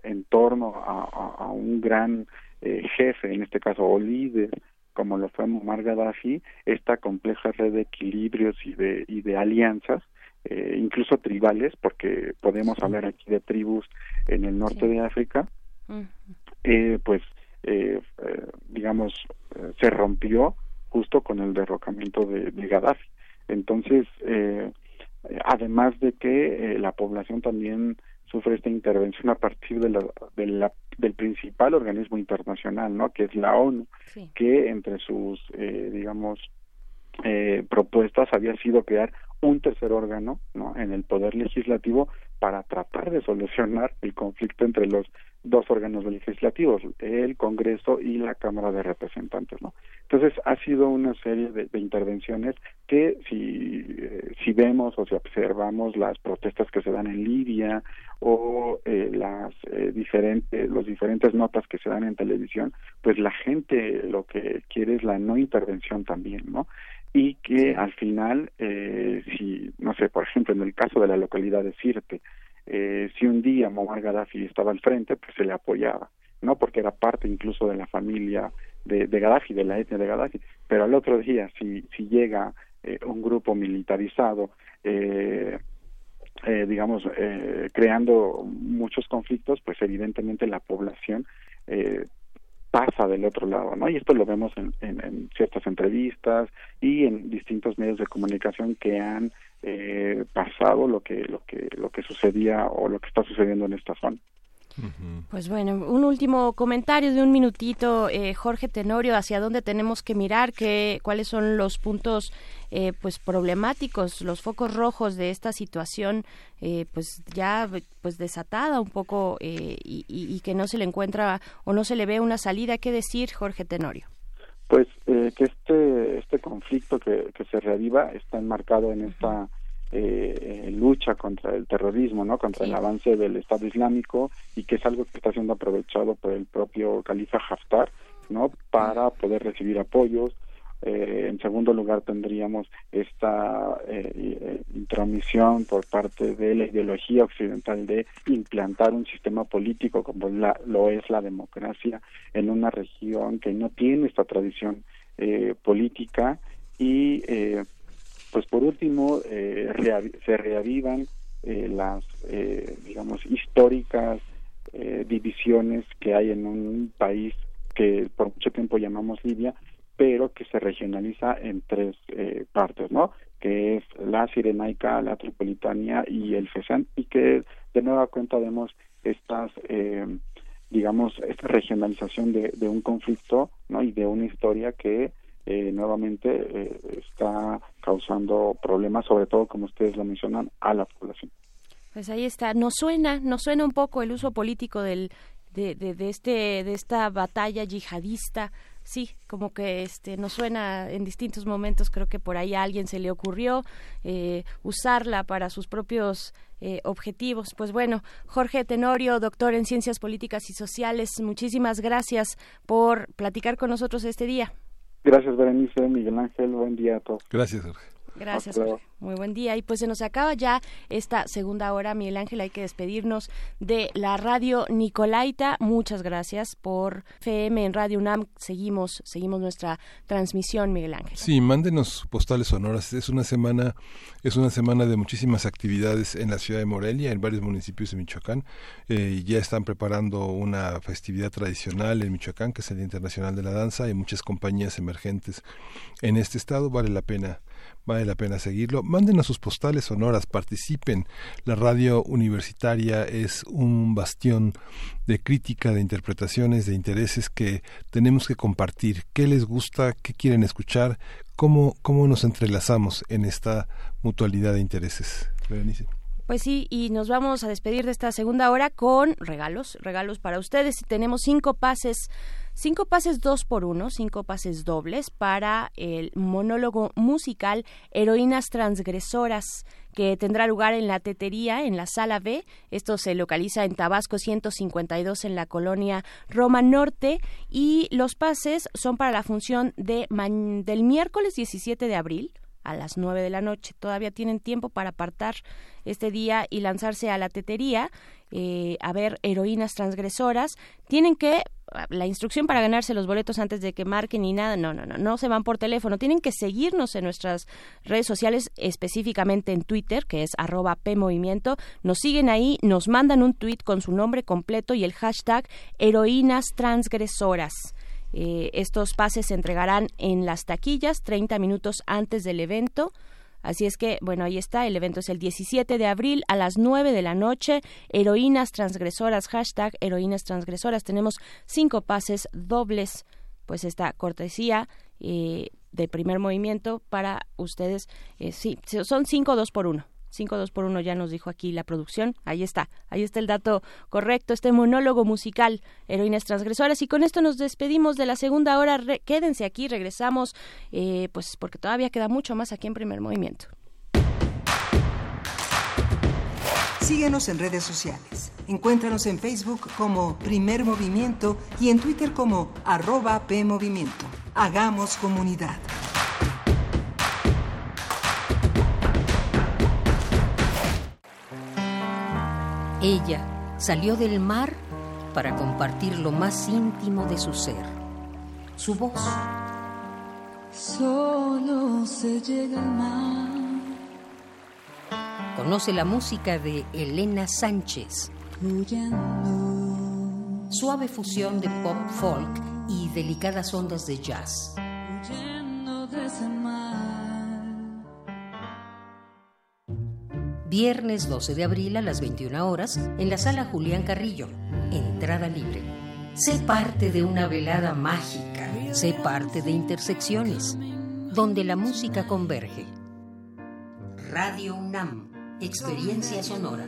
en torno a, un gran jefe, en este caso o líder, como lo fue Muammar Gaddafi, esta compleja red de equilibrios y de, y de alianzas eh, incluso tribales, porque podemos hablar aquí de tribus en el norte de África, eh, pues, eh, digamos, se rompió justo con el derrocamiento de, Gaddafi. Entonces, además de que la población también sufre esta intervención a partir de la, del principal organismo internacional, ¿no? Que es la ONU, que entre sus, digamos, propuestas había sido crear un tercer órgano ¿no? en el poder legislativo para tratar de solucionar el conflicto entre los dos órganos legislativos, el Congreso y la Cámara de Representantes, ¿no? Entonces ha sido una serie de, intervenciones que si eh, si vemos o si observamos las protestas que se dan en Libia o eh, las eh, diferentes los diferentes notas que se dan en televisión, pues la gente lo que quiere es la no intervención también, ¿no? Y que al final, eh, si, no sé, por ejemplo, en el caso de la localidad de Sirte, eh, si un día Muammar Gaddafi estaba al frente, pues se le apoyaba, ¿no? Porque era parte incluso de la familia de, de Gaddafi, de la etnia de Gaddafi. Pero al otro día, si, si llega eh, un grupo militarizado, eh, eh, digamos, eh, creando muchos conflictos, pues evidentemente la población eh, pasa del otro lado, ¿no? Y esto lo vemos en, en, ciertas entrevistas y en distintos medios de comunicación que han eh, pasado lo que lo que lo que sucedía o lo que está sucediendo en esta zona. Pues bueno, un último comentario de un minutito, eh, Jorge Tenorio, hacia dónde tenemos que mirar, qué, cuáles son los puntos eh, pues problemáticos, los focos rojos de esta situación, eh, pues ya pues desatada un poco y, que no se le encuentra o no se le ve una salida. ¿Qué decir, Jorge Tenorio? Pues que este este conflicto que, que se reaviva está enmarcado en esta eh, lucha contra el terrorismo, ¿no? Contra el avance del Estado Islámico y que es algo que está siendo aprovechado por el propio califa Haftar, ¿no? Para poder recibir apoyos. Eh, en segundo lugar tendríamos esta eh, eh, intromisión por parte de la ideología occidental de implantar un sistema político como la, lo es la democracia en una región que no tiene esta tradición eh, política y eh, pues por último, eh, se reavivan eh, las, eh, digamos, históricas divisiones que hay en un país que por mucho tiempo llamamos Libia, pero que se regionaliza en tres partes, ¿no? Que es la Sirenaica, la Tripolitania y el Fesan, y que de nueva cuenta vemos estas digamos, esta regionalización de, de, un conflicto ¿no? y de una historia que eh, nuevamente eh, está causando problemas, sobre todo, como ustedes lo mencionan, a la población. Pues ahí está. Nos suena, nos suena un poco el uso político del, de, de, este, de esta batalla yihadista. Sí, como que este nos suena en distintos momentos. Creo que por ahí a alguien se le ocurrió eh, usarla para sus propios objetivos. Pues bueno, Jorge Tenorio, doctor en Ciencias Políticas y Sociales, muchísimas gracias por platicar con nosotros este día. Gracias, Berenice, Miguel Ángel. Buen día a todos. Gracias, Jorge. Gracias. Muy buen día. Y pues se nos acaba ya esta segunda hora, Miguel Ángel. Hay que despedirnos de la radio Nicolaita. Muchas gracias por FM en Radio UNAM. Seguimos, seguimos nuestra transmisión, Miguel Ángel. Sí, mándenos postales sonoras. Es una semana, es una semana de muchísimas actividades en la ciudad de Morelia, en varios municipios de Michoacán. Eh, ya están preparando una festividad tradicional en Michoacán, que es el Día Internacional de la Danza. Hay muchas compañías emergentes en este estado. Vale la pena vale la pena seguirlo. Mándenos sus postales sonoras, participen. La radio universitaria es un bastión de crítica, de interpretaciones, de intereses que tenemos que compartir. ¿Qué les gusta? ¿Qué quieren escuchar? ¿Cómo, cómo nos entrelazamos en esta mutualidad de intereses? Pues sí, y nos vamos a despedir de esta segunda hora con regalos, regalos para ustedes. Tenemos cinco pases cinco pases dos por uno, cinco pases dobles para el monólogo musical Heroínas Transgresoras que tendrá lugar en la Tetería, en la Sala B. Esto se localiza en Tabasco 152 en la colonia Roma Norte y los pases son para la función de del miércoles 17 de abril a las 9 de la noche. Todavía tienen tiempo para apartar este día y lanzarse a la tetería eh, a ver heroínas transgresoras. Tienen que la instrucción para ganarse los boletos antes de que marquen ni nada, no, no, no, no se van por teléfono, tienen que seguirnos en nuestras redes sociales, específicamente en Twitter, que es arroba PMovimiento, nos siguen ahí, nos mandan un tweet con su nombre completo y el hashtag heroínas transgresoras. Eh, estos pases se entregarán en las taquillas 30 minutos antes del evento. Así es que, bueno, ahí está, el evento es el 17 de abril a las 9 de la noche. Heroínas transgresoras, hashtag heroínas transgresoras. Tenemos cinco pases dobles, pues esta cortesía eh, de primer movimiento para ustedes. Eh, sí, son cinco dos por uno. 5 2 por 1 ya nos dijo aquí la producción. Ahí está, ahí está el dato correcto, este monólogo musical, Heroínas Transgresoras. Y con esto nos despedimos de la segunda hora. quédense aquí, regresamos, eh, pues porque todavía queda mucho más aquí en primer movimiento. Síguenos en redes sociales. Encuéntranos en Facebook como Primer Movimiento y en Twitter como arroba PMovimiento. Hagamos comunidad. Ella salió del mar para compartir lo más íntimo de su ser, su voz. Solo se llega al mar. Conoce la música de Elena Sánchez. Suave fusión de pop folk y delicadas ondas de jazz. Viernes 12 de abril a las 21 horas en la sala Julián Carrillo. Entrada libre. Sé parte de una velada mágica. Sé parte de intersecciones, donde la música converge. Radio UNAM, experiencia sonora.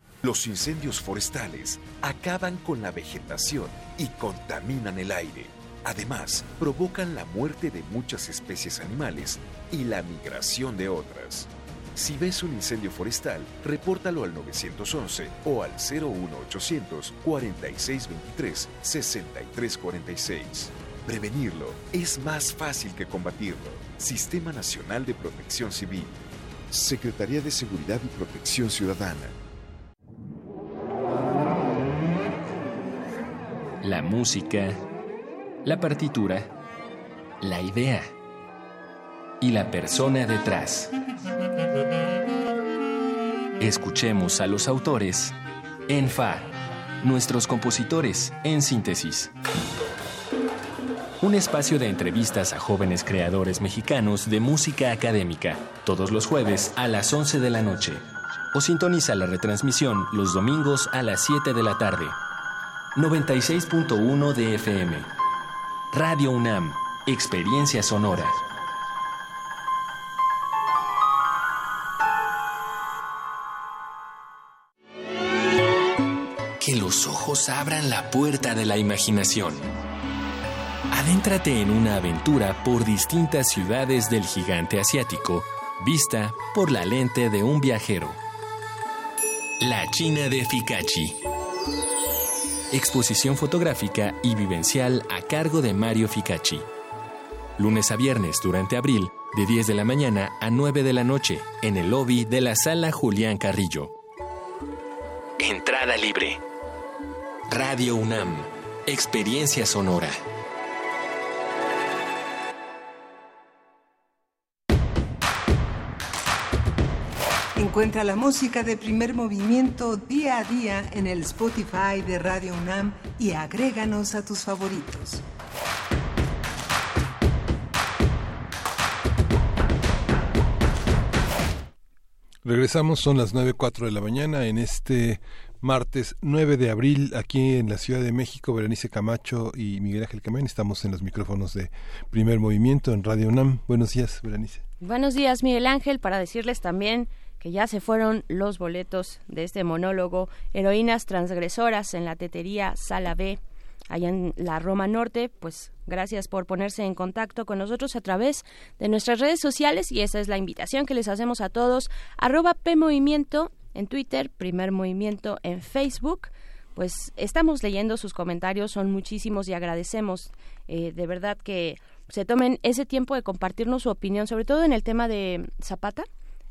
los incendios forestales acaban con la vegetación y contaminan el aire. Además, provocan la muerte de muchas especies animales y la migración de otras. Si ves un incendio forestal, repórtalo al 911 o al 01800 4623 6346. Prevenirlo es más fácil que combatirlo. Sistema Nacional de Protección Civil. Secretaría de Seguridad y Protección Ciudadana. La música, la partitura, la idea y la persona detrás. Escuchemos a los autores en Fa, nuestros compositores en síntesis. Un espacio de entrevistas a jóvenes creadores mexicanos de música académica, todos los jueves a las 11 de la noche. O sintoniza la retransmisión los domingos a las 7 de la tarde 96.1 de FM. Radio UNAM, Experiencia Sonora. Que los ojos abran la puerta de la imaginación. Adéntrate en una aventura por distintas ciudades del gigante asiático, vista por la lente de un viajero. La China de Fikachi exposición fotográfica y vivencial a cargo de Mario Ficacci. lunes a viernes durante abril, de 10 de la mañana a 9 de la noche, en el lobby de la sala Julián Carrillo. Entrada libre. Radio UNAM, experiencia sonora. Encuentra la música de primer movimiento día a día en el Spotify de Radio UNAM y agréganos a tus favoritos. Regresamos, son las 9.04 de la mañana en este martes 9 de abril aquí en la Ciudad de México. Berenice Camacho y Miguel Ángel Camén estamos en los micrófonos de Primer Movimiento en Radio UNAM. Buenos días, Berenice. Buenos días, Miguel Ángel, para decirles también que ya se fueron los boletos de este monólogo Heroínas Transgresoras en la Tetería Sala B, allá en la Roma Norte. Pues gracias por ponerse en contacto con nosotros a través de nuestras redes sociales y esa es la invitación que les hacemos a todos. Arroba PMovimiento en Twitter, Primer Movimiento en Facebook pues estamos leyendo sus comentarios, son muchísimos y agradecemos eh, de verdad que se tomen ese tiempo de compartirnos su opinión, sobre todo en el tema de Zapata,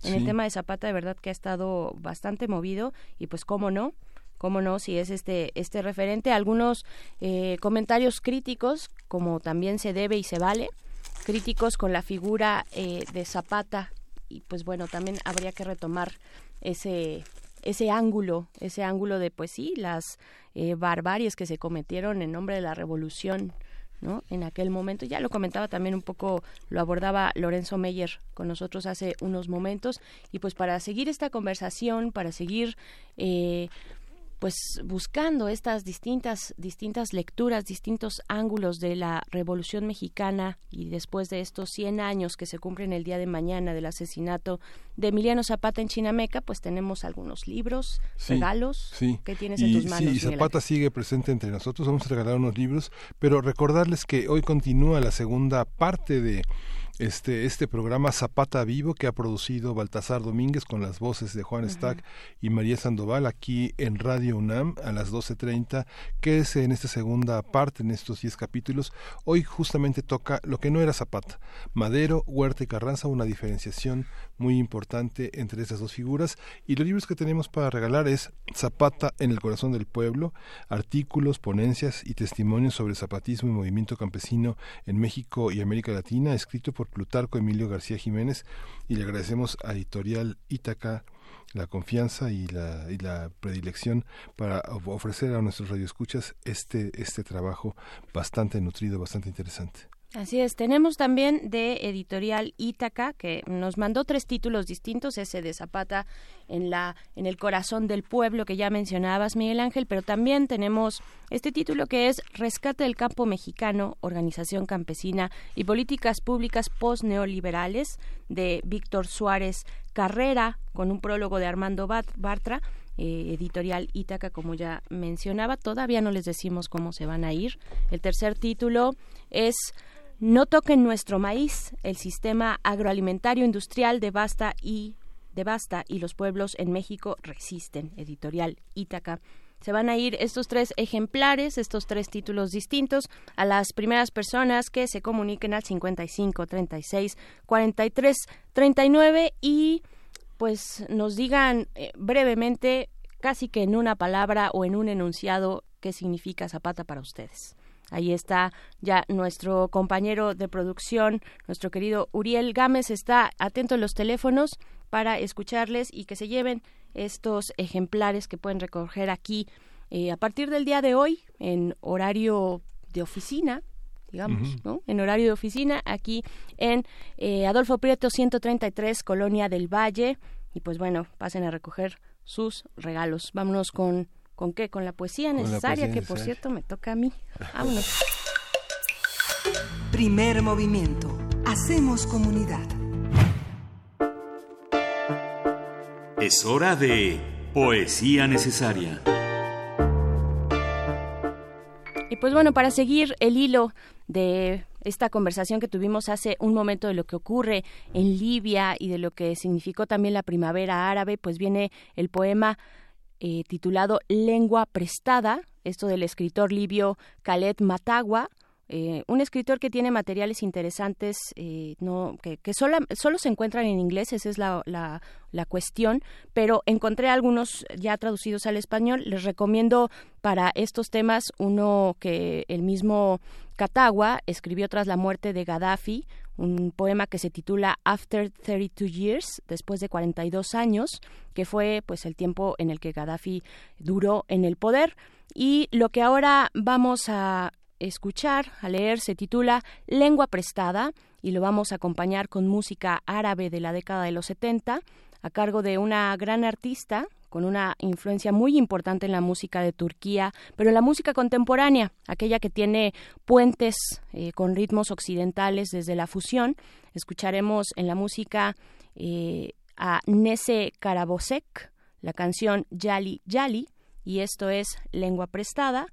en el tema de Zapata de verdad que ha estado bastante movido y pues cómo no, cómo no, si es este, este referente, algunos eh, comentarios críticos, como también se debe y se vale, críticos con la figura eh, de Zapata. Y pues bueno, también habría que retomar ese ese ángulo, ese ángulo de pues sí, las eh, barbaries que se cometieron en nombre de la revolución ¿no? En aquel momento, ya lo comentaba también un poco, lo abordaba Lorenzo Meyer con nosotros hace unos momentos, y pues para seguir esta conversación, para seguir eh, pues buscando estas distintas distintas lecturas, distintos ángulos de la Revolución Mexicana y después de estos 100 años que se cumplen el día de mañana del asesinato de Emiliano Zapata en Chinameca, pues tenemos algunos libros, regalos que tienes en tus manos. Sí, Zapata sigue presente entre nosotros, vamos a regalar unos libros, pero recordarles que hoy continúa la segunda parte de este, este programa Zapata Vivo que ha producido Baltasar Domínguez con las voces de Juan Stack y María Sandoval aquí en Radio UNAM a las 12.30, que es en esta segunda parte, en estos 10 capítulos. Hoy justamente toca lo que no era Zapata, Madero, Huerta y Carranza, una diferenciación muy importante entre esas dos figuras. Y los libros que tenemos para regalar es Zapata en el corazón del pueblo, artículos, ponencias y testimonios sobre zapatismo y movimiento campesino en México y América Latina, escrito por Plutarco Emilio García Jiménez y le agradecemos a Editorial Ítaca la confianza y la, y la predilección para ofrecer a nuestros radioescuchas este, este trabajo bastante nutrido, bastante interesante. Así es, tenemos también de editorial Ítaca que nos mandó tres títulos distintos, ese de Zapata en la en el corazón del pueblo que ya mencionabas Miguel Ángel, pero también tenemos este título que es Rescate del campo mexicano, organización campesina y políticas públicas post-neoliberales de Víctor Suárez Carrera con un prólogo de Armando Bartra. Eh, editorial Ítaca, como ya mencionaba. Todavía no les decimos cómo se van a ir. El tercer título es no toquen nuestro maíz. El sistema agroalimentario industrial devasta y devasta y los pueblos en México resisten. Editorial Ítaca. Se van a ir estos tres ejemplares, estos tres títulos distintos, a las primeras personas que se comuniquen al 55 36 43 39 y pues nos digan eh, brevemente, casi que en una palabra o en un enunciado, qué significa Zapata para ustedes. Ahí está ya nuestro compañero de producción, nuestro querido Uriel Gámez, está atento a los teléfonos para escucharles y que se lleven estos ejemplares que pueden recoger aquí eh, a partir del día de hoy en horario de oficina, digamos, ¿no? En horario de oficina, aquí en eh, Adolfo Prieto 133, Colonia del Valle. Y pues bueno, pasen a recoger sus regalos. Vámonos con ¿Con qué? Con la poesía necesaria, que por cierto me toca a mí. Vámonos. Primer movimiento. Hacemos comunidad. Es hora de poesía necesaria. Y pues bueno, para seguir el hilo de esta conversación que tuvimos hace un momento de lo que ocurre en Libia y de lo que significó también la primavera árabe, pues viene el poema eh, titulado Lengua Prestada, esto del escritor libio Khaled Matagua, Eh, un escritor que tiene materiales interesantes, eh, no, que, solo, se encuentran en inglés, esa es la, la, cuestión, pero encontré algunos ya traducidos al español. Les recomiendo para estos temas uno que el mismo Catagua escribió tras la muerte de Gaddafi, un poema que se titula After 32 Years, después de 42 años, que fue pues el tiempo en el que Gaddafi duró en el poder. Y lo que ahora vamos a escuchar, a leer, se titula Lengua Prestada y lo vamos a acompañar con música árabe de la década de los 70 a cargo de una gran artista con una influencia muy importante en la música de Turquía, pero en la música contemporánea, aquella que tiene puentes eh, con ritmos occidentales desde la fusión. Escucharemos en la música eh, a Nese Karabosek, la canción Yali Yali, y esto es Lengua Prestada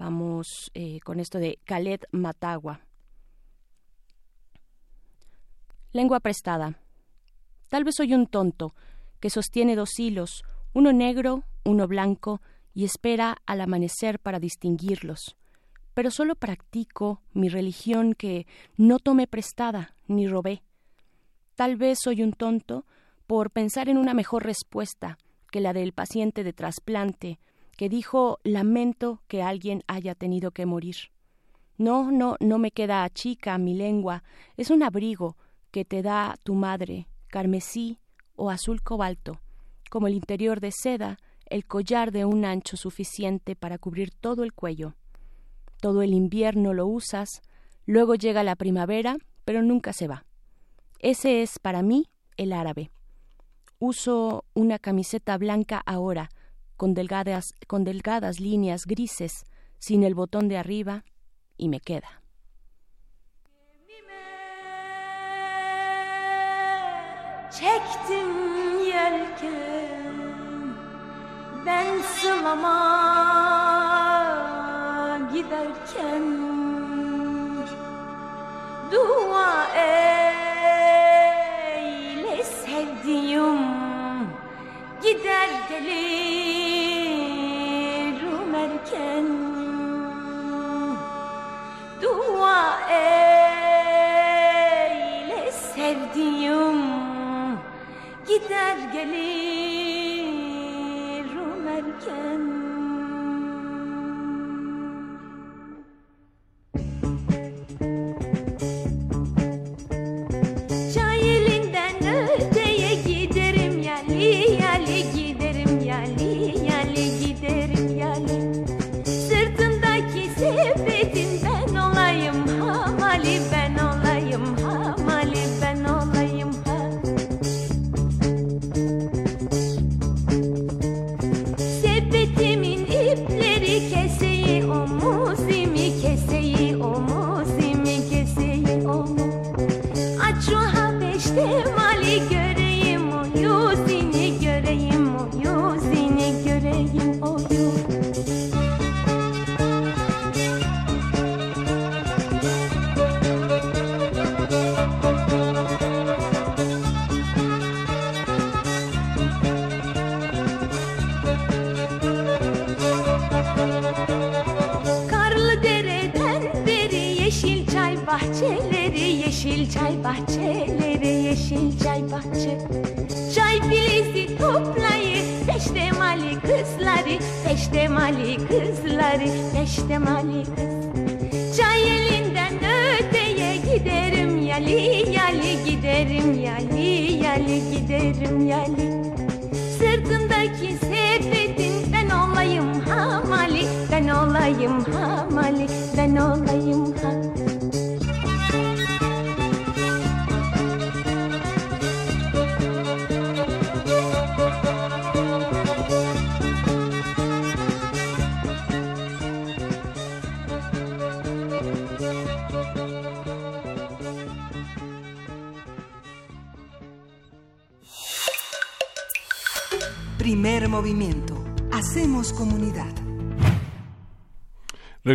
Vamos eh, con esto de Khaled Matagua. Lengua prestada. Tal vez soy un tonto que sostiene dos hilos, uno negro, uno blanco, y espera al amanecer para distinguirlos. Pero solo practico mi religión que no tomé prestada ni robé. Tal vez soy un tonto por pensar en una mejor respuesta que la del paciente de trasplante que dijo lamento que alguien haya tenido que morir. No, no, no me queda chica mi lengua, es un abrigo que te da tu madre, carmesí o azul cobalto, como el interior de seda, el collar de un ancho suficiente para cubrir todo el cuello. Todo el invierno lo usas, luego llega la primavera, pero nunca se va. Ese es para mí el árabe. Uso una camiseta blanca ahora, con delgadas, con delgadas líneas grises, sin el botón de arriba, y me queda. Ben sılama giderken Dua eyle sevdiğim Gider gelir erken. Dua eyle sevdiğim Gider gelirim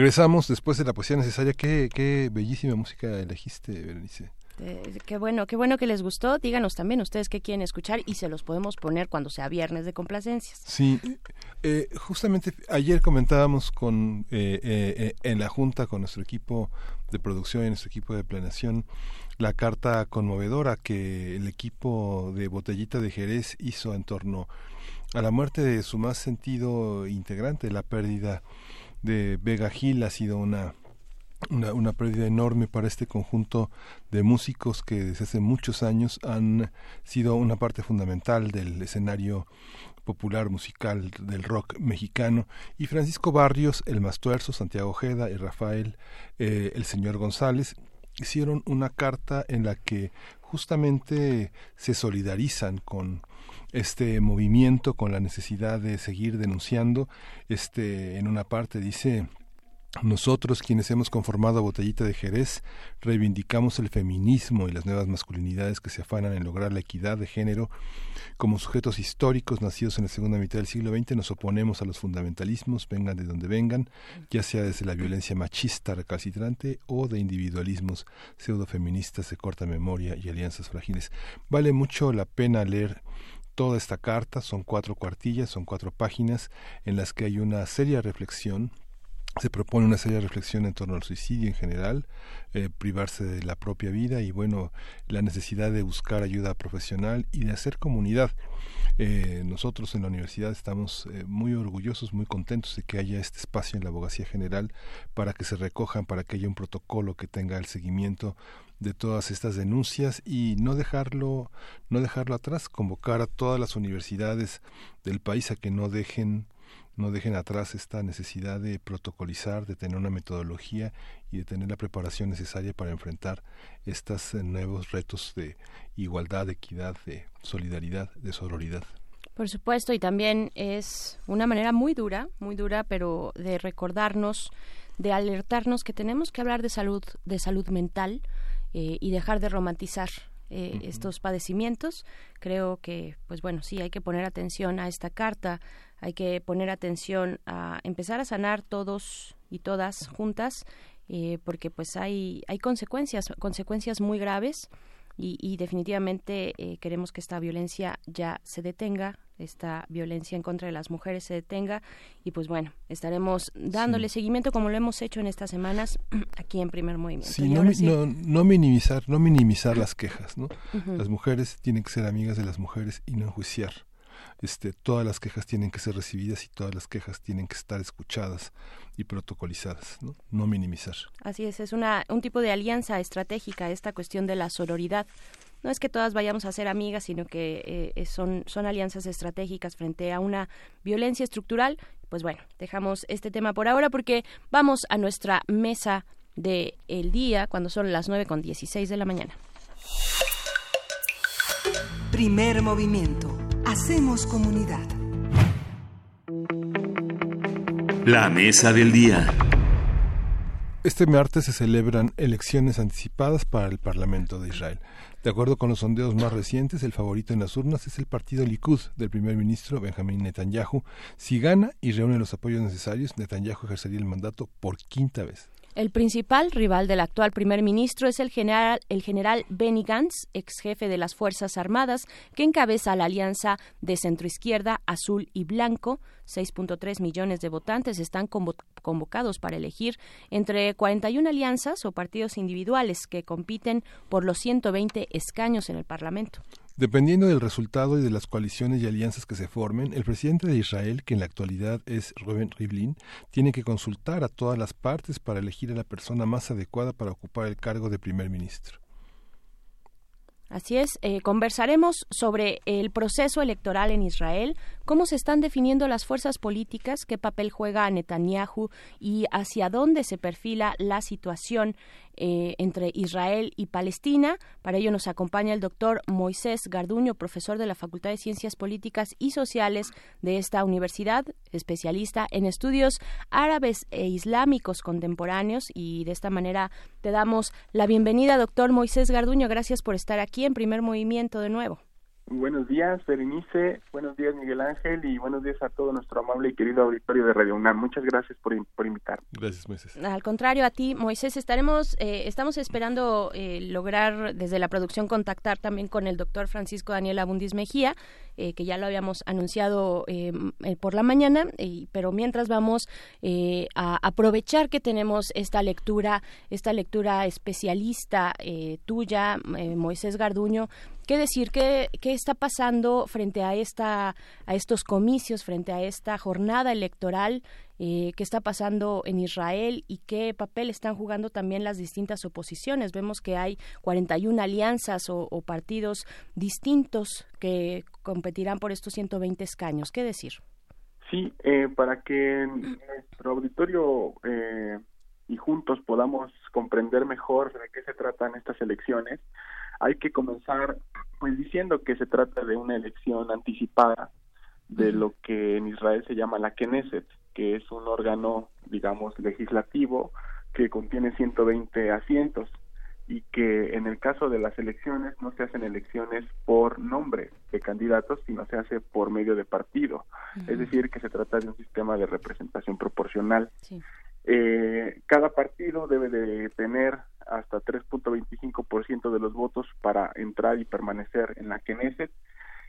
Regresamos después de la poesía necesaria. Qué, qué bellísima música elegiste, Berenice. Eh, qué bueno, qué bueno que les gustó. Díganos también ustedes qué quieren escuchar y se los podemos poner cuando sea viernes de complacencias. Sí, eh, justamente ayer comentábamos con eh, en la junta con nuestro equipo de producción y nuestro equipo de planeación la carta conmovedora que el equipo de Botellita de Jerez hizo en torno a la muerte de su más sentido integrante, la pérdida de Vega Gil ha sido una una, pérdida enorme para este conjunto de músicos que desde hace muchos años han sido una parte fundamental del escenario popular musical del rock mexicano. Y Francisco Barrios, el Mastuerzo, Santiago Ojeda y Rafael, eh, el señor González, hicieron una carta en la que justamente se solidarizan con este movimiento, con la necesidad de seguir denunciando. Este, en una parte dice nosotros, quienes hemos conformado a Botellita de Jerez, reivindicamos el feminismo y las nuevas masculinidades que se afanan en lograr la equidad de género. Como sujetos históricos nacidos en la segunda mitad del siglo XX, nos oponemos a los fundamentalismos, vengan de donde vengan, ya sea desde la violencia machista recalcitrante o de individualismos pseudofeministas de corta memoria y alianzas frágiles. Vale mucho la pena leer toda esta carta, son cuatro cuartillas, son cuatro páginas en las que hay una seria reflexión se propone una seria reflexión en torno al suicidio en general, eh, privarse de la propia vida y bueno, la necesidad de buscar ayuda profesional y de hacer comunidad. Eh, nosotros en la universidad estamos eh, muy orgullosos, muy contentos de que haya este espacio en la abogacía general para que se recojan, para que haya un protocolo que tenga el seguimiento de todas estas denuncias y no dejarlo, no dejarlo atrás, convocar a todas las universidades del país a que no dejen no dejen atrás esta necesidad de protocolizar, de tener una metodología y de tener la preparación necesaria para enfrentar estos eh, nuevos retos de igualdad, de equidad, de solidaridad, de sororidad. Por supuesto, y también es una manera muy dura, muy dura, pero de recordarnos, de alertarnos que tenemos que hablar de salud, de salud mental eh, y dejar de romantizar eh, estos padecimientos. Creo que, pues bueno, sí, hay que poner atención a esta carta, hay que poner atención a empezar a sanar todos y todas juntas, eh, porque pues hay, hay consecuencias, consecuencias muy graves y, definitivamente eh, queremos que esta violencia ya se detenga, esta violencia en contra de las mujeres se detenga y pues bueno, estaremos dándole seguimiento como lo hemos hecho en estas semanas aquí en Primer Movimiento. Sí, no, no, minimizar, no minimizar las quejas, ¿no? Las mujeres tienen que ser amigas de las mujeres y no enjuiciar este, todas las quejas tienen que ser recibidas y todas las quejas tienen que estar escuchadas y protocolizadas, no, no minimizar. Así es, es una, un tipo de alianza estratégica esta cuestión de la sororidad. No es que todas vayamos a ser amigas, sino que eh, son, son alianzas estratégicas frente a una violencia estructural. Pues bueno, dejamos este tema por ahora porque vamos a nuestra mesa del el día cuando son las 9 con 16 de la mañana. Primer movimiento Hacemos comunidad. La mesa del día. Este martes se celebran elecciones anticipadas para el Parlamento de Israel. De acuerdo con los sondeos más recientes, el favorito en las urnas es el partido Likud del primer ministro Benjamín Netanyahu. Si gana y reúne los apoyos necesarios, Netanyahu ejercería el mandato por quinta vez. El principal rival del actual primer ministro es el general, el general Benny Gantz, ex jefe de las Fuerzas Armadas, que encabeza la alianza de centroizquierda azul y blanco. 6.3 millones de votantes están convocados para elegir entre 41 alianzas o partidos individuales que compiten por los 120 escaños en el Parlamento. Dependiendo del resultado y de las coaliciones y alianzas que se formen, el presidente de Israel, que en la actualidad es Reuven Rivlin, tiene que consultar a todas las partes para elegir a la persona más adecuada para ocupar el cargo de primer ministro. Así es, eh, conversaremos sobre el proceso electoral en Israel, cómo se están definiendo las fuerzas políticas, qué papel juega Netanyahu y hacia dónde se perfila la situación eh, entre Israel y Palestina. Para ello nos acompaña el doctor Moisés Garduño, profesor de la Facultad de Ciencias Políticas y Sociales de esta universidad, especialista en estudios árabes e islámicos contemporáneos. Y de esta manera te damos la bienvenida, doctor Moisés Garduño. Gracias por estar aquí en primer movimiento de nuevo. Buenos días, Berenice. Buenos días, Miguel Ángel. Y buenos días a todo nuestro amable y querido auditorio de Radio UNAM. Muchas gracias por, por invitar. Gracias, Moisés. Al contrario, a ti, Moisés. Estaremos, eh, estamos esperando eh, lograr desde la producción contactar también con el doctor Francisco Daniel Abundis Mejía, eh, que ya lo habíamos anunciado por la mañana. pero mientras vamos a aprovechar que tenemos esta lectura, esta lectura especialista tuya, Moisés Garduño, ¿Qué decir? ¿Qué, ¿Qué, está pasando frente a, esta, a estos comicios, frente a esta jornada electoral? Eh, ¿Qué está pasando en Israel y qué papel están jugando también las distintas oposiciones? Vemos que hay 41 alianzas o, partidos distintos que competirán por estos 120 escaños. ¿Qué decir? Sí, eh, para que nuestro auditorio eh, y juntos podamos comprender mejor de qué se tratan estas elecciones, hay que comenzar pues diciendo que se trata de una elección anticipada de lo que en Israel se llama la Knesset, que es un órgano, digamos, legislativo que contiene 120 asientos y que en el caso de las elecciones no se hacen elecciones por nombre de candidatos, sino se hace por medio de partido. Es decir, que se trata de un sistema de representación proporcional. Eh, cada partido debe de tener hasta 3.25% de los votos para entrar y permanecer en la Knesset.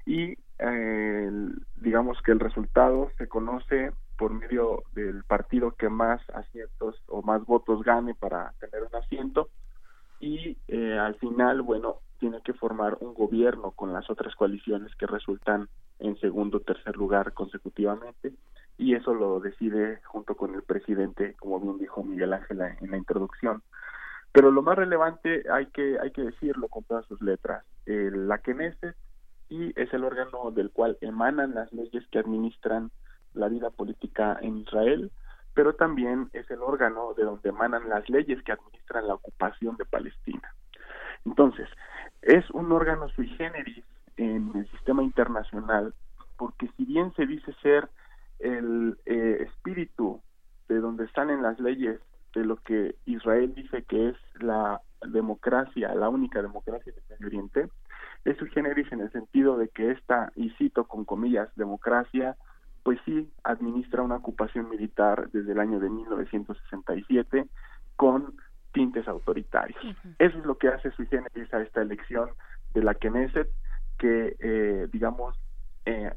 Y eh, digamos que el resultado se conoce por medio del partido que más asientos o más votos gane para tener un asiento. Y eh, al final bueno tiene que formar un gobierno con las otras coaliciones que resultan en segundo o tercer lugar consecutivamente. Y eso lo decide junto con el presidente como bien dijo Miguel Ángel en la introducción pero lo más relevante hay que hay que decirlo con todas sus letras. la Knesset y es el órgano del cual emanan las leyes que administran la vida política en Israel, pero también es el órgano de donde emanan las leyes que administran la ocupación de Palestina. Entonces, es un órgano sui generis en el sistema internacional, porque si bien se dice ser el eh, espíritu de donde salen las leyes de lo que Israel dice que es la democracia, la única democracia del Medio Oriente, es su generis en el sentido de que esta, y cito con comillas, democracia, pues sí administra una ocupación militar desde el año de 1967 con tintes autoritarios. Eso es lo que hace su generis a esta elección de la Knesset, que, eh, digamos, eh,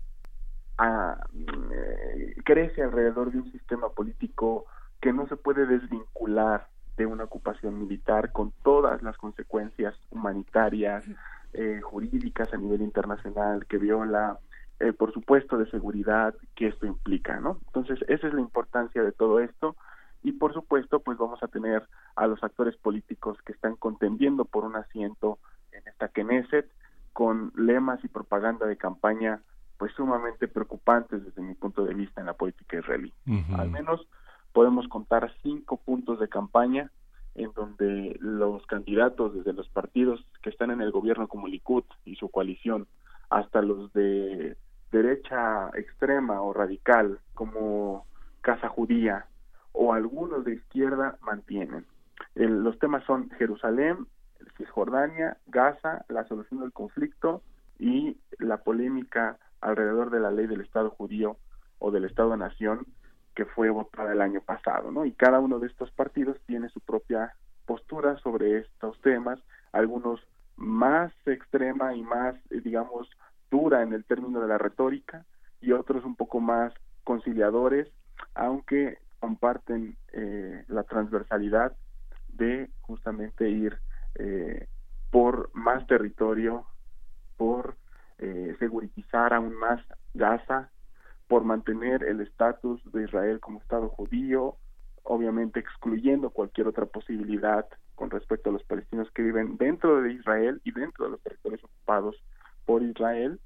eh, crece alrededor de un sistema político que no se puede desvincular de una ocupación militar con todas las consecuencias humanitarias, eh, jurídicas a nivel internacional que viola, eh, por supuesto, de seguridad que esto implica, ¿no? Entonces, esa es la importancia de todo esto y, por supuesto, pues vamos a tener a los actores políticos que están contendiendo por un asiento en esta Knesset con lemas y propaganda de campaña pues sumamente preocupantes desde mi punto de vista en la política israelí. Al menos podemos contar cinco puntos de campaña en donde los candidatos desde los partidos que están en el gobierno como Likud y su coalición hasta los de derecha extrema o radical como Casa Judía o algunos de izquierda mantienen. los temas son Jerusalén, Cisjordania, Gaza, la solución del conflicto y la polémica alrededor de la ley del Estado judío o del Estado-nación que fue votada el año pasado, ¿no? Y cada uno de estos partidos tiene su propia postura sobre estos temas, algunos más extrema y más, eh, digamos, dura en el término de la retórica y otros un poco más conciliadores, aunque comparten eh, la transversalidad de justamente ir eh, por más territorio, por segurizar aún más Gaza, por mantener el estatus de Israel como Estado judío, obviamente excluyendo cualquier otra posibilidad con respecto a los palestinos que viven dentro de Israel y dentro de los territorios ocupados por Israel.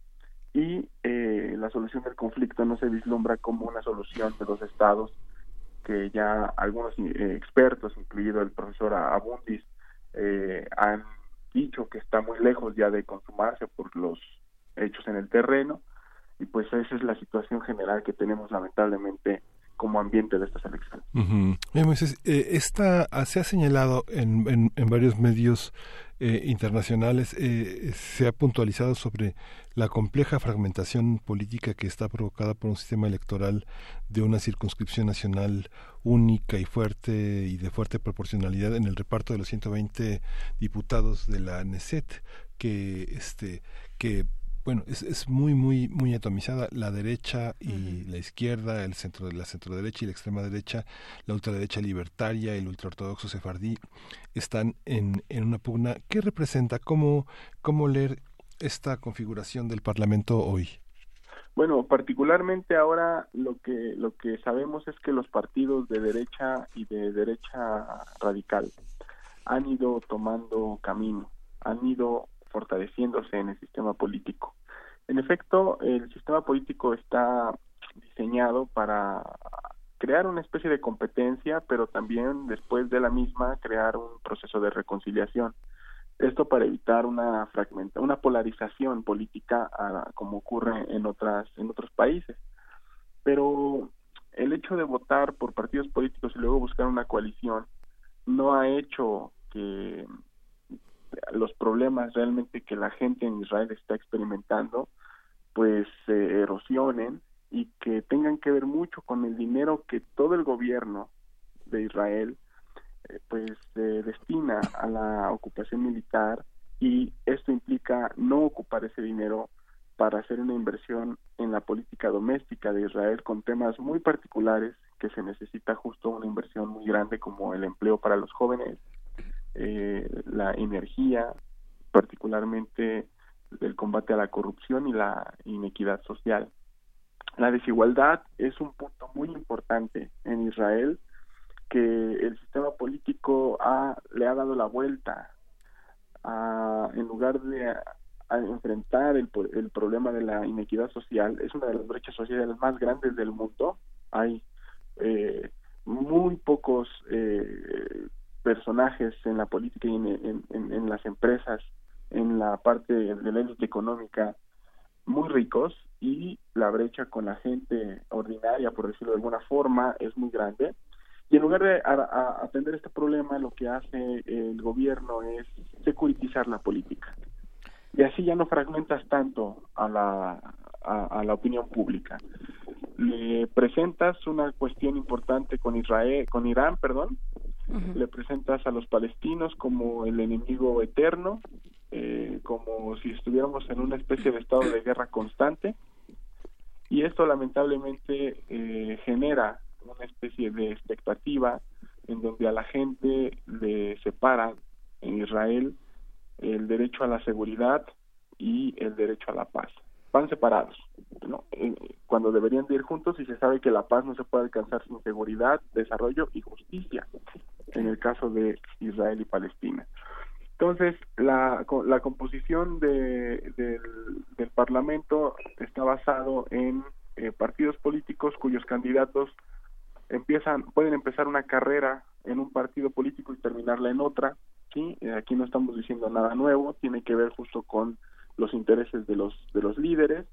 Y eh, la solución del conflicto no se vislumbra como una solución de los estados que ya algunos eh, expertos, incluido el profesor Abundis, eh, han dicho que está muy lejos ya de consumarse por los hechos en el terreno y pues esa es la situación general que tenemos lamentablemente como ambiente de estas elecciones. Uh esta, se ha señalado en, en, varios medios eh, internacionales eh, se ha puntualizado sobre la compleja fragmentación política que está provocada por un sistema electoral de una circunscripción nacional única y fuerte y de fuerte proporcionalidad en el reparto de los 120 diputados de la NESET que este que bueno, es, es muy, muy, muy atomizada. La derecha y la izquierda, el centro de la centro derecha y la extrema derecha, la ultraderecha libertaria, el ultraortodoxo sefardí, están en, en una pugna. ¿Qué representa? ¿Cómo, ¿Cómo leer esta configuración del Parlamento hoy? Bueno, particularmente ahora lo que lo que sabemos es que los partidos de derecha y de derecha radical han ido tomando camino, han ido fortaleciéndose en el sistema político. En efecto, el sistema político está diseñado para crear una especie de competencia, pero también después de la misma crear un proceso de reconciliación. Esto para evitar una fragmenta, una polarización política como ocurre en otras en otros países. Pero el hecho de votar por partidos políticos y luego buscar una coalición no ha hecho que los problemas realmente que la gente en Israel está experimentando pues se erosionen y que tengan que ver mucho con el dinero que todo el gobierno de Israel eh, pues destina a la ocupación militar y esto implica no ocupar ese dinero para hacer una inversión en la política doméstica de Israel con temas muy particulares que se necesita justo una inversión muy grande como el empleo para los jóvenes, eh, la energía, particularmente del combate a la corrupción y la inequidad social. La desigualdad es un punto muy importante en Israel que el sistema político ha, le ha dado la vuelta a, en lugar de enfrentar el, el problema de la inequidad social, es una de las brechas sociales más grandes del mundo. Hay eh, muy pocos eh, personajes en la política y en, las empresas, en la parte de la élite económica, muy ricos y la brecha con la gente ordinaria, por decirlo de alguna forma, es muy grande. Y en lugar de atender este problema, lo que hace el gobierno es securitizar la política. Y así ya no fragmentas tanto a la, a la opinión pública. Le presentas una cuestión importante con Israel, con Irán, perdón, le presentas a los palestinos como el enemigo eterno, eh, como si estuviéramos en una especie de estado de guerra constante, y esto lamentablemente eh, genera una especie de expectativa en donde a la gente le separa en Israel el derecho a la seguridad y el derecho a la paz van separados, ¿no? Cuando deberían de ir juntos y se sabe que la paz no se puede alcanzar sin seguridad, desarrollo y justicia, en el caso de Israel y Palestina. Entonces, la, la composición de, del, Parlamento está basado en eh, partidos políticos cuyos candidatos empiezan pueden empezar una carrera en un partido político y terminarla en otra. ¿sí? Eh, aquí no estamos diciendo nada nuevo, tiene que ver justo con los intereses de los de los líderes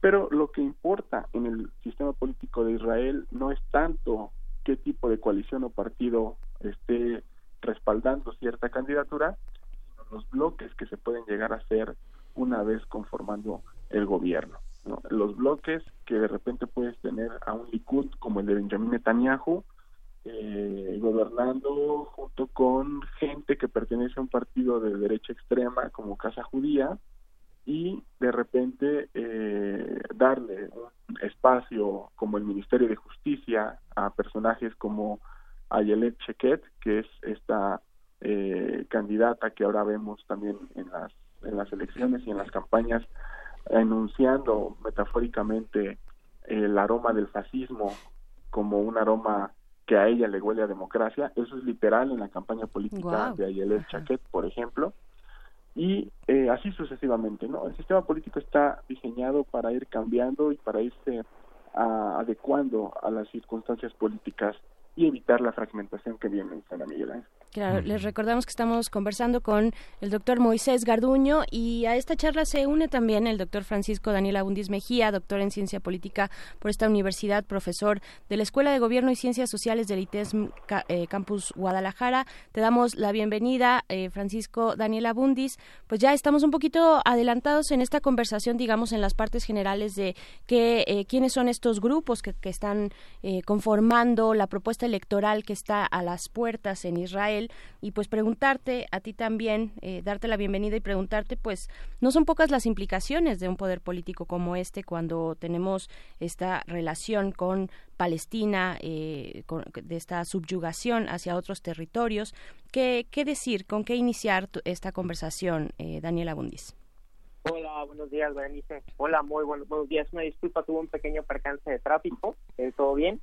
pero lo que importa en el sistema político de Israel no es tanto qué tipo de coalición o partido esté respaldando cierta candidatura sino los bloques que se pueden llegar a hacer una vez conformando el gobierno los bloques que de repente puedes tener a un Likud como el de Benjamin Netanyahu eh, gobernando junto con gente que pertenece a un partido de derecha extrema como Casa Judía y de repente eh, darle un espacio como el Ministerio de Justicia a personajes como Ayelet Cheket, que es esta eh, candidata que ahora vemos también en las, en las elecciones y en las campañas enunciando metafóricamente el aroma del fascismo como un aroma que a ella le huele a democracia. Eso es literal en la campaña política de Ayelet Chaquet, por ejemplo y eh, así sucesivamente, ¿no? El sistema político está diseñado para ir cambiando y para irse adecuando a las circunstancias políticas y evitar la fragmentación que viene Miguel Claro, les recordamos que estamos conversando con el doctor Moisés Garduño y a esta charla se une también el doctor Francisco Daniel Abundis Mejía, doctor en ciencia política por esta universidad, profesor de la Escuela de Gobierno y Ciencias Sociales del ITES eh, Campus Guadalajara. Te damos la bienvenida, eh, Francisco Daniel Abundis. Pues ya estamos un poquito adelantados en esta conversación, digamos, en las partes generales de que, eh, quiénes son estos grupos que, que están conformando la propuesta electoral que está a las puertas en Israel y pues preguntarte a ti también, eh, darte la bienvenida y preguntarte pues no son pocas las implicaciones de un poder político como este cuando tenemos esta relación con Palestina, eh, de esta subyugación hacia otros territorios. ¿Qué, qué decir, con qué iniciar esta conversación, eh, Daniela Bundis? Hola, buenos días, Berenice. Hola, muy buenos, días. Una disculpa, tuve un pequeño percance de tráfico. ¿Todo bien?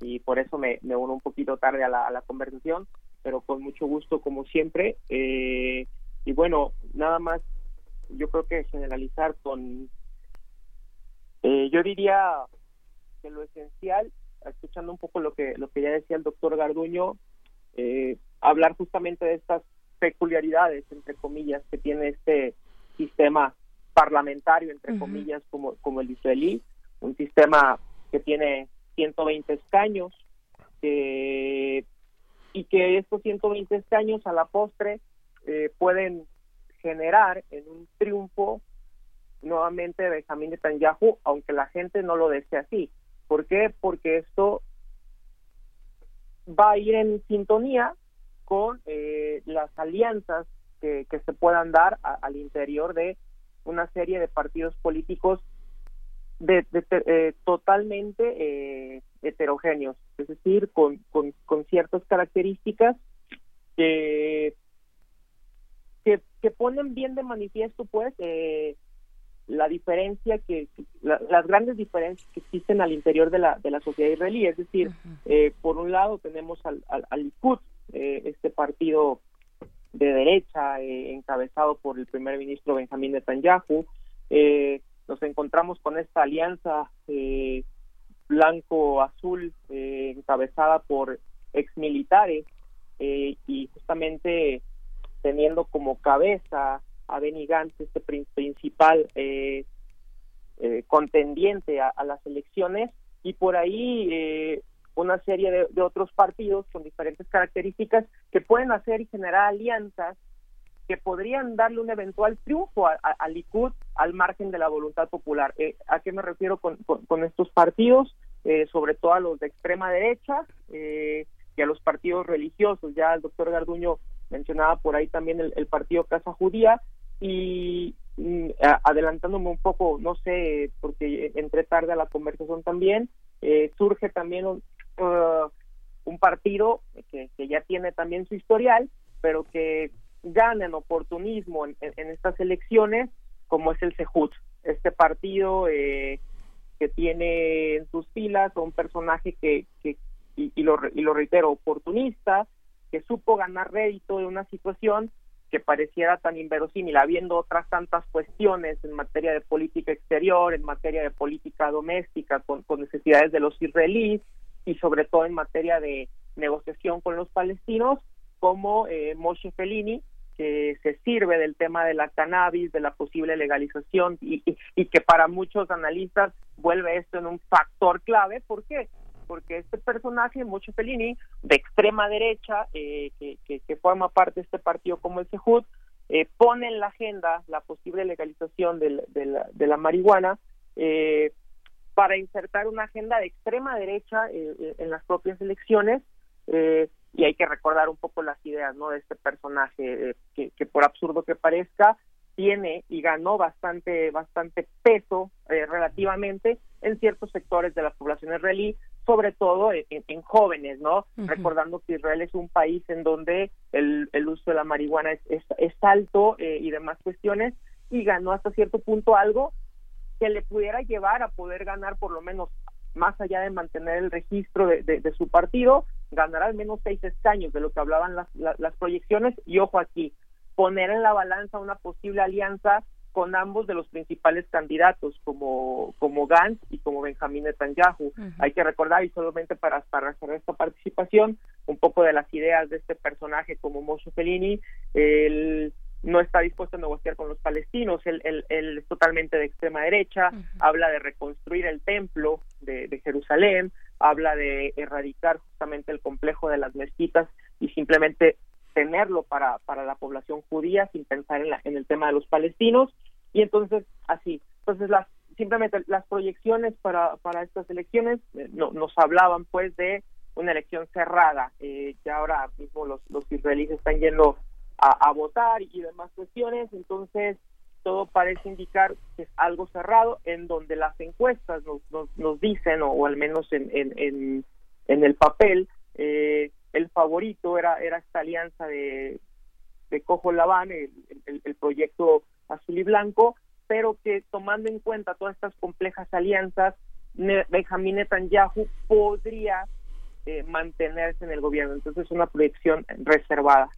y por eso me, me uno un poquito tarde a la, a la conversación pero con mucho gusto como siempre. Eh, y bueno, nada más, yo creo que generalizar con, eh, yo diría que lo esencial, escuchando un poco lo que lo que ya decía el doctor Garduño, eh, hablar justamente de estas peculiaridades, entre comillas, que tiene este sistema parlamentario, entre comillas, como, como el israelí, un sistema que tiene 120 escaños, que y que estos 120 escaños a la postre eh, pueden generar en un triunfo nuevamente Benjamín Netanyahu, aunque la gente no lo desee así. ¿Por qué? Porque esto va a ir en sintonía con eh, las alianzas que, se puedan dar al interior de una serie de partidos políticos de, eh, totalmente eh, heterogéneos, es decir, con, con, ciertas características que, que, ponen bien de manifiesto, pues, eh, la diferencia que, las grandes diferencias que existen al interior de la, de la sociedad israelí, es decir, por un lado tenemos al, al, Likud, este partido de derecha encabezado por el primer ministro Benjamín Netanyahu, eh, nos encontramos con esta alianza eh, blanco-azul eh, encabezada por exmilitares eh, y justamente teniendo como cabeza a Benny Gantz, este principal eh, contendiente a, las elecciones, y por ahí una serie de, otros partidos con diferentes características que pueden hacer y generar alianzas que podrían darle un eventual triunfo al Likud al margen de la voluntad popular. Eh, ¿A qué me refiero con, estos partidos? Eh, sobre todo a los de extrema derecha eh, y a los partidos religiosos. Ya el doctor Garduño mencionaba por ahí también el, partido Casa Judía y mm, adelantándome un poco, no sé, porque entré tarde a la conversación también, surge también un, uh, partido que, ya tiene también su historial, pero que ganen oportunismo en, estas elecciones, como es el CEJUT, este partido eh, que tiene en sus filas a un personaje que, que y, lo, y lo reitero, oportunista, que supo ganar rédito de una situación que pareciera tan inverosímil, habiendo otras tantas cuestiones en materia de política exterior, en materia de política doméstica, con, con necesidades de los israelíes y sobre todo en materia de negociación con los palestinos, como eh, Moshe Fellini, que se sirve del tema de la cannabis, de la posible legalización y, que para muchos analistas vuelve esto en un factor clave. ¿Por qué? Porque este personaje, Moshe Fellini, de extrema derecha, eh, que, forma parte de este partido como el CEJUD, eh, pone en la agenda la posible legalización de, la, de la, marihuana eh, para insertar una agenda de extrema derecha en las propias elecciones y hay que recordar un poco las ideas no de este personaje eh, que, por absurdo que parezca tiene y ganó bastante bastante peso eh, relativamente en ciertos sectores de la población israelí sobre todo en, jóvenes no recordando que Israel es un país en donde el, el uso de la marihuana es, es, alto eh, y demás cuestiones y ganó hasta cierto punto algo que le pudiera llevar a poder ganar por lo menos más allá de mantener el registro de, su partido, ganará al menos seis escaños de lo que hablaban las, las, proyecciones y ojo aquí, poner en la balanza una posible alianza con ambos de los principales candidatos como, como Gantz y como Benjamín Netanyahu. Hay que recordar, y solamente para, para hacer esta participación, un poco de las ideas de este personaje como Moshe Fellini, él no está dispuesto a negociar con los palestinos, él, él, es totalmente de extrema derecha, habla de reconstruir el templo de, de Jerusalén, habla de erradicar justamente el complejo de las mezquitas y simplemente tenerlo para, para la población judía sin pensar en, la, en el tema de los palestinos. Y entonces así entonces las simplemente las proyecciones para, para estas elecciones eh, no, nos hablaban pues de una elección cerrada eh, ahora mismo los, los israelíes están yendo a, votar y demás cuestiones. Entonces todo parece indicar que es algo cerrado en donde las encuestas nos, nos, dicen o, al menos en, en, en, el papel eh, el favorito era, era esta alianza de, de Cojo Labán, el, el, proyecto azul y blanco, pero que tomando en cuenta todas estas complejas alianzas, Benjamín Netanyahu podría eh, mantenerse en el gobierno. Entonces es una proyección reservada.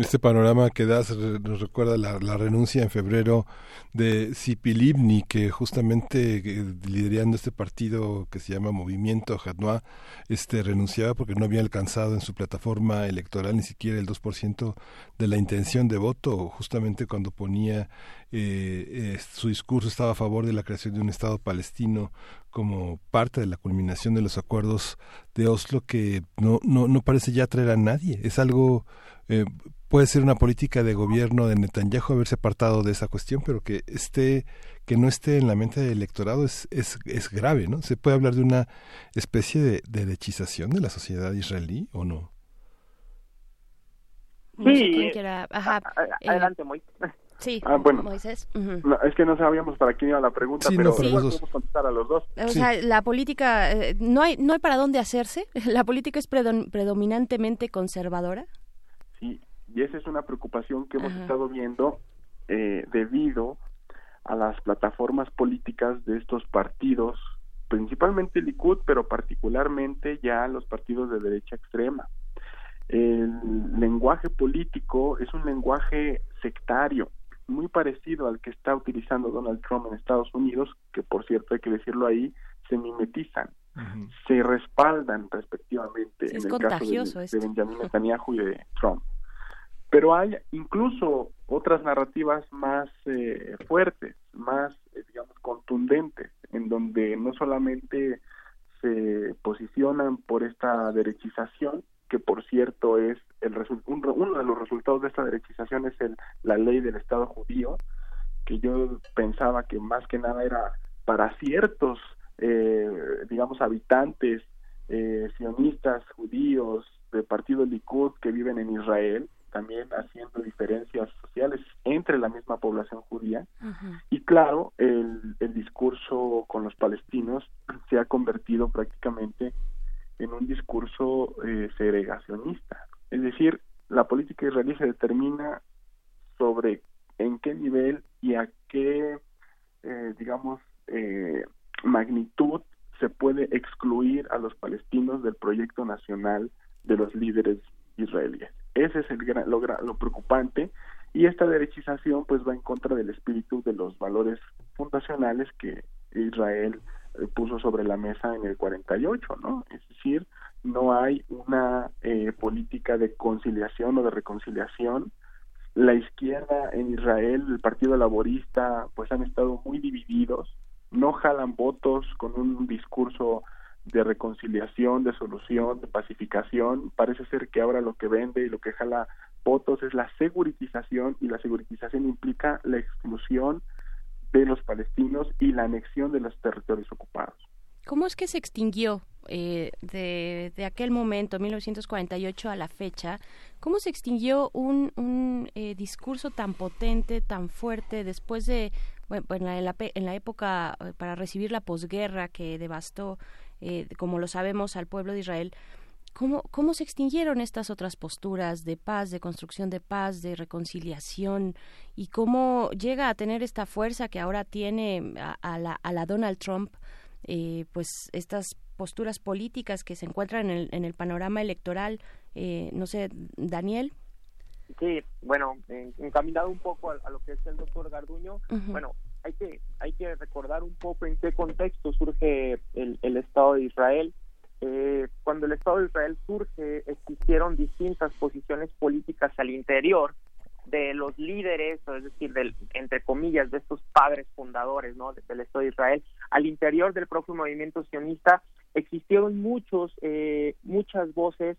Este panorama que das nos recuerda la, renuncia en febrero de Zipilibni, que justamente eh, liderando este partido que se llama Movimiento Jadnoa, este renunciaba porque no había alcanzado en su plataforma electoral ni siquiera el 2% de la intención de voto, justamente cuando ponía eh, eh, su discurso estaba a favor de la creación de un Estado palestino como parte de la culminación de los acuerdos de Oslo que no, no, no parece ya atraer a nadie. Es algo eh, puede ser una política de gobierno de Netanyahu haberse apartado de esa cuestión, pero que esté que no esté en la mente del electorado es, es, es grave, ¿no? ¿Se puede hablar de una especie de, de derechización de la sociedad israelí o no? Sí, adelante, Moisés. Sí, ah, bueno. Moisés. es que no sabíamos para quién iba la pregunta, pero podemos contestar a los dos. O sea, la política, eh, no, hay, no hay para dónde hacerse. La política es predominantemente conservadora. Sí, y esa es una preocupación que hemos estado viendo eh, debido a las plataformas políticas de estos partidos, principalmente Likud, pero particularmente ya los partidos de derecha extrema. El lenguaje político es un lenguaje sectario, muy parecido al que está utilizando Donald Trump en Estados Unidos, que por cierto hay que decirlo ahí, se mimetizan, se respaldan respectivamente en el caso de, Benjamin Netanyahu y de Trump. Pero hay incluso otras narrativas más eh, fuertes, más, eh, digamos, contundentes, en donde no solamente se posicionan por esta derechización, que por cierto es el uno de los resultados de esta derechización es el, la ley del Estado judío, que yo pensaba que más que nada era para ciertos, eh, digamos, habitantes eh, sionistas judíos del partido Likud que viven en Israel, también haciendo diferencias sociales entre la misma población judía. Y claro, el, el discurso con los palestinos se ha convertido prácticamente en un discurso eh, segregacionista. Es decir, la política israelí se determina sobre en qué nivel y a qué, eh, digamos, eh, magnitud se puede excluir a los palestinos del proyecto nacional de los líderes israelíes. Ese es el lo, lo preocupante y esta derechización pues va en contra del espíritu de los valores fundacionales que Israel eh, puso sobre la mesa en el 48, ¿no? Es decir, no hay una eh, política de conciliación o de reconciliación. La izquierda en Israel, el Partido Laborista, pues han estado muy divididos, no jalan votos con un discurso de reconciliación, de solución, de pacificación. Parece ser que ahora lo que vende y lo que jala votos es la seguritización y la seguritización implica la exclusión de los palestinos y la anexión de los territorios ocupados. ¿Cómo es que se extinguió eh, de, de, aquel momento, 1948 a la fecha, cómo se extinguió un, un eh, discurso tan potente, tan fuerte, después de, bueno, en la, en la época eh, para recibir la posguerra que devastó, como lo sabemos, al pueblo de Israel? ¿Cómo, ¿Cómo se extinguieron estas otras posturas de paz, de construcción de paz, de reconciliación? ¿Y cómo llega a tener esta fuerza que ahora tiene a, la, a la, Donald Trump, eh, pues estas posturas políticas que se encuentran en el, en el panorama electoral? Eh, no sé, Daniel. Sí, bueno, encaminado un poco a, lo que es el doctor Garduño, bueno, hay que hay que recordar un poco en qué contexto surge el, el Estado de Israel. Eh, cuando el Estado de Israel surge, existieron distintas posiciones políticas al interior de los líderes, es decir, del, entre comillas, de estos padres fundadores ¿no? del Estado de Israel, al interior del propio movimiento sionista existieron muchos, eh, muchas voces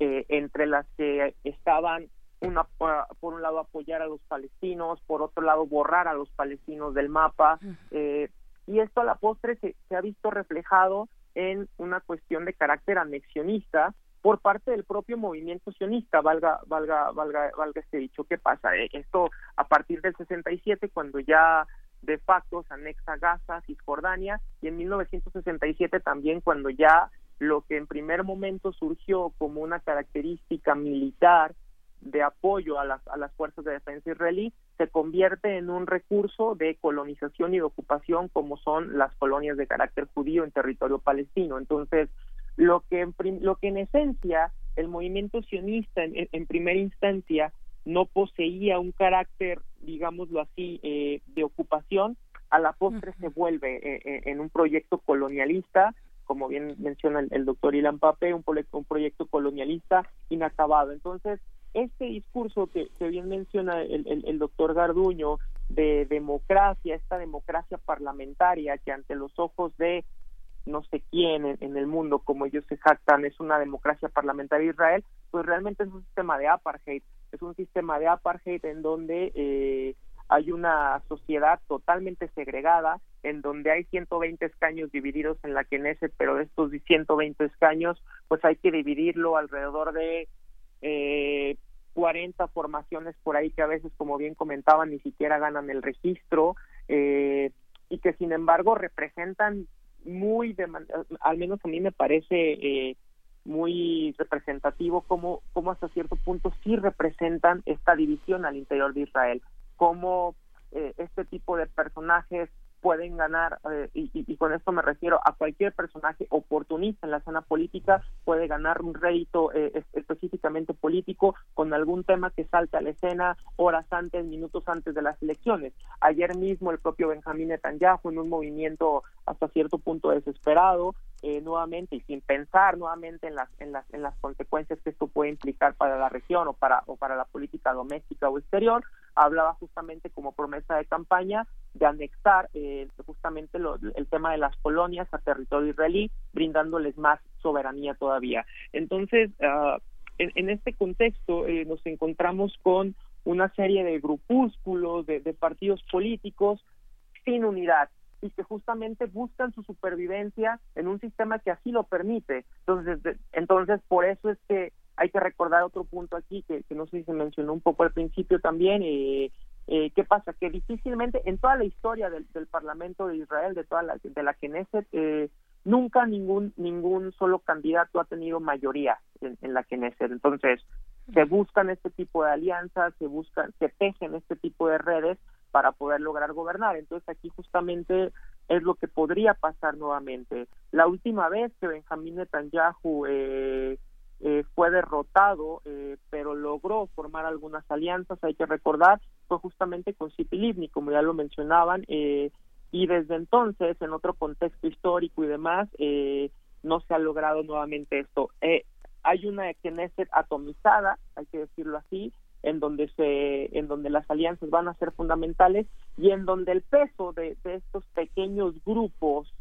eh, entre las que estaban una, por un lado apoyar a los palestinos, por otro lado borrar a los palestinos del mapa, eh, y esto a la postre se, se ha visto reflejado en una cuestión de carácter anexionista por parte del propio movimiento sionista, valga, valga, valga, valga este dicho. ¿Qué pasa? Eh, esto a partir del 67, cuando ya de facto se anexa Gaza, Cisjordania, y en 1967 también cuando ya lo que en primer momento surgió como una característica militar de apoyo a las, a las fuerzas de defensa israelí se convierte en un recurso de colonización y de ocupación como son las colonias de carácter judío en territorio palestino. Entonces, lo que en, lo que en esencia el movimiento sionista en, primera instancia no poseía un carácter, digámoslo así, eh, de ocupación, a la postre se vuelve eh, eh, en un proyecto colonialista, como bien menciona el, doctor Ilan Pape, un, un proyecto colonialista inacabado. Entonces, este discurso que, bien menciona el, doctor Garduño de democracia, esta democracia parlamentaria que ante los ojos de no sé quién en, el mundo, como ellos se jactan, es una democracia parlamentaria Israel, pues realmente es un sistema de apartheid, es un sistema de apartheid en donde eh, hay una sociedad totalmente segregada, en donde hay 120 escaños divididos en la Knesset, pero de estos 120 escaños, pues hay que dividirlo alrededor de eh, 40 formaciones por ahí que a veces, como bien comentaban, ni siquiera ganan el registro eh, y que sin embargo representan muy, al menos a mí me parece eh, muy representativo como, como hasta cierto punto sí representan esta división al interior de Israel, como eh, este tipo de personajes pueden ganar, eh, y, con esto me refiero a cualquier personaje oportunista en la escena política, puede ganar un rédito eh, específicamente político con algún tema que salte a la escena horas antes, minutos antes de las elecciones. Ayer mismo el propio Benjamín Netanyahu, en un movimiento hasta cierto punto desesperado, eh, nuevamente y sin pensar nuevamente en las, en las en las consecuencias que esto puede implicar para la región o para o para la política doméstica o exterior hablaba justamente como promesa de campaña de anexar eh, justamente el tema de las colonias a territorio israelí brindándoles más soberanía todavía entonces uh, en, en, este contexto eh, nos encontramos con una serie de grupúsculos de, de partidos políticos sin unidad y que justamente buscan su supervivencia en un sistema que así lo permite. Entonces, entonces por eso es que hay que recordar otro punto aquí que, no sé si se mencionó un poco al principio también. Eh, eh, ¿Qué pasa? Que difícilmente en toda la historia del, Parlamento de Israel, de toda la, de la Knesset, eh, nunca ningún ningún solo candidato ha tenido mayoría en, en la Knesset. Entonces, se buscan este tipo de alianzas, se buscan, se tejen este tipo de redes para poder lograr gobernar. Entonces aquí justamente es lo que podría pasar nuevamente. La última vez que Benjamín Netanyahu eh, eh, fue derrotado, eh, pero logró formar algunas alianzas, hay que recordar, fue justamente con City Livni, como ya lo mencionaban, y desde entonces, en otro contexto histórico y demás, no se ha logrado nuevamente esto. hay una Knesset atomizada, hay que decirlo así, en donde se en donde las alianzas van a ser fundamentales y en donde el peso de, estos pequeños grupos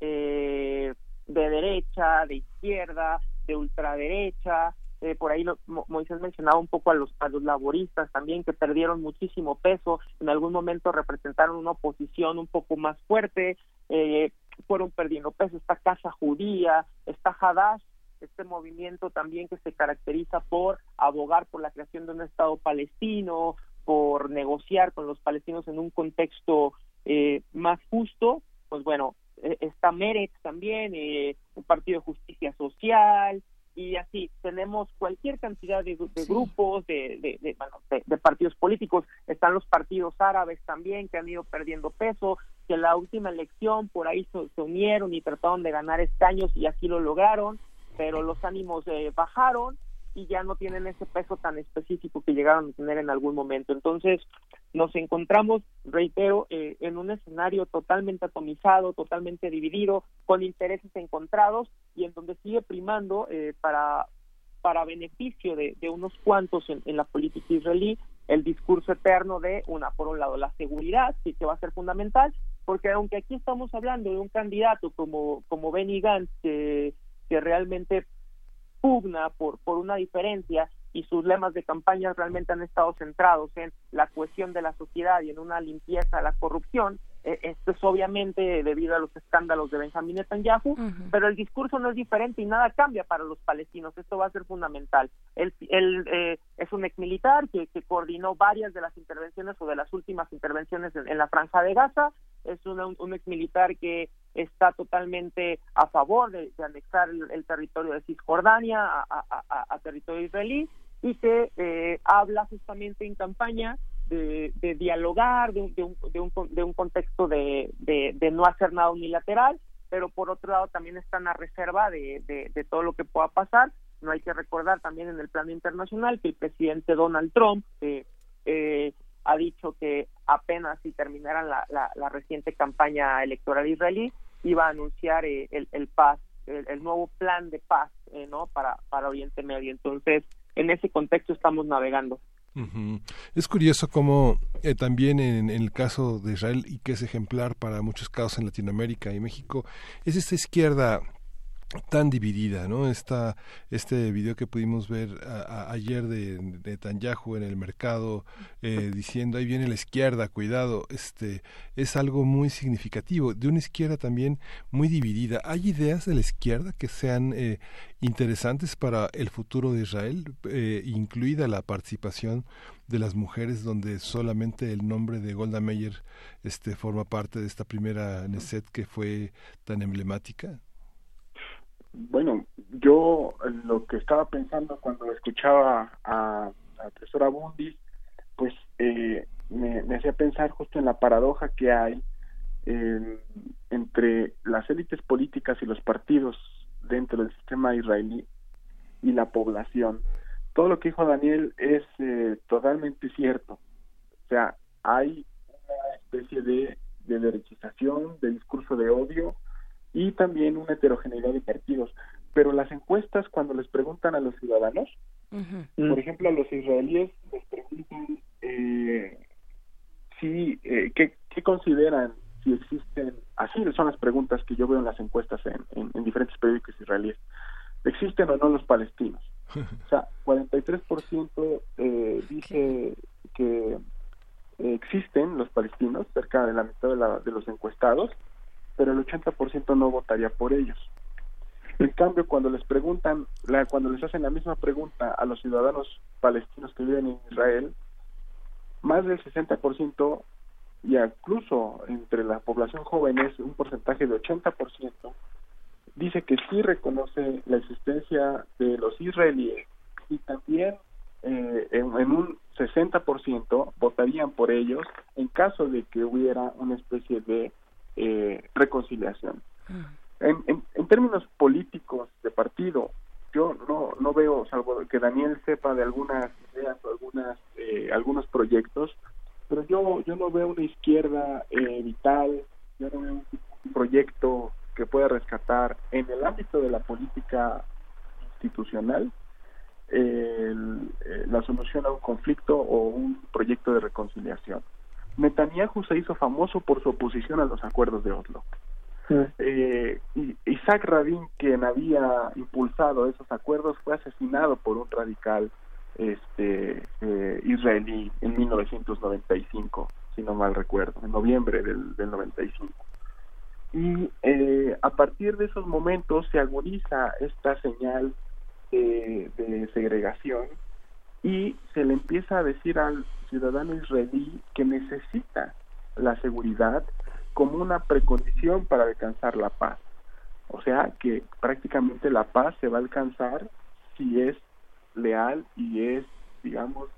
eh, de derecha de izquierda de ultraderecha eh, por ahí Moisés mencionaba un poco a los a los laboristas también que perdieron muchísimo peso en algún momento representaron una oposición un poco más fuerte eh, fueron perdiendo peso esta casa judía esta Hadash este movimiento también que se caracteriza por abogar por la creación de un Estado palestino, por negociar con los palestinos en un contexto eh, más justo, pues bueno, está Meretz también, eh, un partido de justicia social, y así tenemos cualquier cantidad de, grupos, de, de, bueno, de, partidos políticos, están los partidos árabes también que han ido perdiendo peso, que la última elección por ahí se unieron y trataron de ganar escaños y así lo lograron, pero los ánimos eh, bajaron y ya no tienen ese peso tan específico que llegaron a tener en algún momento. Entonces, nos encontramos, reitero, eh, en un escenario totalmente atomizado, totalmente dividido, con intereses encontrados y en donde sigue primando eh, para, para beneficio de, unos cuantos en, la política israelí el discurso eterno de, una, por un lado, la seguridad, sí que va a ser fundamental, porque aunque aquí estamos hablando de un candidato como, como Benny Gantz, que, que realmente pugna por, por una diferencia y sus lemas de campaña realmente han estado centrados en la cohesión de la sociedad y en una limpieza de la corrupción. Eh, esto es obviamente debido a los escándalos de Benjamín Netanyahu, pero el discurso no es diferente y nada cambia para los palestinos. Esto va a ser fundamental. Él, eh, es un ex militar que, que, coordinó varias de las intervenciones o de las últimas intervenciones en, la Franja de Gaza. Es un, un ex militar que está totalmente a favor de, anexar el, territorio de Cisjordania a, territorio israelí y que eh, habla justamente en campaña de, dialogar, de un, de, un, de un contexto de, de, no hacer nada unilateral, pero por otro lado también están a reserva de, de, todo lo que pueda pasar. No hay que recordar también en el plano internacional que el presidente Donald Trump eh, eh, ha dicho que apenas si terminaran la, la, reciente campaña electoral israelí, iba a anunciar eh, el, el, paz, el, nuevo plan de paz eh, ¿no? para, para Oriente Medio. Entonces, en ese contexto estamos navegando. Es curioso cómo eh, también en, en, el caso de Israel, y que es ejemplar para muchos casos en Latinoamérica y México, es esta izquierda tan dividida, ¿no? Esta, este video que pudimos ver ayer de, de Tanyahu en el mercado eh, diciendo ahí viene la izquierda, cuidado, este es algo muy significativo de una izquierda también muy dividida. ¿Hay ideas de la izquierda que sean eh, interesantes para el futuro de Israel, eh, incluida la participación de las mujeres, donde solamente el nombre de Golda Meir este forma parte de esta primera Neset que fue tan emblemática? Bueno, yo lo que estaba pensando cuando escuchaba a la profesora Bundis, pues eh, me, hacía pensar justo en la paradoja que hay entre las élites políticas y los partidos dentro del sistema israelí y la población. Todo lo que dijo Daniel es eh, totalmente cierto. O sea, hay una especie de, de derechización, de discurso de odio, y también una heterogeneidad de partidos. Pero las encuestas, cuando les preguntan a los ciudadanos, por ejemplo, a los israelíes les preguntan eh, si, eh, ¿qué, consideran si existen, así son las preguntas que yo veo en las encuestas en, en, diferentes periódicos israelíes, ¿existen o no los palestinos? O sea, 43% eh, dice que existen los palestinos, cerca de la mitad de, la, de los encuestados, pero el 80% no votaría por ellos. En cambio, cuando les preguntan, la, cuando les hacen la misma pregunta a los ciudadanos palestinos que viven en Israel, más del 60% y incluso entre la población joven es un porcentaje de 80%, dice que sí reconoce la existencia de los israelíes y también eh, en, en, un 60% votarían por ellos en caso de que hubiera una especie de eh, reconciliación. Mm. En, en, términos políticos de partido, yo no, no veo, salvo que Daniel sepa de algunas ideas o algunas, eh, algunos proyectos, pero yo, yo no veo una izquierda eh, vital, yo no veo un proyecto que pueda rescatar en el ámbito de la política institucional la solución a un conflicto o un proyecto de reconciliación. Netanyahu se hizo famoso por su oposición a los acuerdos de Oslo. Eh, Isaac Rabin, quien había impulsado esos acuerdos, fue asesinado por un radical este eh, israelí en 1995, si no mal recuerdo, en noviembre del, del 95. Y eh, a partir de esos momentos se agudiza esta señal de segregación y se le empieza a decir al ciudadano israelí que necesita la seguridad como una precondición para alcanzar la paz. O sea que prácticamente la paz se va a alcanzar si es leal y es, digamos,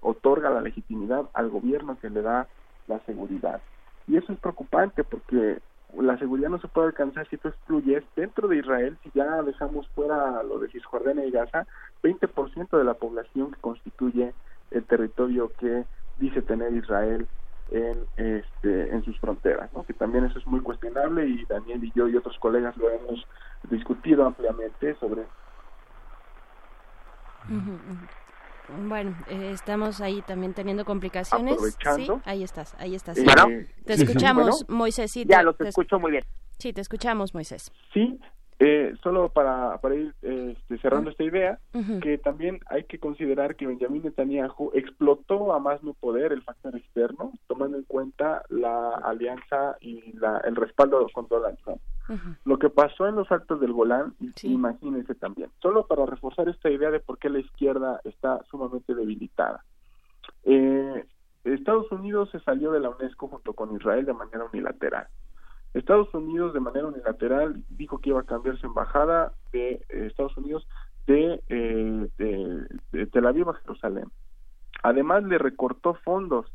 otorga la legitimidad al gobierno que le da la seguridad. Y eso es preocupante porque la seguridad no se puede alcanzar si tú excluyes dentro de Israel, si ya dejamos fuera lo de Cisjordania y Gaza, 20% de la población que constituye el territorio que dice tener Israel en este en sus fronteras, que también eso es muy cuestionable y Daniel y yo y otros colegas lo hemos discutido ampliamente sobre bueno, eh, estamos ahí también teniendo complicaciones. Aprovechando. Sí, ahí estás, ahí estás. Eh, te sí, escuchamos, bueno. Moisés. Sí, Ya, te- los te- escucho muy bien. Sí, te escuchamos, Moisés. Sí, eh, solo para, para ir este, cerrando esta idea, Ujú. que también hay que considerar que Benjamin Netanyahu explotó a más no poder el factor externo, tomando en cuenta la alianza y la, el respaldo con Donald Trump. Lo que pasó en los actos del Golán, imagínense también, solo para reforzar esta idea de por qué la izquierda está sumamente debilitada. Eh, Estados Unidos se salió de la UNESCO junto con Israel de manera unilateral. Estados Unidos de manera unilateral dijo que iba a cambiar su embajada de eh, Estados Unidos de, eh, de, de Tel Aviv a Jerusalén. Además le recortó fondos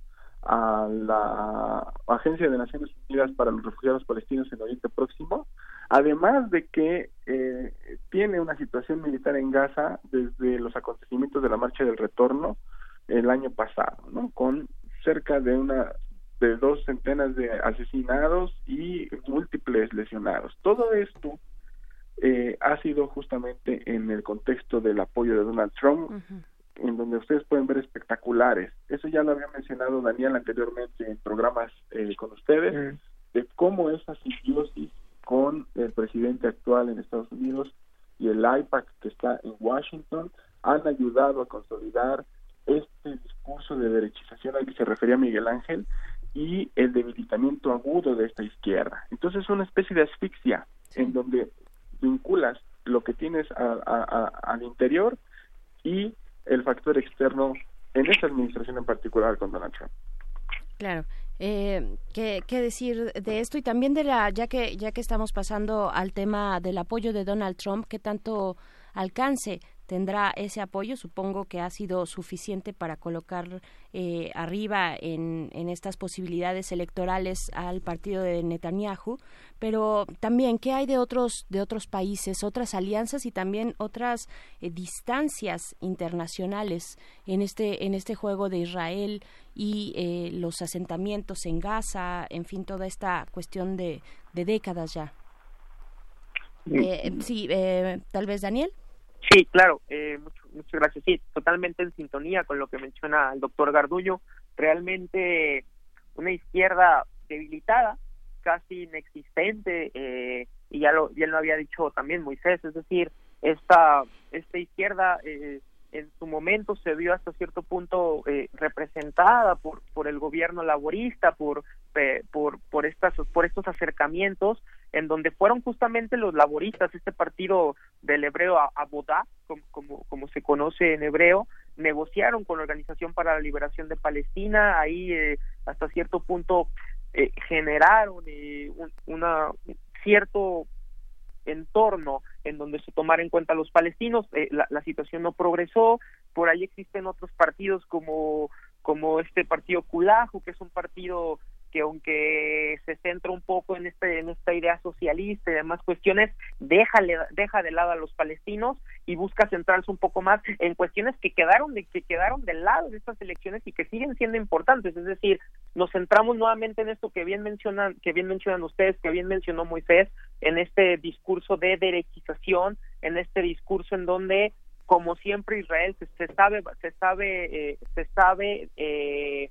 a la Agencia de Naciones Unidas para los Refugiados Palestinos en Oriente Próximo, además de que eh, tiene una situación militar en Gaza desde los acontecimientos de la Marcha del Retorno el año pasado, ¿no? Con cerca de una de dos centenas de asesinados y múltiples lesionados. Todo esto eh, ha sido justamente en el contexto del apoyo de Donald Trump, en donde ustedes pueden ver espectaculares. Eso ya lo había mencionado Daniel anteriormente en programas eh, con ustedes, de cómo esa simbiosis con el presidente actual en Estados Unidos y el IPAC que está en Washington han ayudado a consolidar este discurso de derechización al que se refería Miguel Ángel y el debilitamiento agudo de esta izquierda. Entonces es una especie de asfixia en donde vinculas lo que tienes a- a- a- al interior y el factor externo en esta administración en particular con Donald Trump. Claro. Eh, ¿qué, qué decir de esto y también de la ya que ya que estamos pasando al tema del apoyo de Donald Trump qué tanto alcance tendrá ese apoyo supongo que ha sido suficiente para colocar eh, arriba en, en estas posibilidades electorales al partido de Netanyahu pero también qué hay de otros de otros países otras alianzas y también otras eh, distancias internacionales en este en este juego de Israel y eh, los asentamientos en Gaza en fin toda esta cuestión de, de décadas ya Eh, sí eh, tal vez Daniel Sí, claro, eh, mucho- muchas gracias. Sí, totalmente en sintonía con lo que menciona el doctor Garduño. Realmente una izquierda debilitada, casi inexistente, eh, y ya lo, ya lo había dicho también Moisés, es decir, esta, esta izquierda eh, en su momento se vio hasta cierto punto eh, representada por, por el gobierno laborista, por, por, por, estas, por estos acercamientos, en donde fueron justamente los laboristas, este partido del hebreo Abodá, como, como, como se conoce en hebreo, negociaron con la Organización para la Liberación de Palestina, ahí eh, hasta cierto punto eh, generaron eh, un una, cierto entorno en donde se tomara en cuenta a los palestinos, eh, la, la situación no progresó, por ahí existen otros partidos como, como este partido Kulahu, que es un partido que aunque se centra un poco en este en esta idea socialista y demás cuestiones deja deja de lado a los palestinos y busca centrarse un poco más en cuestiones que quedaron de que quedaron del lado de estas elecciones y que siguen siendo importantes. Es decir nos centramos nuevamente en esto que bien mencionan que bien mencionan ustedes que bien mencionó Moisés en este discurso de derechización en este discurso en donde como siempre Israel se, se sabe se sabe eh, se sabe eh,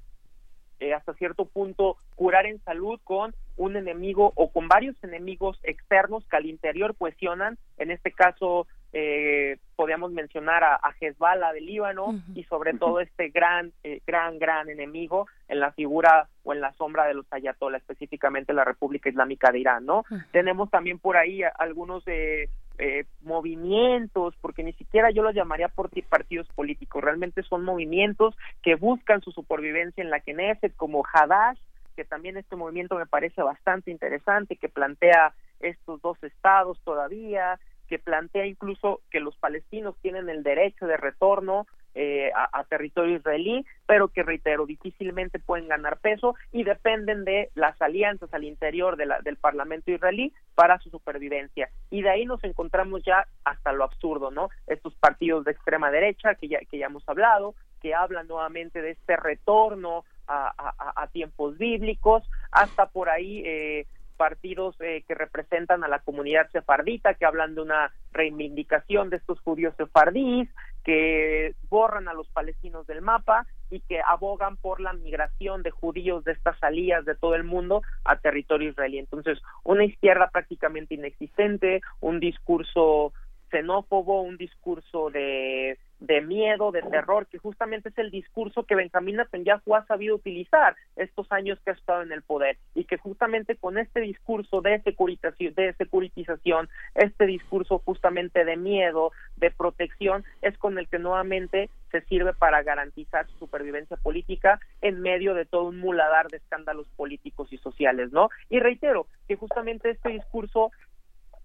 eh, hasta cierto punto curar en salud con un enemigo o con varios enemigos externos que al interior cohesionan. En este caso, eh, podríamos mencionar a, a Hezbollah de Líbano y sobre todo este gran, eh, gran, gran enemigo en la figura o en la sombra de los ayatollah, específicamente la República Islámica de Irán, ¿no? Tenemos también por ahí algunos eh, eh, movimientos, porque ni siquiera yo los llamaría por ti- partidos políticos, realmente son movimientos que buscan su supervivencia en la Knesset, como Hadash, que también este movimiento me parece bastante interesante, que plantea estos dos estados todavía, que plantea incluso que los palestinos tienen el derecho de retorno eh, a, territorio israelí, pero que reitero, difícilmente pueden ganar peso y dependen de las alianzas al interior de la, del Parlamento israelí para su supervivencia. Y de ahí nos encontramos ya hasta lo absurdo, ¿no? Estos partidos de extrema derecha que ya, que ya hemos hablado, que hablan nuevamente de este retorno a, a, a tiempos bíblicos, hasta por ahí eh, partidos eh, que representan a la comunidad sefardita, que hablan de una reivindicación de estos judíos sefardíes, que borran a los palestinos del mapa y que abogan por la migración de judíos de estas salidas de todo el mundo a territorio israelí. Entonces, una izquierda prácticamente inexistente, un discurso xenófobo, un discurso de de miedo, de terror, que justamente es el discurso que Benjamín Netanyahu ha sabido utilizar estos años que ha estado en el poder y que justamente con este discurso de securitización, de securitización, este discurso justamente de miedo, de protección, es con el que nuevamente se sirve para garantizar su supervivencia política en medio de todo un muladar de escándalos políticos y sociales, ¿no? Y reitero que justamente este discurso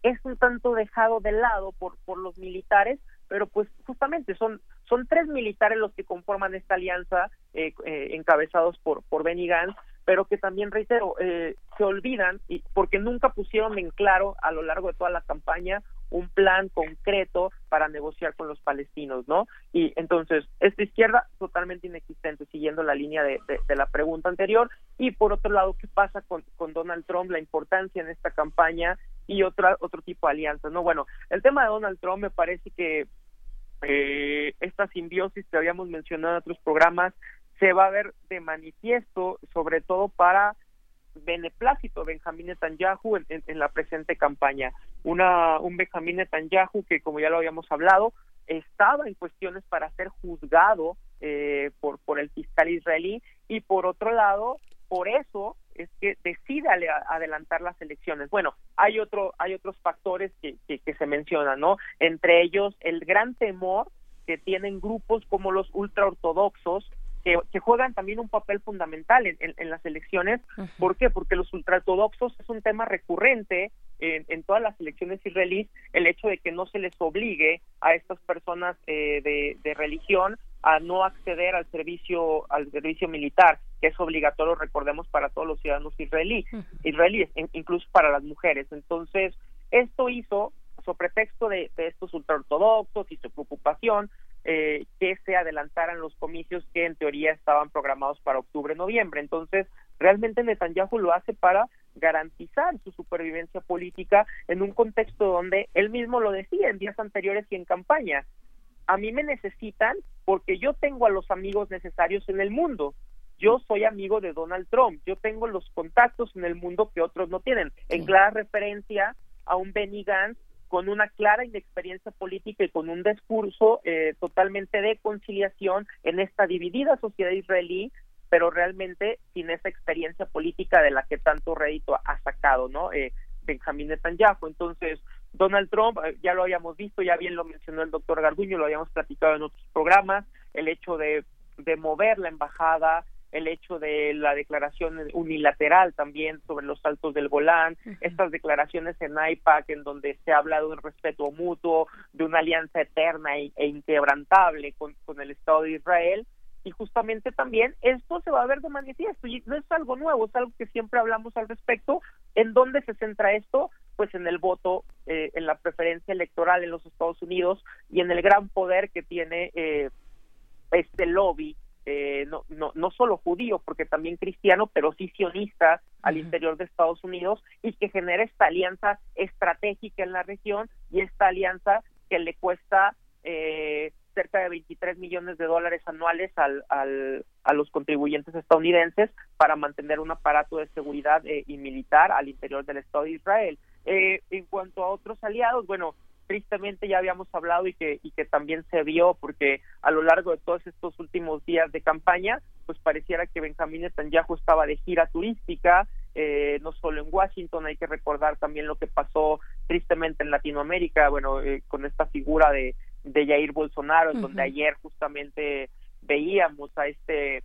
es un tanto dejado de lado por, por los militares pero pues justamente son son tres militares los que conforman esta alianza eh, eh, encabezados por por Benny Gantz pero que también reitero eh, se olvidan y porque nunca pusieron en claro a lo largo de toda la campaña un plan concreto para negociar con los palestinos, ¿no? Y entonces, esta izquierda totalmente inexistente, siguiendo la línea de, de, la pregunta anterior. Y por otro lado, ¿qué pasa con, con Donald Trump? La importancia en esta campaña y otra, otro tipo de alianzas, ¿no? Bueno, el tema de Donald Trump me parece que eh, esta simbiosis que habíamos mencionado en otros programas se va a ver de manifiesto, sobre todo para beneplácito Benjamín Netanyahu en, en, la presente campaña. Una, un Benjamín Netanyahu que, como ya lo habíamos hablado, estaba en cuestiones para ser juzgado eh, por, por el fiscal israelí y por otro lado, por eso es que decide adelantar las elecciones. Bueno, hay otro, hay otros factores que, que, se mencionan, ¿no? Entre ellos el gran temor que tienen grupos como los ultraortodoxos que, juegan también un papel fundamental en, las elecciones. ¿Por qué? Porque los ultraortodoxos es un tema recurrente en, todas las elecciones israelíes, el hecho de que no se les obligue a estas personas eh, de, religión a no acceder al servicio al servicio militar que es obligatorio recordemos para todos los ciudadanos israelíes israelíes incluso para las mujeres entonces esto hizo sobre pretexto de, de estos ultraortodoxos y su preocupación eh, que se adelantaran los comicios que en teoría estaban programados para octubre-noviembre. Entonces, realmente Netanyahu lo hace para garantizar su supervivencia política en un contexto donde él mismo lo decía en días anteriores y en campaña. A mí me necesitan porque yo tengo a los amigos necesarios en el mundo. Yo soy amigo de Donald Trump, yo tengo los contactos en el mundo que otros no tienen. En clara referencia a un Benny Gantz con una clara inexperiencia política y con un discurso eh, totalmente de conciliación en esta dividida sociedad israelí, pero realmente sin esa experiencia política de la que tanto rédito ha sacado, ¿no? Eh, Benjamín Netanyahu. Entonces, Donald Trump, eh, ya lo habíamos visto, ya bien lo mencionó el doctor Garduño, lo habíamos platicado en otros programas, el hecho de, de mover la embajada el hecho de la declaración unilateral también sobre los saltos del Golán, estas declaraciones en AIPAC en donde se habla de un respeto mutuo, de una alianza eterna e, inquebrantable con, con el Estado de Israel, y justamente también esto se va a ver de manifiesto y no es algo nuevo, es algo que siempre hablamos al respecto. ¿En dónde se centra esto? Pues en el voto, eh, en la preferencia electoral en los Estados Unidos y en el gran poder que tiene eh, este lobby eh, no, no, no solo judío, porque también cristiano, pero sí sionista al interior de Estados Unidos y que genera esta alianza estratégica en la región y esta alianza que le cuesta eh, cerca de 23 millones de dólares anuales al, al, a los contribuyentes estadounidenses para mantener un aparato de seguridad eh, y militar al interior del Estado de Israel. en cuanto a otros aliados, bueno, tristemente ya habíamos hablado y que, y que también se vio porque a lo largo de todos estos últimos días de campaña, pues pareciera que Benjamín Netanyahu estaba de gira turística, eh, no solo en Washington, hay que recordar también lo que pasó tristemente en Latinoamérica, bueno, eh, con esta figura de, de Jair Bolsonaro, donde ayer justamente veíamos a este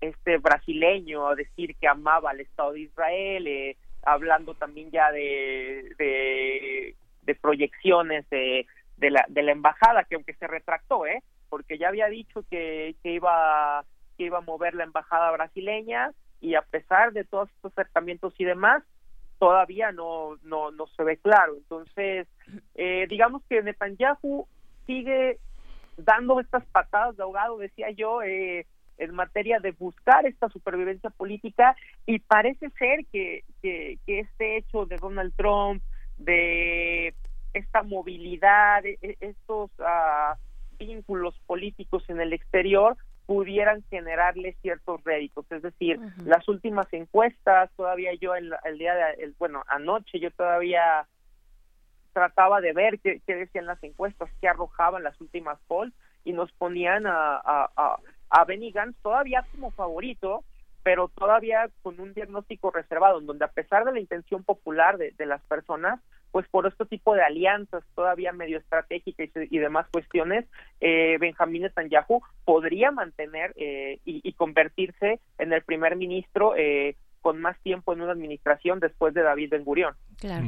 este brasileño a decir que amaba al Estado de Israel, eh, hablando también ya de, de de proyecciones de, de, la, de la embajada, que aunque se retractó, ¿eh? porque ya había dicho que, que iba que iba a mover la embajada brasileña y a pesar de todos estos acercamientos y demás, todavía no, no, no se ve claro. Entonces, eh, digamos que Netanyahu sigue dando estas patadas de ahogado, decía yo, eh, en materia de buscar esta supervivencia política y parece ser que, que, este hecho de Donald Trump, de esta movilidad, e, e, estos uh, vínculos políticos en el exterior, pudieran generarle ciertos réditos. Es decir, las últimas encuestas, todavía yo el, día de, bueno, anoche yo todavía trataba de ver qué, decían las encuestas, qué arrojaban las últimas polls y nos ponían a, a, a, Benny Gantz todavía como favorito, pero todavía con un diagnóstico reservado, en donde a pesar de la intención popular de, las personas, pues por este tipo de alianzas todavía medio estratégicas y, demás cuestiones, eh, Benjamín Netanyahu podría mantener eh, y, convertirse en el primer ministro eh, con más tiempo en una administración después de David Ben Gurión. Claro.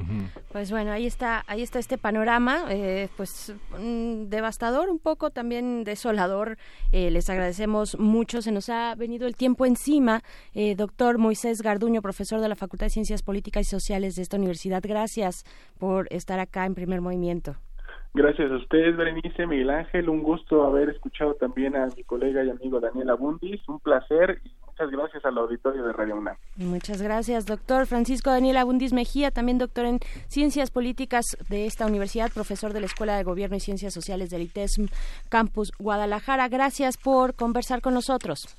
Pues bueno, ahí está, ahí está este panorama, eh, pues devastador, un poco también desolador. Eh, les agradecemos mucho. Se nos ha venido el tiempo encima. Eh, doctor Moisés Garduño, profesor de la Facultad de Ciencias Políticas y Sociales de esta universidad. Gracias por estar acá en Primer Movimiento. Gracias a ustedes, Berenice, Miguel Ángel. Un gusto haber escuchado también a mi colega y amigo Daniel Abundis. Un placer y Muchas gracias al auditorio de Radio UNAM. Muchas gracias, doctor Francisco Daniel Abundis Mejía, también doctor en Ciencias Políticas de esta universidad, profesor de la Escuela de Gobierno y Ciencias Sociales del ITESM Campus Guadalajara. Gracias por conversar con nosotros.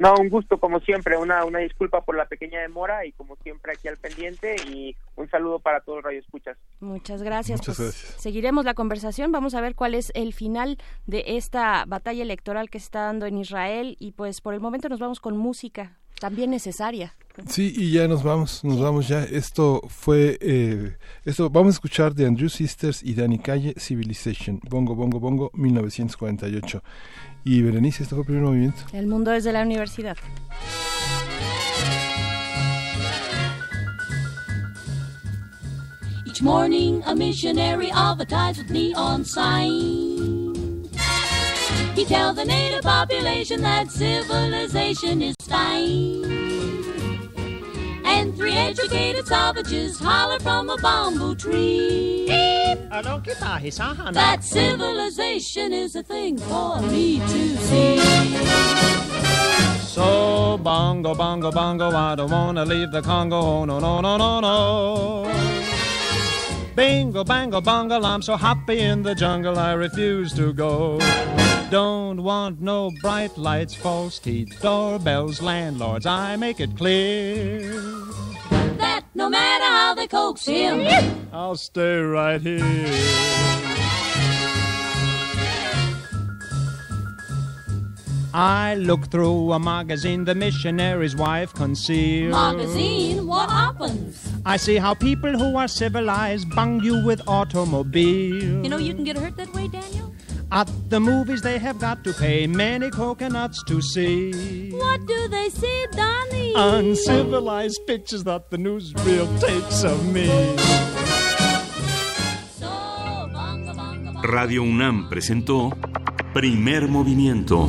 No, un gusto como siempre, una, una disculpa por la pequeña demora y como siempre aquí al pendiente y un saludo para todos los Escuchas. Muchas gracias. Muchas pues, gracias. Seguiremos la conversación, vamos a ver cuál es el final de esta batalla electoral que se está dando en Israel y pues por el momento nos vamos con música también necesaria. Sí, y ya nos vamos, nos vamos ya. Esto fue, eh, esto vamos a escuchar de Andrew Sisters y Danny Calle, Civilization, Bongo, Bongo, Bongo, 1948. Y Berenice, esto fue el primer movimiento. El mundo desde la universidad. Each morning a missionary advertised with neon signs. He tells the native population that civilization is fine. And three educated savages holler from a bamboo tree. That civilization is a thing for me to see. So bongo, bongo, bongo, I don't wanna leave the Congo. Oh, no, no, no, no, no. Bingo, bango, bungle, I'm so happy in the jungle, I refuse to go. Don't want no bright lights, false teeth, doorbells, landlords. I make it clear that no matter how they coax him, I'll stay right here. I look through a magazine the missionary's wife concealed. Magazine? What happens? I see how people who are civilized bung you with automobiles. You know you can get hurt that way, Daniel? At the movies, they have got to pay many coconuts to see. What do they see, Donnie? Uncivilized pictures that the newsreel takes of me. Radio UNAM presentó Primer Movimiento.